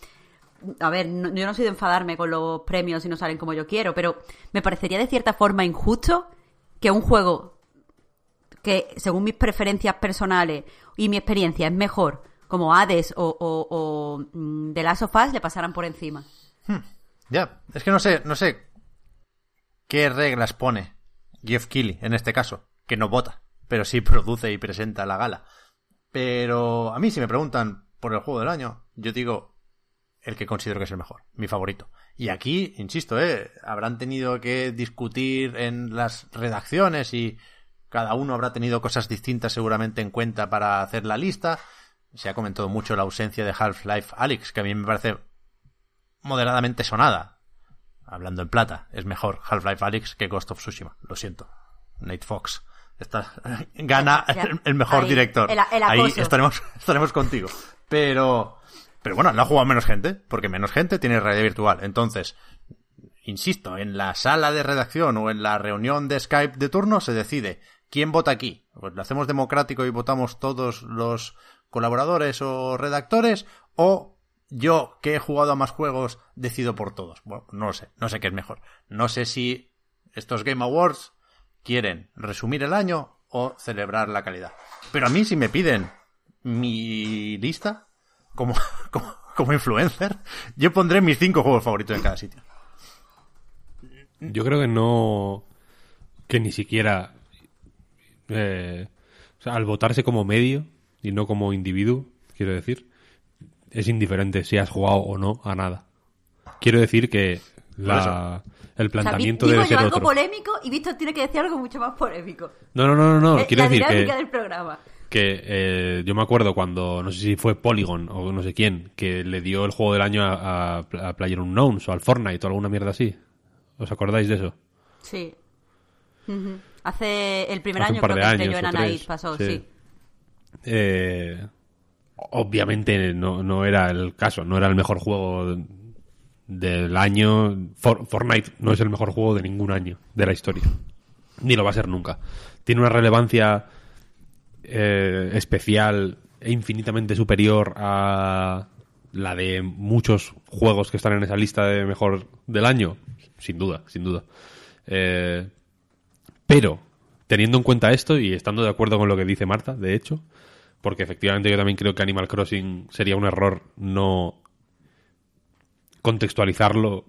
a ver, no- yo no soy de enfadarme con los premios si no salen como yo quiero, pero me parecería de cierta forma injusto que un juego que, según mis preferencias personales y mi experiencia, es mejor, como Hades o, o, o mm, The Last of Us, le pasaran por encima.
Ya, es que no sé, no sé qué reglas pone Jeff Keighley en este caso, que no vota, pero sí produce y presenta la gala. Pero a mí si me preguntan por el juego del año, yo digo el que considero que es el mejor, mi favorito. Y aquí, insisto, eh, habrán tenido que discutir en las redacciones y cada uno habrá tenido cosas distintas seguramente en cuenta para hacer la lista. Se ha comentado mucho la ausencia de Half-Life Alyx, que a mí me parece moderadamente sonada. Hablando en plata, es mejor Half-Life Alyx que Ghost of Tsushima. Lo siento. Nate Fox. Está, gana el, el mejor
ahí,
director.
el- el
Ahí estaremos, estaremos contigo. Pero, pero bueno, lo ha jugado menos gente, porque menos gente tiene realidad virtual. Entonces, insisto, en la sala de redacción o en la reunión de Skype de turno se decide quién vota aquí. Pues lo hacemos democrático y votamos todos los colaboradores o redactores o yo que he jugado a más juegos decido por todos. Bueno, no lo sé, no sé qué es mejor. No sé si estos Game Awards quieren resumir el año o celebrar la calidad. Pero a mí si me piden mi lista como, como, como influencer, yo pondré mis cinco juegos favoritos en cada sitio.
Yo creo que no. que ni siquiera. Eh, o sea, al votarse como medio y no como individuo, quiero decir, es indiferente si has jugado o no a nada. Quiero decir que la, el
O sea,
planteamiento
di-
debe
digo yo
ser
algo
otro.
polémico y Víctor tiene que decir algo mucho más polémico.
No, no, no, no, no. Quiero
la
decir que,
del programa.
que eh, yo me acuerdo cuando, no sé si fue Polygon o no sé quién, que le dio el juego del año a, a, a PlayerUnknown's o al Fortnite o alguna mierda así. ¿Os acordáis de eso?
Sí. Ujú. Hace el primer
Hace
año creo que
años
en
tres,
pasó,
sí.
sí.
Eh, obviamente no, no era el caso, no era el mejor juego del año. For- Fortnite no es el mejor juego de ningún año de la historia. Ni lo va a ser nunca. Tiene una relevancia eh, especial e infinitamente superior a la de muchos juegos que están en esa lista de mejor del año. Sin duda, sin duda. Eh, pero, teniendo en cuenta esto y estando de acuerdo con lo que dice Marta, de hecho, porque efectivamente yo también creo que Animal Crossing sería un error no contextualizarlo.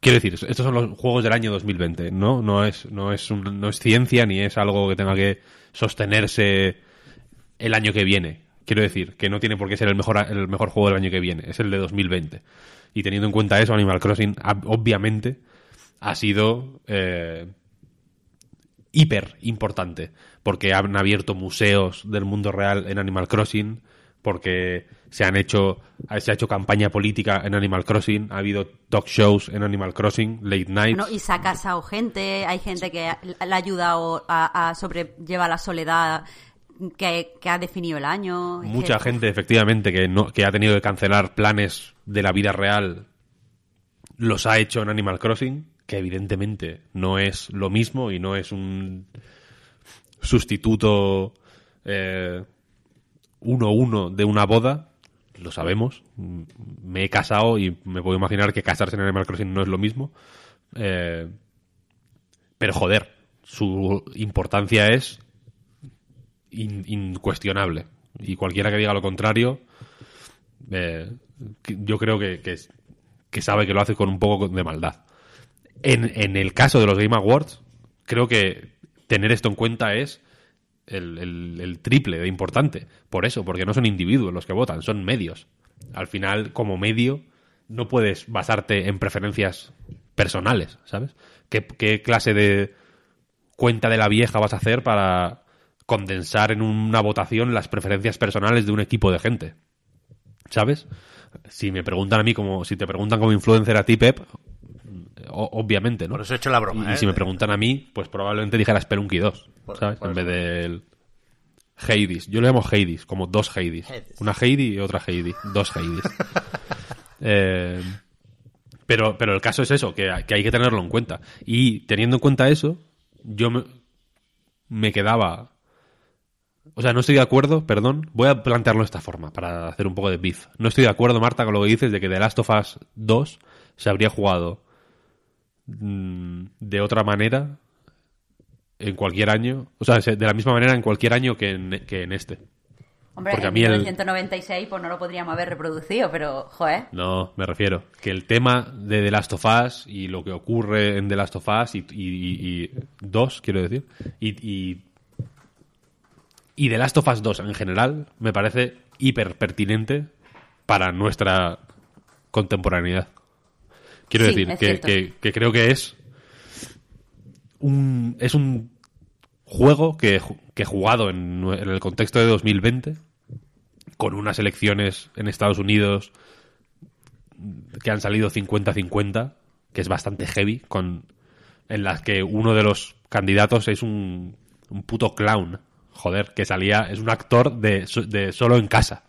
Quiero decir, estos son los juegos del año 2020, ¿no? No es, no es, no es ciencia ni es algo que tenga que sostenerse el año que viene. Quiero decir, que no tiene por qué ser el mejor, el mejor juego del año que viene, es el de 2020. Y teniendo en cuenta eso, Animal Crossing obviamente ha sido eh, hiper importante, porque han abierto museos del mundo real en Animal Crossing, porque se han hecho se ha hecho campaña política en Animal Crossing, ha habido talk shows en Animal Crossing, late nights.
Bueno, y se ha casado gente, hay gente que le ha ayudado a, a sobrellevar la soledad que, que ha definido el año.
Mucha gente, efectivamente, que, no, que ha tenido que cancelar planes de la vida real, los ha hecho en Animal Crossing, que evidentemente no es lo mismo y no es un sustituto eh, uno uno de una boda, lo sabemos. Me he casado y me puedo imaginar que casarse en Animal Crossing no es lo mismo. Eh, pero joder, su importancia es in- incuestionable. Y cualquiera que diga lo contrario, eh, yo creo que, que sabe que lo hace con un poco de maldad. En, en el caso de los Game Awards, creo que tener esto en cuenta es el, triple de importante. Por eso, porque no son individuos los que votan, son medios. Al final, como medio, no puedes basarte en preferencias personales, ¿sabes? ¿Qué, qué clase de cuenta de la vieja vas a hacer para condensar en una votación las preferencias personales de un equipo de gente? ¿Sabes? Si me preguntan a mí como, si te preguntan como influencer a ti, Pep, obviamente, ¿no?
Por eso he hecho la broma,
Y, y
¿eh?
si me preguntan a mí, pues probablemente dijera Spelunky 2,
Por-
¿sabes?
por
en
eso.
vez del Hades. Yo le llamo Hades, como dos Hades.
Hades.
Una Heidi y otra Heidi. Dos Hades. Eh, pero, pero el caso es eso, que, que hay que tenerlo en cuenta. Y teniendo en cuenta eso, yo me, me quedaba... O sea, no estoy de acuerdo, perdón, voy a plantearlo de esta forma, para hacer un poco de beef. No estoy de acuerdo, Marta, con lo que dices de que The Last of Us 2 se habría jugado de otra manera en cualquier año. O sea, se- de la misma manera en cualquier año que en, que en este.
Hombre,
Porque a
en
mí el-
1996 pues no lo podríamos haber reproducido, pero, joder.
No, me refiero. Que el tema de The Last of Us y lo que ocurre en The Last of Us y, y, y- y- dos, quiero decir, y, y, y The Last of Us 2 en general, me parece hiper pertinente para nuestra contemporaneidad. Quiero
Sí,
decir que,
cierto.
que- que creo que es un, es un juego que, que jugado en, en el contexto de 2020, con unas elecciones en Estados Unidos que han salido 50-50, que es bastante heavy, con en las que uno de los candidatos es un, un puto clown. Joder, que salía, es un actor de, de solo en casa.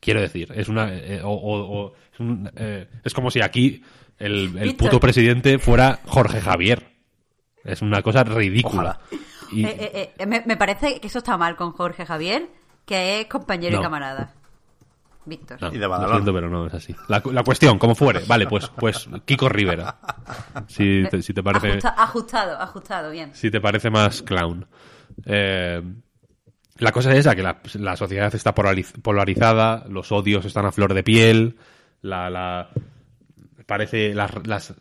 Quiero decir, es una. eh, o- o- o- es, un, eh, es como si aquí el, el puto presidente fuera Jorge Javier. Es una cosa ridícula. Y-
Eh, eh, eh, me, me parece que eso está mal con Jorge Javier, que es compañero
No.
y camarada. Víctor.
No,
Y de
lo siento, pero no es así. La, la cuestión, como fuere. Vale, pues, pues Kiko Rivera. Si te, si te parece,
Ajusta- ajustado, ajustado, bien.
si te parece más clown. Eh, la cosa es esa, que la, sociedad está polariz- polarizada, los odios están a flor de piel, la, la parece las, las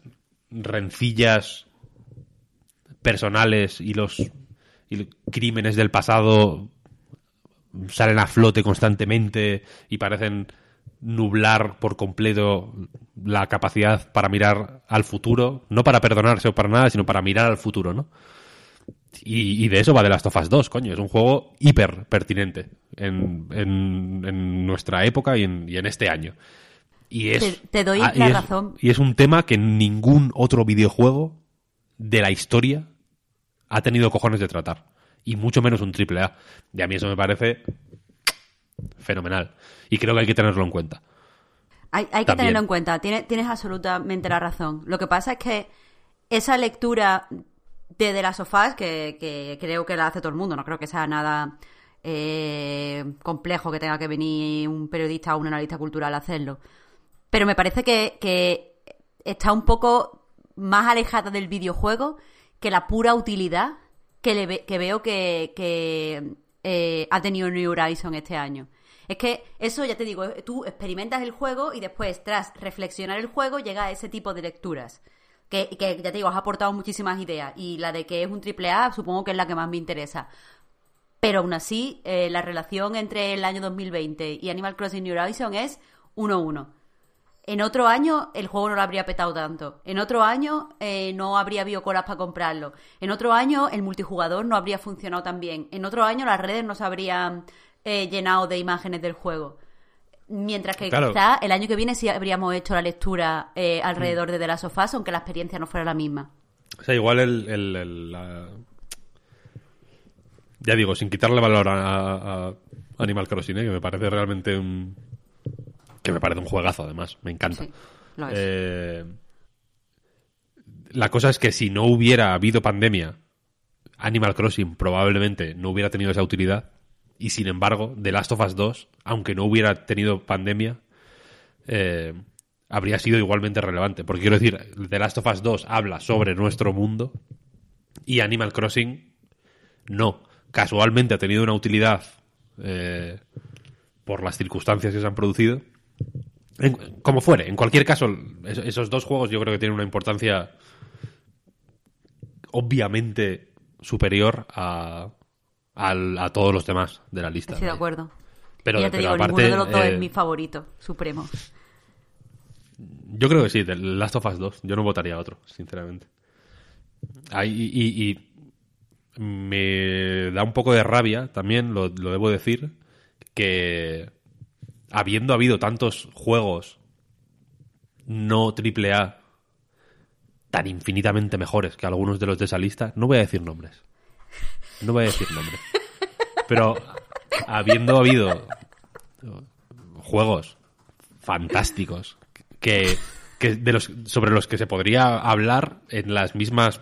rencillas personales y los, y los crímenes del pasado salen a flote constantemente y parecen nublar por completo la capacidad para mirar al futuro, no para perdonarse o para nada, sino para mirar al futuro, ¿no? Y, y de eso va de Last of Us 2, coño, es un juego hiper pertinente en, en- en nuestra época y en, y en este año. Y es,
Te- te doy
ah, y
la
es-
razón.
Y es un tema que ningún otro videojuego de la historia ha tenido cojones de tratar. Y mucho menos un triple A. Y a mí eso me parece fenomenal. Y creo que hay que tenerlo en cuenta.
Hay, hay que tenerlo en cuenta, tienes, tienes absolutamente la razón. Lo que pasa es que esa lectura de The Last of Us, que, que creo que la hace todo el mundo, no creo que sea nada eh, complejo que tenga que venir un periodista o un analista cultural a hacerlo. Pero me parece que, está un poco más alejada del videojuego que la pura utilidad que, le ve- que veo que, que, eh, ha tenido New Horizon este año. Es que eso, ya te digo, eh, tú experimentas el juego y después, tras reflexionar el juego, llega a ese tipo de lecturas. Que, que ya te digo, has aportado muchísimas ideas. Y la de que es un triple A, supongo que es la que más me interesa. Pero aún así, eh, la relación entre el año 2020 y Animal Crossing New Horizon es 1-1. En otro año el juego no lo habría petado tanto. En otro año eh, no habría habido colas para comprarlo. En otro año el multijugador no habría funcionado tan bien. En otro año las redes no se habrían eh, llenado de imágenes del juego. Mientras que
Claro.
quizá el año que viene sí habríamos hecho la lectura eh, alrededor de The Last of Us, aunque la experiencia no fuera la misma.
O sea, igual el... el- el- la- Ya digo, sin quitarle valor a, a Animal Crossing, ¿eh? que me parece realmente un... Que me parece un juegazo, además. Me encanta.
Sí, lo es.
Eh, la cosa es que si no hubiera habido pandemia, Animal Crossing probablemente no hubiera tenido esa utilidad. Y sin embargo, The Last of Us 2, aunque no hubiera tenido pandemia, eh, habría sido igualmente relevante. Porque quiero decir, The Last of Us 2 habla sobre nuestro mundo y Animal Crossing no. Casualmente ha tenido una utilidad eh, por las circunstancias que se han producido. En- como fuere, en cualquier caso, es- esos dos juegos yo creo que tienen una importancia obviamente superior a, al- a todos los demás de la lista.
Estoy de acuerdo.
Pero,
y ya te
pero
digo,
aparte,
ninguno de los dos
eh,
es mi favorito, supremo.
Yo creo que sí, The Last of Us 2. Yo no votaría a otro, sinceramente. Ahí- y, y- y me da un poco de rabia, también lo, lo debo decir, que habiendo habido tantos juegos no triple A tan infinitamente mejores que algunos de los de esa lista, no voy a decir nombres. No voy a decir nombres. Pero habiendo habido juegos fantásticos que, que de los sobre los que se podría hablar en las mismas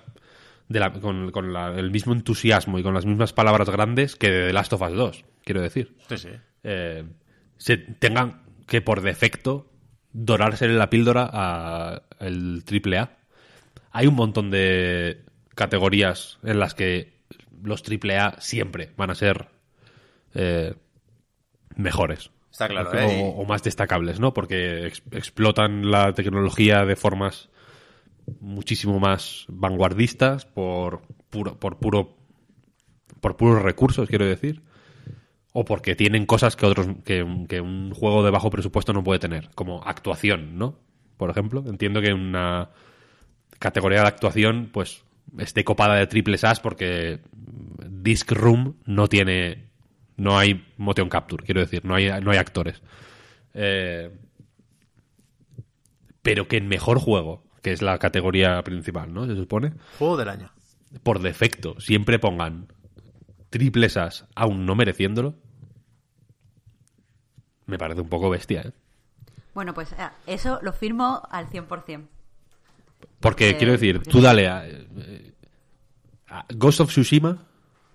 de la- con, con la- el mismo entusiasmo y con las mismas palabras grandes que de The Last of Us 2, quiero decir.
Sí, sí.
Eh, se tengan que por defecto dorársele la píldora a el triple A. Hay un montón de categorías en las que los triple A siempre van a ser eh, mejores.
Está claro,
o,
¿eh?
o más destacables, ¿no? Porque ex- explotan la tecnología de formas muchísimo más vanguardistas por puro, por puro por puros recursos, quiero decir. O porque tienen cosas que otros que, que un juego de bajo presupuesto no puede tener, como actuación, ¿no? Por ejemplo, entiendo que una categoría de actuación, pues, esté copada de triples As porque Disc Room no tiene, no hay motion capture, quiero decir, no hay, no hay actores. Eh, pero que en mejor juego, que es la categoría principal, ¿no? Se supone
Juego del año.
por defecto siempre pongan triples as aún no mereciéndolo, me parece un poco bestia, ¿eh?
Bueno, pues eh, eso lo firmo al 100%.
Porque
Eh,
quiero decir, tú dale a, eh, a Ghost of Tsushima,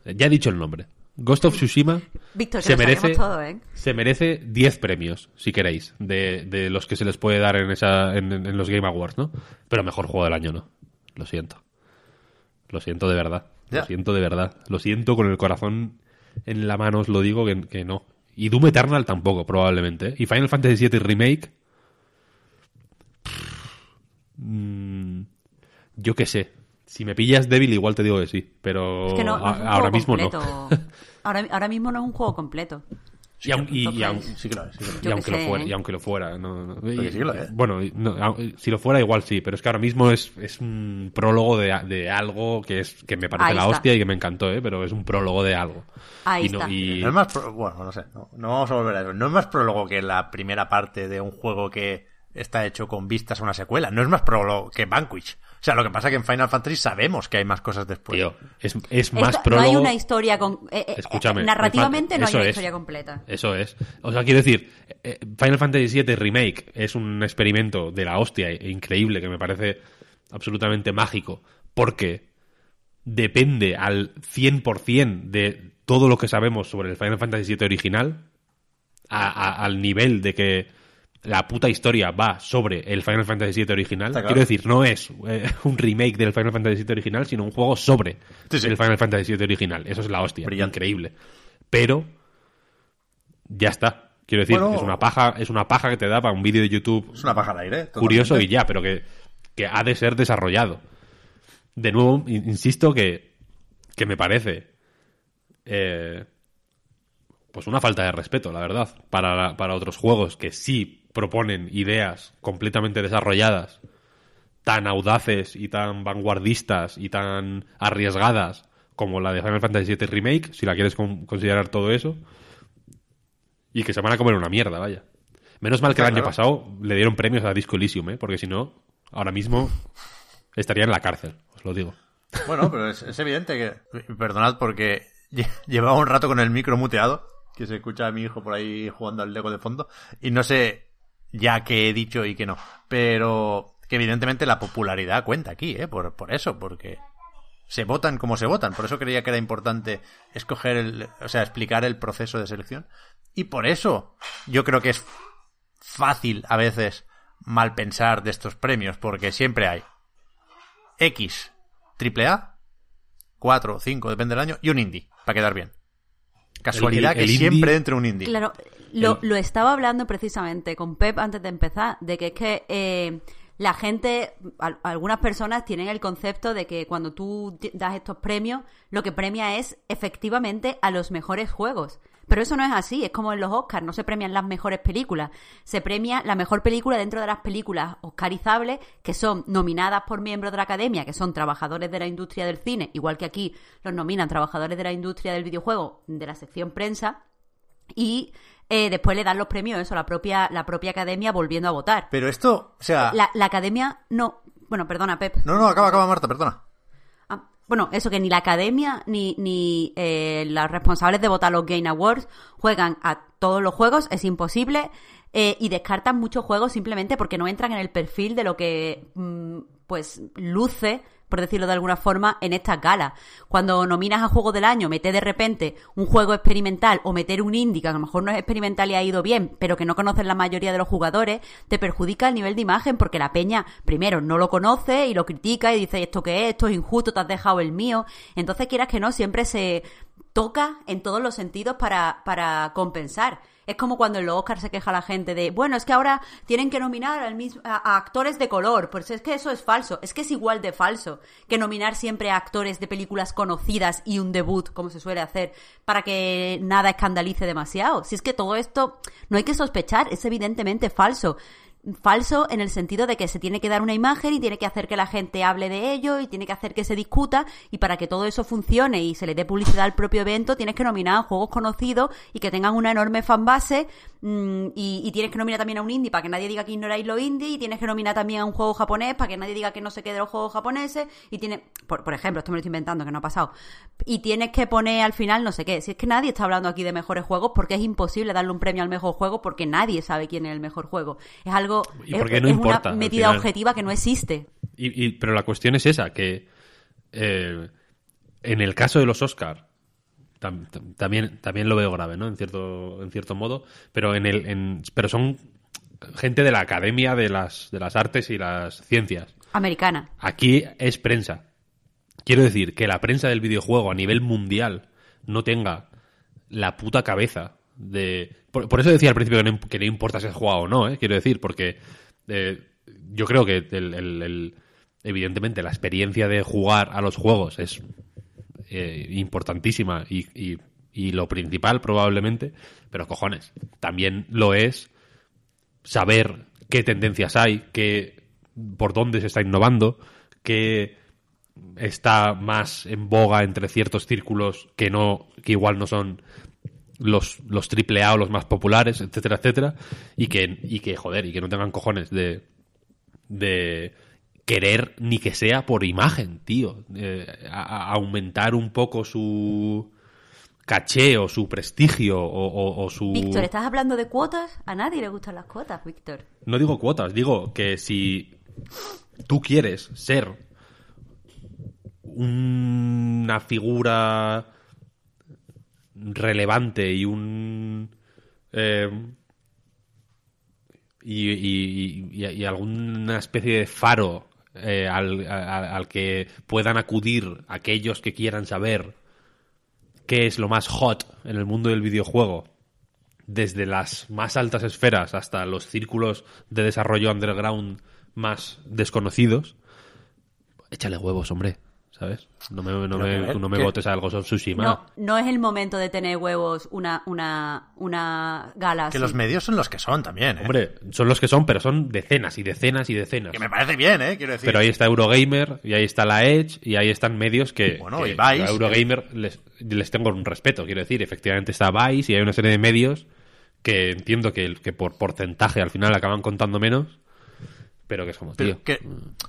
eh, ya he dicho el nombre. Ghost of Tsushima
Víctor, que
se merece
todo, ¿eh?
se merece 10 premios, si queréis, de, de los que se les puede dar en esa en, en los Game Awards, ¿no? Pero mejor juego del año no. Lo siento. Lo siento de verdad. Lo siento de verdad. Lo siento con el corazón en la mano, os lo digo que, que no. Y Doom Eternal tampoco, probablemente. ¿eh? Y Final Fantasy VII Remake. Mm, yo qué sé. Si me pillas débil, igual te digo que sí. Pero
Es que no, no
a-
es un
ahora mismo
completo.
no.
Ahora, ahora mismo no es un juego completo.
Y, aun- y- y aun-
Sí que lo es, sí que lo es.
y
Yo que
aunque lo fuera,
¿eh?
y aunque lo fuera, no, no.
Lo.
Bueno, no, si lo fuera igual sí, pero es que ahora mismo es, es un prólogo de, de algo que es que me parece
Ahí
la
está.
hostia y que me encantó, ¿eh? pero es un prólogo de algo.
Ahí
y no-
está.
y-
No es más pro- bueno, no sé, no, no vamos a volver a eso. No es más prólogo que la primera parte de un juego que está hecho con vistas a una secuela. No es más prólogo que Vanquish. O sea, lo que pasa es que en Final Fantasy sabemos que hay más cosas después.
Tío, es, es más
Esto-
prólogo.
No hay una historia con. eh, eh,
Escúchame.
narrativamente
me
no hay una
es.
historia completa.
Eso es. O sea, quiero decir, eh, Final Fantasy VII Remake es un experimento de la hostia e increíble que me parece absolutamente mágico porque depende al 100% de todo lo que sabemos sobre el Final Fantasy VII original a- a- al nivel de que la puta historia va sobre el Final Fantasy VII original.
Claro.
Quiero decir, no es eh, un remake del Final Fantasy VII original, sino un juego sobre
Sí, sí.
el Final Fantasy VII original. Eso es la hostia.
Brillante.
Increíble. Pero ya está. Quiero decir,
Bueno.
es una paja, es una paja que te da para un vídeo de YouTube
Es una paja al aire. totalmente.
curioso y ya, pero que, que ha de ser desarrollado. De nuevo, in- insisto que, que me parece eh, pues una falta de respeto, la verdad, para, para otros juegos que sí proponen ideas completamente desarrolladas, tan audaces y tan vanguardistas y tan arriesgadas como la de Final Fantasy VII Remake, si la quieres con- considerar todo eso, y que se van a comer una mierda, vaya. Menos mal que el año pasado le dieron premios a Disco Elysium, ¿eh? porque si no, ahora mismo estaría en la cárcel, os lo digo.
Bueno, pero es, es evidente que... Perdonad porque lle- llevaba un rato con el micro muteado, que se escucha a mi hijo por ahí jugando al Lego de fondo, y no sé ya qué he dicho y qué no, pero que evidentemente la popularidad cuenta aquí, ¿eh? Por, por eso, porque se votan como se votan, por eso creía que era importante escoger el, o sea, explicar el proceso de selección, y por eso yo creo que es fácil a veces mal pensar de estos premios, porque siempre hay X, triple A, 4 o 5, depende del año, y un indie, para quedar bien. Casualidad
El- el
que
indie-
siempre entre un indie.
Claro, lo, lo estaba hablando precisamente con Pep antes de empezar, de que es que eh, la gente, al- algunas personas tienen el concepto de que cuando tú das estos premios, lo que premia es efectivamente a los mejores juegos. Pero eso no es así, es como en los Oscars, no se premian las mejores películas, se premia la mejor película dentro de las películas oscarizables que son nominadas por miembros de la academia, que son trabajadores de la industria del cine, igual que aquí los nominan trabajadores de la industria del videojuego de la sección prensa, y eh, después le dan los premios eso la propia la propia academia volviendo a votar
Pero esto, o sea...
la, la academia no bueno perdona Pep
No, no, acaba, acaba Marta, perdona.
Bueno eso que ni la academia ni ni eh, los responsables de votar los Game Awards juegan a todos los juegos es imposible eh, y descartan muchos juegos simplemente porque no entran en el perfil de lo que mm, pues luce por decirlo de alguna forma, en estas galas. Cuando nominas a Juego del Año, meter de repente un juego experimental o meter un indie que a lo mejor no es experimental y ha ido bien, pero que no conocen la mayoría de los jugadores, te perjudica el nivel de imagen porque la peña, primero, no lo conoce y lo critica y dice, ¿esto qué es? Esto es injusto, te has dejado el mío. Entonces, quieras que no, siempre se toca en todos los sentidos para, para compensar. Es como cuando en los Oscars se queja la gente de, bueno, es que ahora tienen que nominar al mismo, a, a actores de color, pues es que eso es falso, es que es igual de falso que nominar siempre a actores de películas conocidas y un debut, como se suele hacer, para que nada escandalice demasiado. Si es que todo esto no hay que sospechar, es evidentemente falso falso en el sentido de que se tiene que dar una imagen y tiene que hacer que la gente hable de ello y tiene que hacer que se discuta y para que todo eso funcione y se le dé publicidad al propio evento tienes que nominar a juegos conocidos y que tengan una enorme fanbase mmm, y, y, tienes que nominar también a un indie para que nadie diga que ignoráis lo indie y tienes que nominar también a un juego japonés para que nadie diga que no se quede de los juegos japoneses y tiene por, por ejemplo, esto me lo estoy inventando que no ha pasado y tienes que poner al final no sé qué, si es que nadie está hablando aquí de mejores juegos porque es imposible darle un premio al mejor juego porque nadie sabe quién es el mejor juego. Es algo
¿Y
es,
por qué no
es
importa,
una medida objetiva que no existe.
Y, y- pero la cuestión es esa, que eh, en el caso de los Oscar tam- tam- también, también lo veo grave, ¿no? En cierto, en cierto modo, pero en el, en- pero son gente de la academia de las, de las artes y las ciencias.
Americana.
Aquí es prensa. Quiero decir que la prensa del videojuego a nivel mundial no tenga la puta cabeza de... Por, eso decía al principio que no, importa si has jugado o no, ¿eh? quiero decir, porque eh, yo creo que evidentemente la experiencia de jugar a los juegos es eh, importantísima y, y- y lo principal probablemente, pero cojones, también lo es saber qué tendencias hay, qué, por dónde se está innovando, qué está más en boga entre ciertos círculos que no, que igual no son los, los triple A o los más populares, etcétera, etcétera, y que, y que, joder, y que no tengan cojones de, de querer ni que sea por imagen, tío, eh, a- a aumentar un poco su caché o su prestigio o, o- o su...
Víctor, ¿estás hablando de cuotas? A nadie le gustan las cuotas, Víctor.
No digo cuotas, digo que si tú quieres ser una figura relevante y un eh, y, y- alguna especie de faro eh, al, al que puedan acudir aquellos que quieran saber qué es lo más hot en el mundo del videojuego desde las más altas esferas hasta los círculos de desarrollo underground más desconocidos, échale huevos, hombre, ¿sabes? No me, no me, no me a Ghost of Tsushima.
No, no es el momento de tener huevos una, una, una gala
Que
así.
los medios son los que son también, ¿eh?
Hombre, son los que son, pero son decenas y decenas y decenas.
Que me parece bien, ¿eh? Quiero decir.
Pero ahí está Eurogamer, y ahí está la Edge, y ahí están medios que,
Bueno,
que
y Vice,
a Eurogamer les, les tengo un respeto, quiero decir. Efectivamente está Vice y hay una serie de medios que entiendo que, que por porcentaje al final acaban contando menos, pero que es como,
Pero
tío.
que,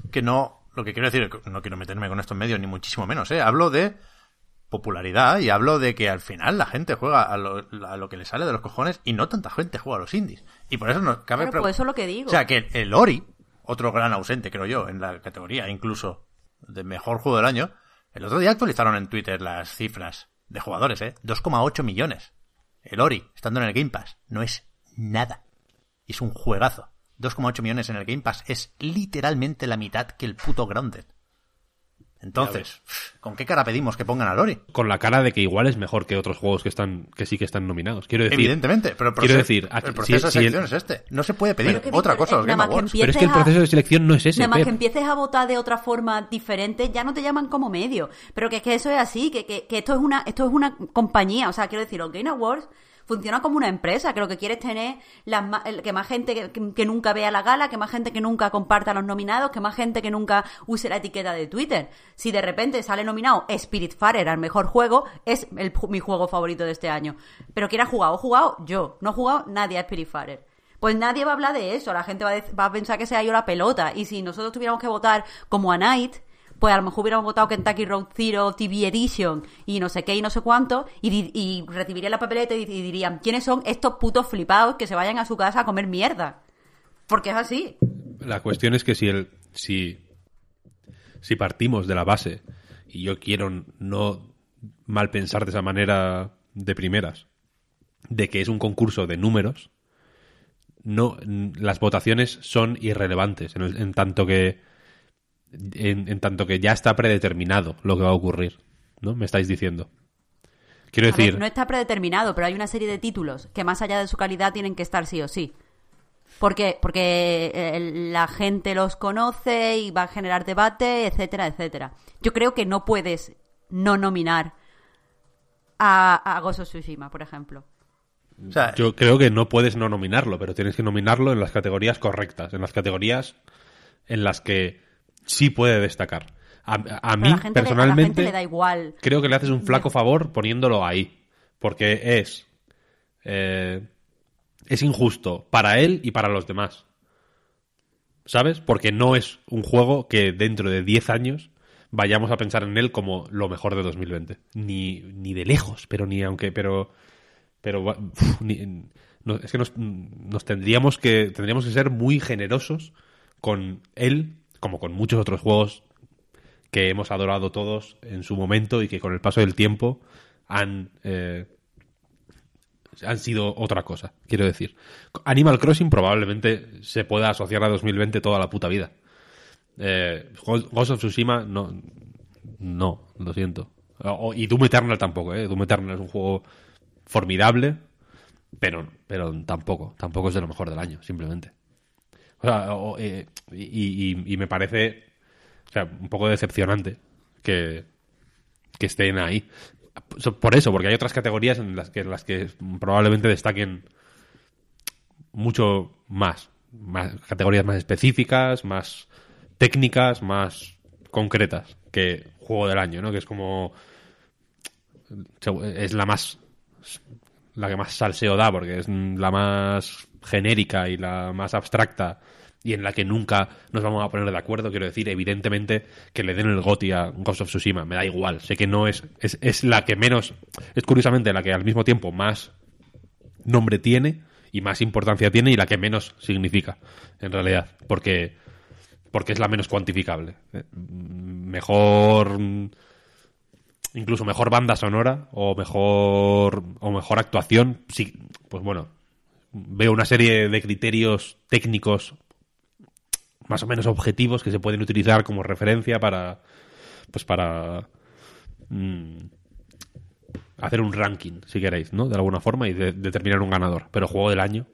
que no, lo que quiero decir, no quiero meterme con estos medios ni muchísimo menos, ¿eh? Hablo de popularidad y hablo de que al final la gente juega a lo, a lo que le sale de los cojones y no tanta gente juega a los indies. Y por eso nos cabe
Claro, pues eso es lo que digo.
O sea, que el Ori, otro gran ausente, creo yo, en la categoría incluso de mejor juego del año, el otro día actualizaron en Twitter las cifras de jugadores, ¿eh? 2,8 millones. El Ori, estando en el Game Pass, no es nada. Es un juegazo. 2,8 millones en el Game Pass es literalmente la mitad que el puto Grounded. Entonces, ¿con qué cara pedimos que pongan al Ori?
con la cara de que igual es mejor que otros juegos que están que sí que están nominados. Quiero decir,
Evidentemente, pero el
quiero
proceso,
decir, aquí-
el proceso
si-
de
si el-
selección es este. No se puede pedir otra cosa a los
eh,
Game Awards.
pero es que el
a-
proceso de selección no es ese.
Nada más que empieces a votar de otra forma diferente, ya no te llaman como medio. Pero que es que eso es así, que, que, que esto es una, esto es una compañía. O sea, quiero decir, los Game Awards funciona como una empresa, que lo que quieres tener las que más gente que, nunca vea la gala, que más gente que nunca comparta los nominados, que más gente que nunca use la etiqueta de Twitter. Si de repente sale nominado Spiritfarer al mejor juego, es el mi juego favorito de este año. Pero ¿quién ha jugado? ¿He jugado? Yo. No ha jugado nadie a Spiritfarer. Pues nadie va a hablar de eso, la gente va a, va a pensar que se ha ido la pelota. Y si nosotros tuviéramos que votar como a Night, pues a lo mejor hubiéramos votado Kentucky Road Zero TV Edition y no sé qué y no sé cuánto, y, y recibirían la papeleta y, y dirían, ¿quiénes son estos putos flipados que se vayan a su casa a comer mierda? Porque es así.
La cuestión es que si el si si partimos de la base y yo quiero no mal pensar de esa manera de primeras de que es un concurso de números no las votaciones son irrelevantes en, el- en tanto que en, en tanto que ya está predeterminado lo que va a ocurrir no me estáis diciendo quiero
A ver,
decir
no está predeterminado, pero hay una serie de títulos que más allá de su calidad tienen que estar sí o sí. ¿Por qué? Porque eh, la gente los conoce y va a generar debate, etcétera, etcétera. Yo creo que no puedes no nominar a, a of Tsushima, por ejemplo.
O sea,
Yo creo que no puedes no nominarlo, pero tienes que nominarlo en las categorías correctas, en las categorías en las que sí puede destacar. A, mí,
la le- a la gente
personalmente,
le da igual.
creo que le haces un flaco favor poniéndolo ahí, porque es eh, es injusto para él y para los demás. ¿Sabes? Porque no es un juego que dentro de 10 años vayamos a pensar en él como lo mejor de 2020. Ni, ni de lejos, pero ni aunque, pero, pero va- uf, ni- no, es que nos, nos tendríamos que tendríamos que ser muy generosos con él, como con muchos otros juegos que hemos adorado todos en su momento y que con el paso del tiempo han eh, han sido otra cosa, quiero decir. Animal Crossing probablemente se pueda asociar a 2020 toda la puta vida. Eh, Ghost of Tsushima no, no, lo siento. Y Doom Eternal tampoco, ¿eh? Doom Eternal es un juego formidable, pero, pero tampoco, tampoco es de lo mejor del año, simplemente. O sea, o- eh, y, me parece un poco decepcionante que, que estén ahí. Por eso, porque hay otras categorías en las que, en las que probablemente destaquen mucho más, más. Categorías más específicas, más técnicas, más concretas que juego del año, ¿no? Que es como. Es la más la que más salseo da, porque es la más genérica y la más abstracta y en la que nunca nos vamos a poner de acuerdo. Quiero decir, evidentemente, que le den el GOTI a Ghost of Tsushima. Me da igual. Sé que no es, es, es la que menos, es curiosamente la que al mismo tiempo más nombre tiene y más importancia tiene y la que menos significa, en realidad. Porque, porque es la menos cuantificable. Eh, Mejor incluso mejor banda sonora o mejor o mejor actuación sí pues bueno veo una serie de criterios técnicos más o menos objetivos que se pueden utilizar como referencia para pues para mm, hacer un ranking si queréis no de alguna forma y de- determinar un ganador. Pero juego del año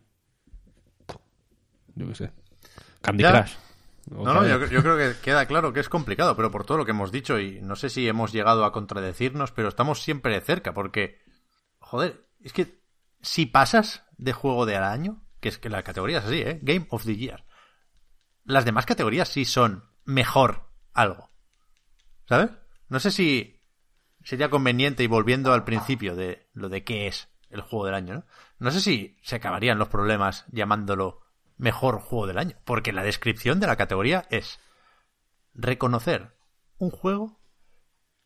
yo qué sé. Candy
Ya.
Crush.
No, no, yo, yo creo que queda claro que es complicado, pero por todo lo que hemos dicho, y no sé si hemos llegado a contradecirnos, pero estamos siempre cerca, porque, joder, es que si pasas de juego del año, que es que la categoría es así, ¿eh? Game of the Year, las demás categorías sí son mejor algo. ¿Sabes? No sé si sería conveniente, y volviendo al principio de lo de qué es el juego del año, ¿no? No sé si se acabarían los problemas llamándolo mejor juego del año, porque la descripción de la categoría es reconocer un juego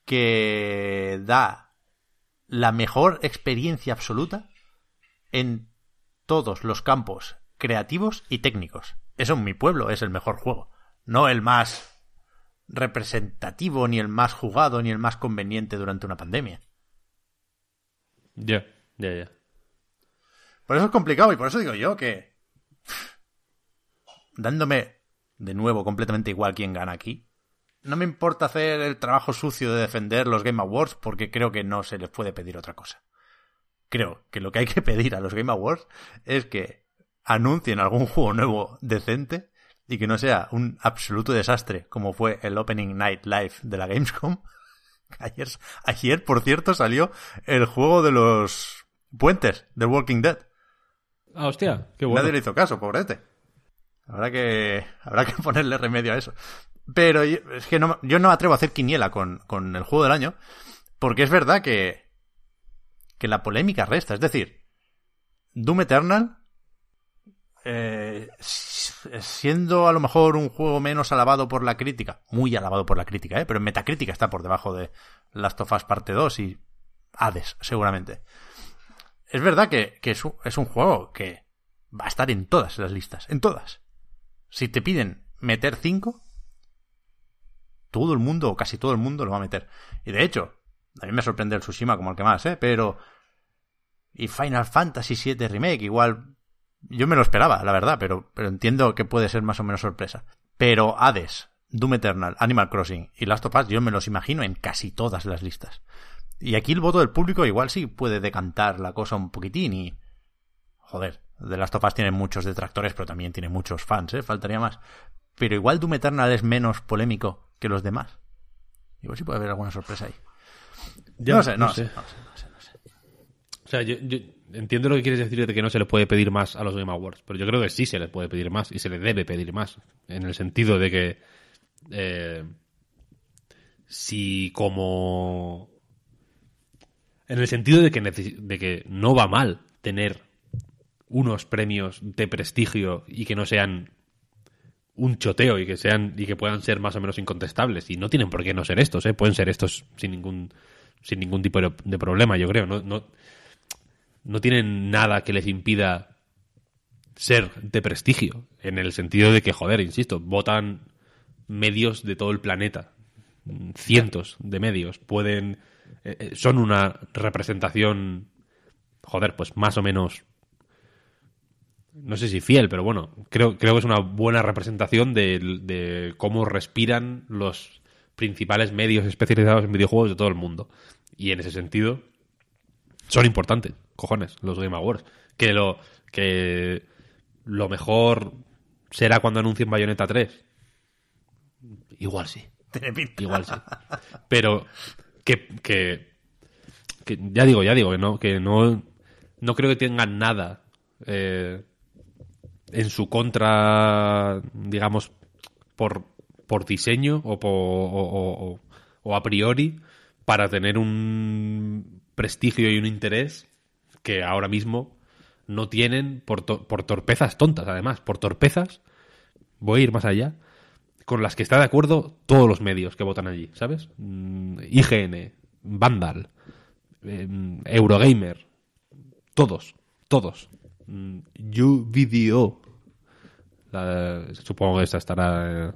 que da la mejor experiencia absoluta en todos los campos creativos y técnicos. Eso en mi pueblo es el mejor juego, no el más representativo, ni el más jugado, ni el más conveniente durante una pandemia.
ya ya ya
Por eso es complicado y por eso digo yo que dándome de nuevo completamente igual quién gana aquí, no me importa hacer el trabajo sucio de defender los Game Awards porque creo que no se les puede pedir otra cosa. Creo que lo que hay que pedir a los Game Awards es que anuncien algún juego nuevo decente y que no sea un absoluto desastre como fue el Opening Night Live de la Gamescom. Ayer, ayer por cierto, salió el juego de los puentes de Walking Dead.
ah hostia qué bueno
Nadie le hizo caso, pobrete. Habrá que, habrá que ponerle remedio a eso. Pero yo- es que no, yo no me atrevo a hacer quiniela con, con el juego del año, porque es verdad que, que la polémica resta. Es decir, Doom Eternal, eh, siendo a lo mejor un juego menos alabado por la crítica, muy alabado por la crítica, ¿eh? pero en Metacrítica está por debajo de Last of Us Parte 2 y Hades, seguramente. Es verdad que, que es, un, es un juego que va a estar en todas las listas, en todas. Si te piden meter 5, todo el mundo, o casi todo el mundo, lo va a meter. Y de hecho, a mí me sorprende el Tsushima como el que más, ¿eh? Pero... Y Final Fantasy VII Remake, igual... Yo me lo esperaba, la verdad, pero, pero entiendo que puede ser más o menos sorpresa. Pero Hades, Doom Eternal, Animal Crossing y Last of Us, yo me los imagino en casi todas las listas. Y aquí el voto del público igual sí puede decantar la cosa un poquitín y... Joder, The Last of Us tiene muchos detractores, pero también tiene muchos fans, ¿eh? Faltaría más. Pero igual Doom Eternal es menos polémico que los demás. Igual sí puede haber alguna sorpresa ahí. No sé, no,
no
sé.
sé.
no sé, no sé, no sé.
O sea, yo, yo entiendo lo que quieres decir de que no se le puede pedir más a los Game Awards, pero yo creo que sí se les puede pedir más y se le debe pedir más. En el sentido de que eh, si como... En el sentido de que, de que no va mal tener unos premios de prestigio y que no sean un choteo y que sean y que puedan ser más o menos incontestables y no tienen por qué no ser estos, ¿eh? pueden ser estos sin ningún sin ningún tipo de problema, yo creo. No, no, no tienen nada que les impida ser de prestigio, en el sentido de que, joder, insisto, votan medios de todo el planeta, cientos de medios, pueden, eh, eh, son una representación, joder, pues más o menos, no sé si fiel, pero bueno, creo, creo que es una buena representación de, de cómo respiran los principales medios especializados en videojuegos de todo el mundo. Y en ese sentido, son importantes, cojones, los Game Awards. Que lo, que lo mejor será cuando anuncien Bayonetta 3. Igual sí, igual sí. Pero que, que, que ya digo, ya digo, que no, que no, no creo que tengan nada eh, en su contra, digamos, por, por diseño o, por, o, o- o- o a priori para tener un prestigio y un interés que ahora mismo no tienen por, por torpezas tontas, además, por torpezas, voy a ir más allá, con las que está de acuerdo todos los medios que votan allí, ¿sabes? Mm, IGN, Vandal, eh, Eurogamer, todos, todos. Mm, YouVideo, supongo que esta estará eh,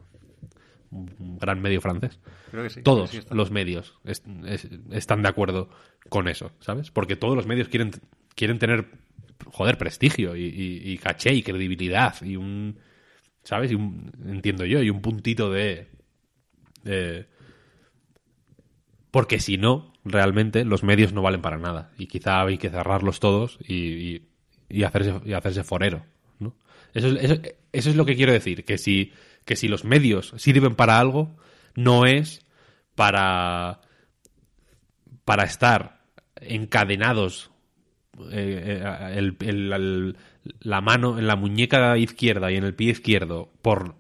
un gran medio francés.
Creo que sí.
Todos
Sí,
los medios es- es- están de acuerdo con eso, ¿sabes? Porque todos los medios quieren, quieren tener, joder, prestigio y, y- y caché y credibilidad y un, ¿sabes? Y un, entiendo yo, y un puntito de... porque si no, realmente los medios no valen para nada. Y quizá hay que cerrarlos todos y, y- y hacerse, y hacerse forero. ¿no? Eso, es, eso, eso es lo que quiero decir. Que si, que si los medios sirven para algo, no es para, para estar encadenados eh, eh, la mano en la muñeca izquierda y en el pie izquierdo por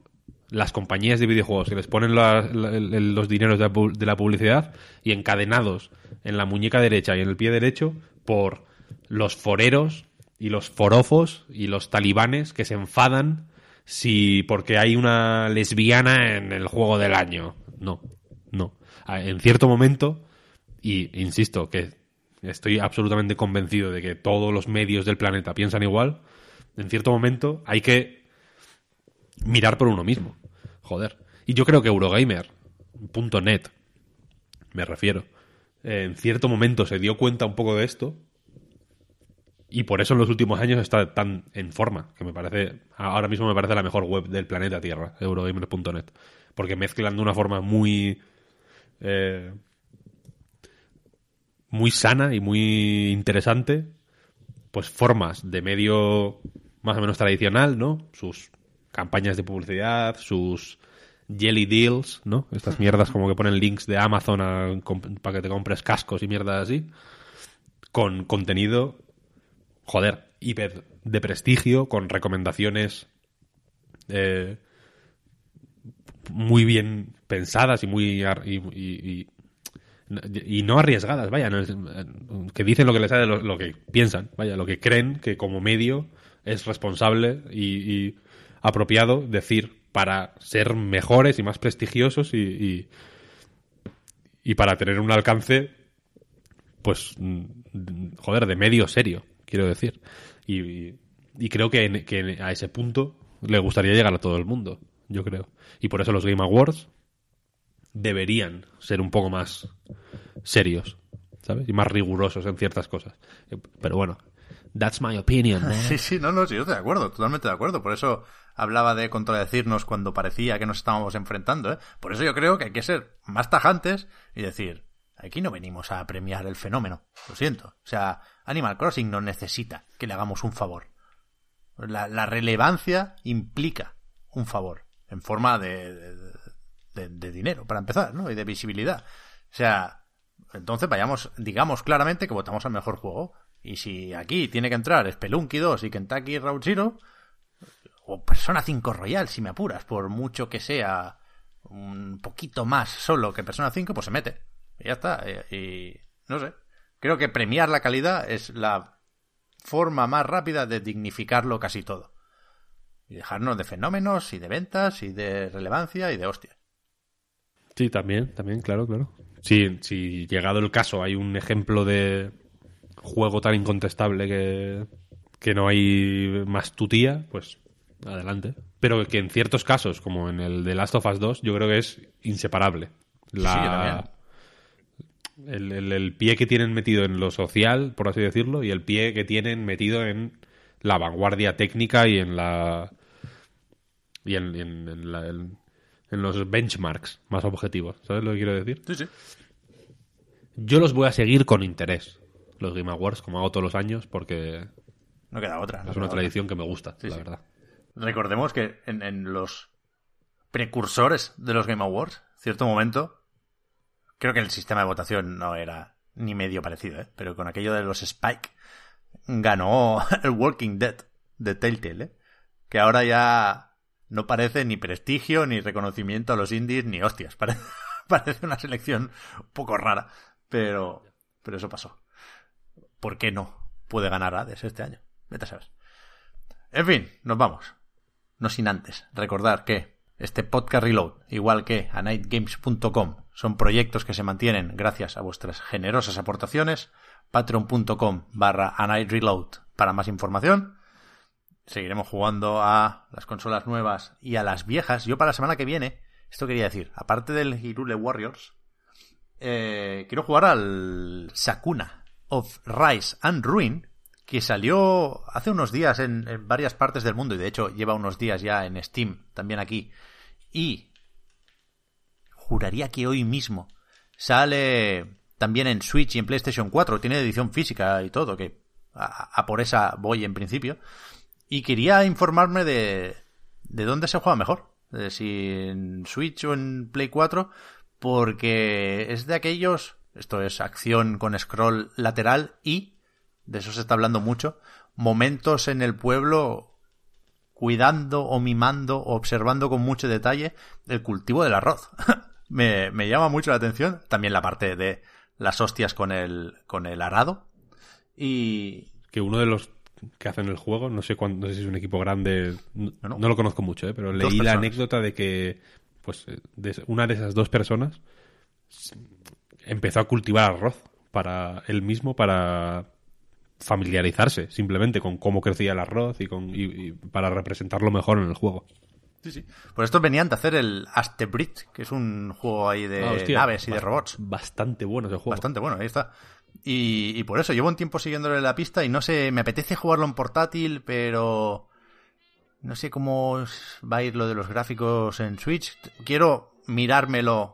las compañías de videojuegos que les ponen los dineros de la publicidad y encadenados en la muñeca derecha y en el pie derecho por los foreros y los forofos y los talibanes que se enfadan si porque hay una lesbiana en el juego del año. No, no. A- En cierto momento, y insisto que estoy absolutamente convencido de que todos los medios del planeta piensan igual, en cierto momento hay que mirar por uno mismo. Joder. Y yo creo que Eurogamer.net, me refiero, en cierto momento se dio cuenta un poco de esto y por eso en los últimos años está tan en forma, que me parece, ahora mismo me parece la mejor web del planeta Tierra, Eurogamer.net, porque mezclan de una forma muy... eh, muy sana y muy interesante, pues formas de medio más o menos tradicional, ¿no? Sus campañas de publicidad, sus jelly deals, ¿no? Estas mierdas como que ponen links de Amazon a para que te compres cascos y mierdas así, con contenido, joder, hiper de prestigio, con recomendaciones eh, muy bien pensadas y muy y, no arriesgadas, vaya, que dicen lo que les sale, lo, lo que piensan, vaya, lo que creen que como medio es responsable y, apropiado decir para ser mejores y más prestigiosos y, y, y para tener un alcance, pues, mm, joder, de medio serio, quiero decir. Y, creo que, a ese punto le gustaría llegar a todo el mundo, yo creo. Y por eso los Game Awards deberían ser un poco más serios, ¿sabes? Y más rigurosos en ciertas cosas. Pero bueno, that's my opinion. man.
Sí, sí, no, no, sí, yo estoy de acuerdo, totalmente de acuerdo. Por eso hablaba de contradecirnos cuando parecía que nos estábamos enfrentando, ¿eh? Por eso yo creo que hay que ser más tajantes y decir, aquí no venimos a premiar el fenómeno, lo siento. O sea, Animal Crossing no necesita que le hagamos un favor. La, relevancia implica un favor, en forma de, de, dinero, para empezar, ¿no? Y de visibilidad. O sea, entonces vayamos, digamos claramente que votamos al mejor juego. Y si aquí tiene que entrar Spelunky 2 y Kentucky Route Zero, o Persona 5 Royal, si me apuras, por mucho que sea un poquito más solo que Persona 5, pues se mete. Y ya está. Y, y no sé. Creo que premiar la calidad es la forma más rápida de dignificarlo casi todo. Y dejarnos de fenómenos y de ventas y de relevancia y de hostias.
Sí, también, también, claro, claro. Si, si llegado el caso hay un ejemplo de juego tan incontestable que, que no hay más tutía, pues adelante. Pero que en ciertos casos, como en el de Last of Us 2, yo creo que es inseparable. La,
Sí.
El, el- el pie que tienen metido en lo social, por así decirlo, y el pie que tienen metido en la vanguardia técnica y en la y en, en- en la- en- los benchmarks más objetivos. ¿Sabes lo que quiero decir?
Sí, sí.
Yo los voy a seguir con interés, los Game Awards, como hago todos los años, porque
No queda otra. no
es
queda
una
otra.
tradición que me gusta,
Sí,
la verdad.
Recordemos que en, en los precursores de los Game Awards, cierto momento, creo que el sistema de votación no era ni medio parecido, ¿eh? pero con aquello de los Spike ganó el Walking Dead de Telltale, ¿eh? que ahora ya no parece ni prestigio, ni reconocimiento a los indies, ni hostias. Parece, una selección un poco rara, pero, pero eso pasó. ¿Por qué no? puede ganar Hades este año. Vete a saber. En fin, nos vamos. No sin antes recordar que este podcast Reload, igual que a nightgames.com, son proyectos que se mantienen gracias a vuestras generosas aportaciones. Patreon.com barra para más información. Seguiremos jugando a las consolas nuevas y a las viejas. Yo para la semana que viene, esto quería decir, aparte del Hirule Warriors, eh, quiero jugar al Sakuna of Rise and Ruin, que salió hace unos días en, en, varias partes del mundo y de hecho lleva unos días ya en Steam, también aquí. Y juraría que hoy mismo sale también en Switch y en PlayStation 4, tiene edición física y todo, que a, por esa voy en principio. Y quería informarme de, de dónde se juega mejor, de si en Switch o en Play 4, porque es de aquellos, esto es acción con scroll lateral y, de eso se está hablando mucho, momentos en el pueblo cuidando o mimando o observando con mucho detalle el cultivo del arroz. me, me llama mucho la atención, también la parte de las hostias con el, con el arado. Y...
Que uno de los que hacen el juego, no sé cuándo, no sé si es un equipo grande, no, no. no lo conozco mucho, ¿eh? pero leí
personas.
la anécdota de que pues de una de esas dos personas empezó a cultivar arroz para él mismo para familiarizarse simplemente con cómo crecía el arroz y, con, y, y para representarlo mejor en el juego.
Sí, sí. Por esto venían de hacer el Astebrit, que es un juego ahí de
Ah, hostia,
naves y de robots.
Bastante bueno ese juego.
Bastante bueno, ahí está. Y, y por eso llevo un tiempo siguiéndole la pista y no sé, me apetece jugarlo en portátil, pero no sé cómo va a ir lo de los gráficos en Switch. Quiero mirármelo,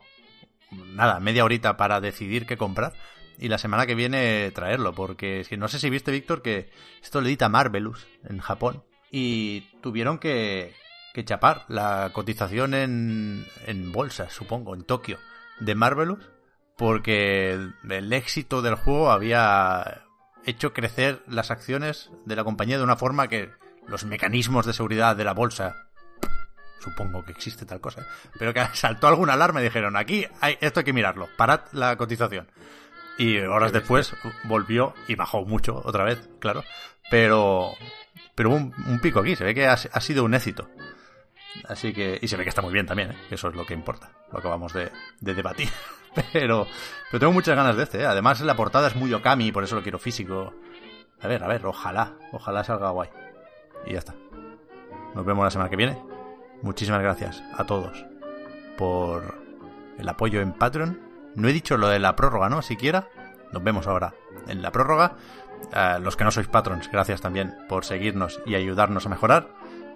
nada, media horita para decidir qué comprar y la semana que viene traerlo, porque es que no sé si viste, Víctor, que esto lo edita Marvelous en Japón y tuvieron que, que chapar la cotización en, en bolsa, supongo, en Tokio, de Marvelous, porque el, el éxito del juego había hecho crecer las acciones de la compañía de una forma que los mecanismos de seguridad de la bolsa supongo que existe tal cosa, pero que saltó alguna alarma y dijeron, aquí hay, esto hay que mirarlo, parad la cotización. Y horas después volvió y bajó mucho otra vez, claro, pero pero hubo un, un pico aquí, se ve que ha, ha, sido un éxito. Así que, y se ve que está muy bien también, ¿eh? eso es lo que importa, lo acabamos de, de debatir. Pero, pero tengo muchas ganas de este, ¿eh? además la portada es muy Okami, por eso lo quiero físico. A ver, a ver, ojalá, ojalá salga guay. Y ya está. Nos vemos la semana que viene. Muchísimas gracias a todos por el apoyo en Patreon. No he dicho lo de la prórroga, ¿no? Siquiera. Nos vemos ahora en la prórroga. Los que no sois patrons, gracias también por seguirnos y ayudarnos a mejorar.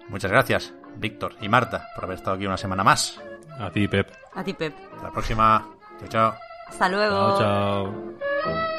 Muchas gracias, Víctor y Marta, por haber estado aquí una semana más.
A ti, Pep.
A ti, Pep.
Hasta la próxima. Chao, chao.
Hasta luego.
Chao, chao.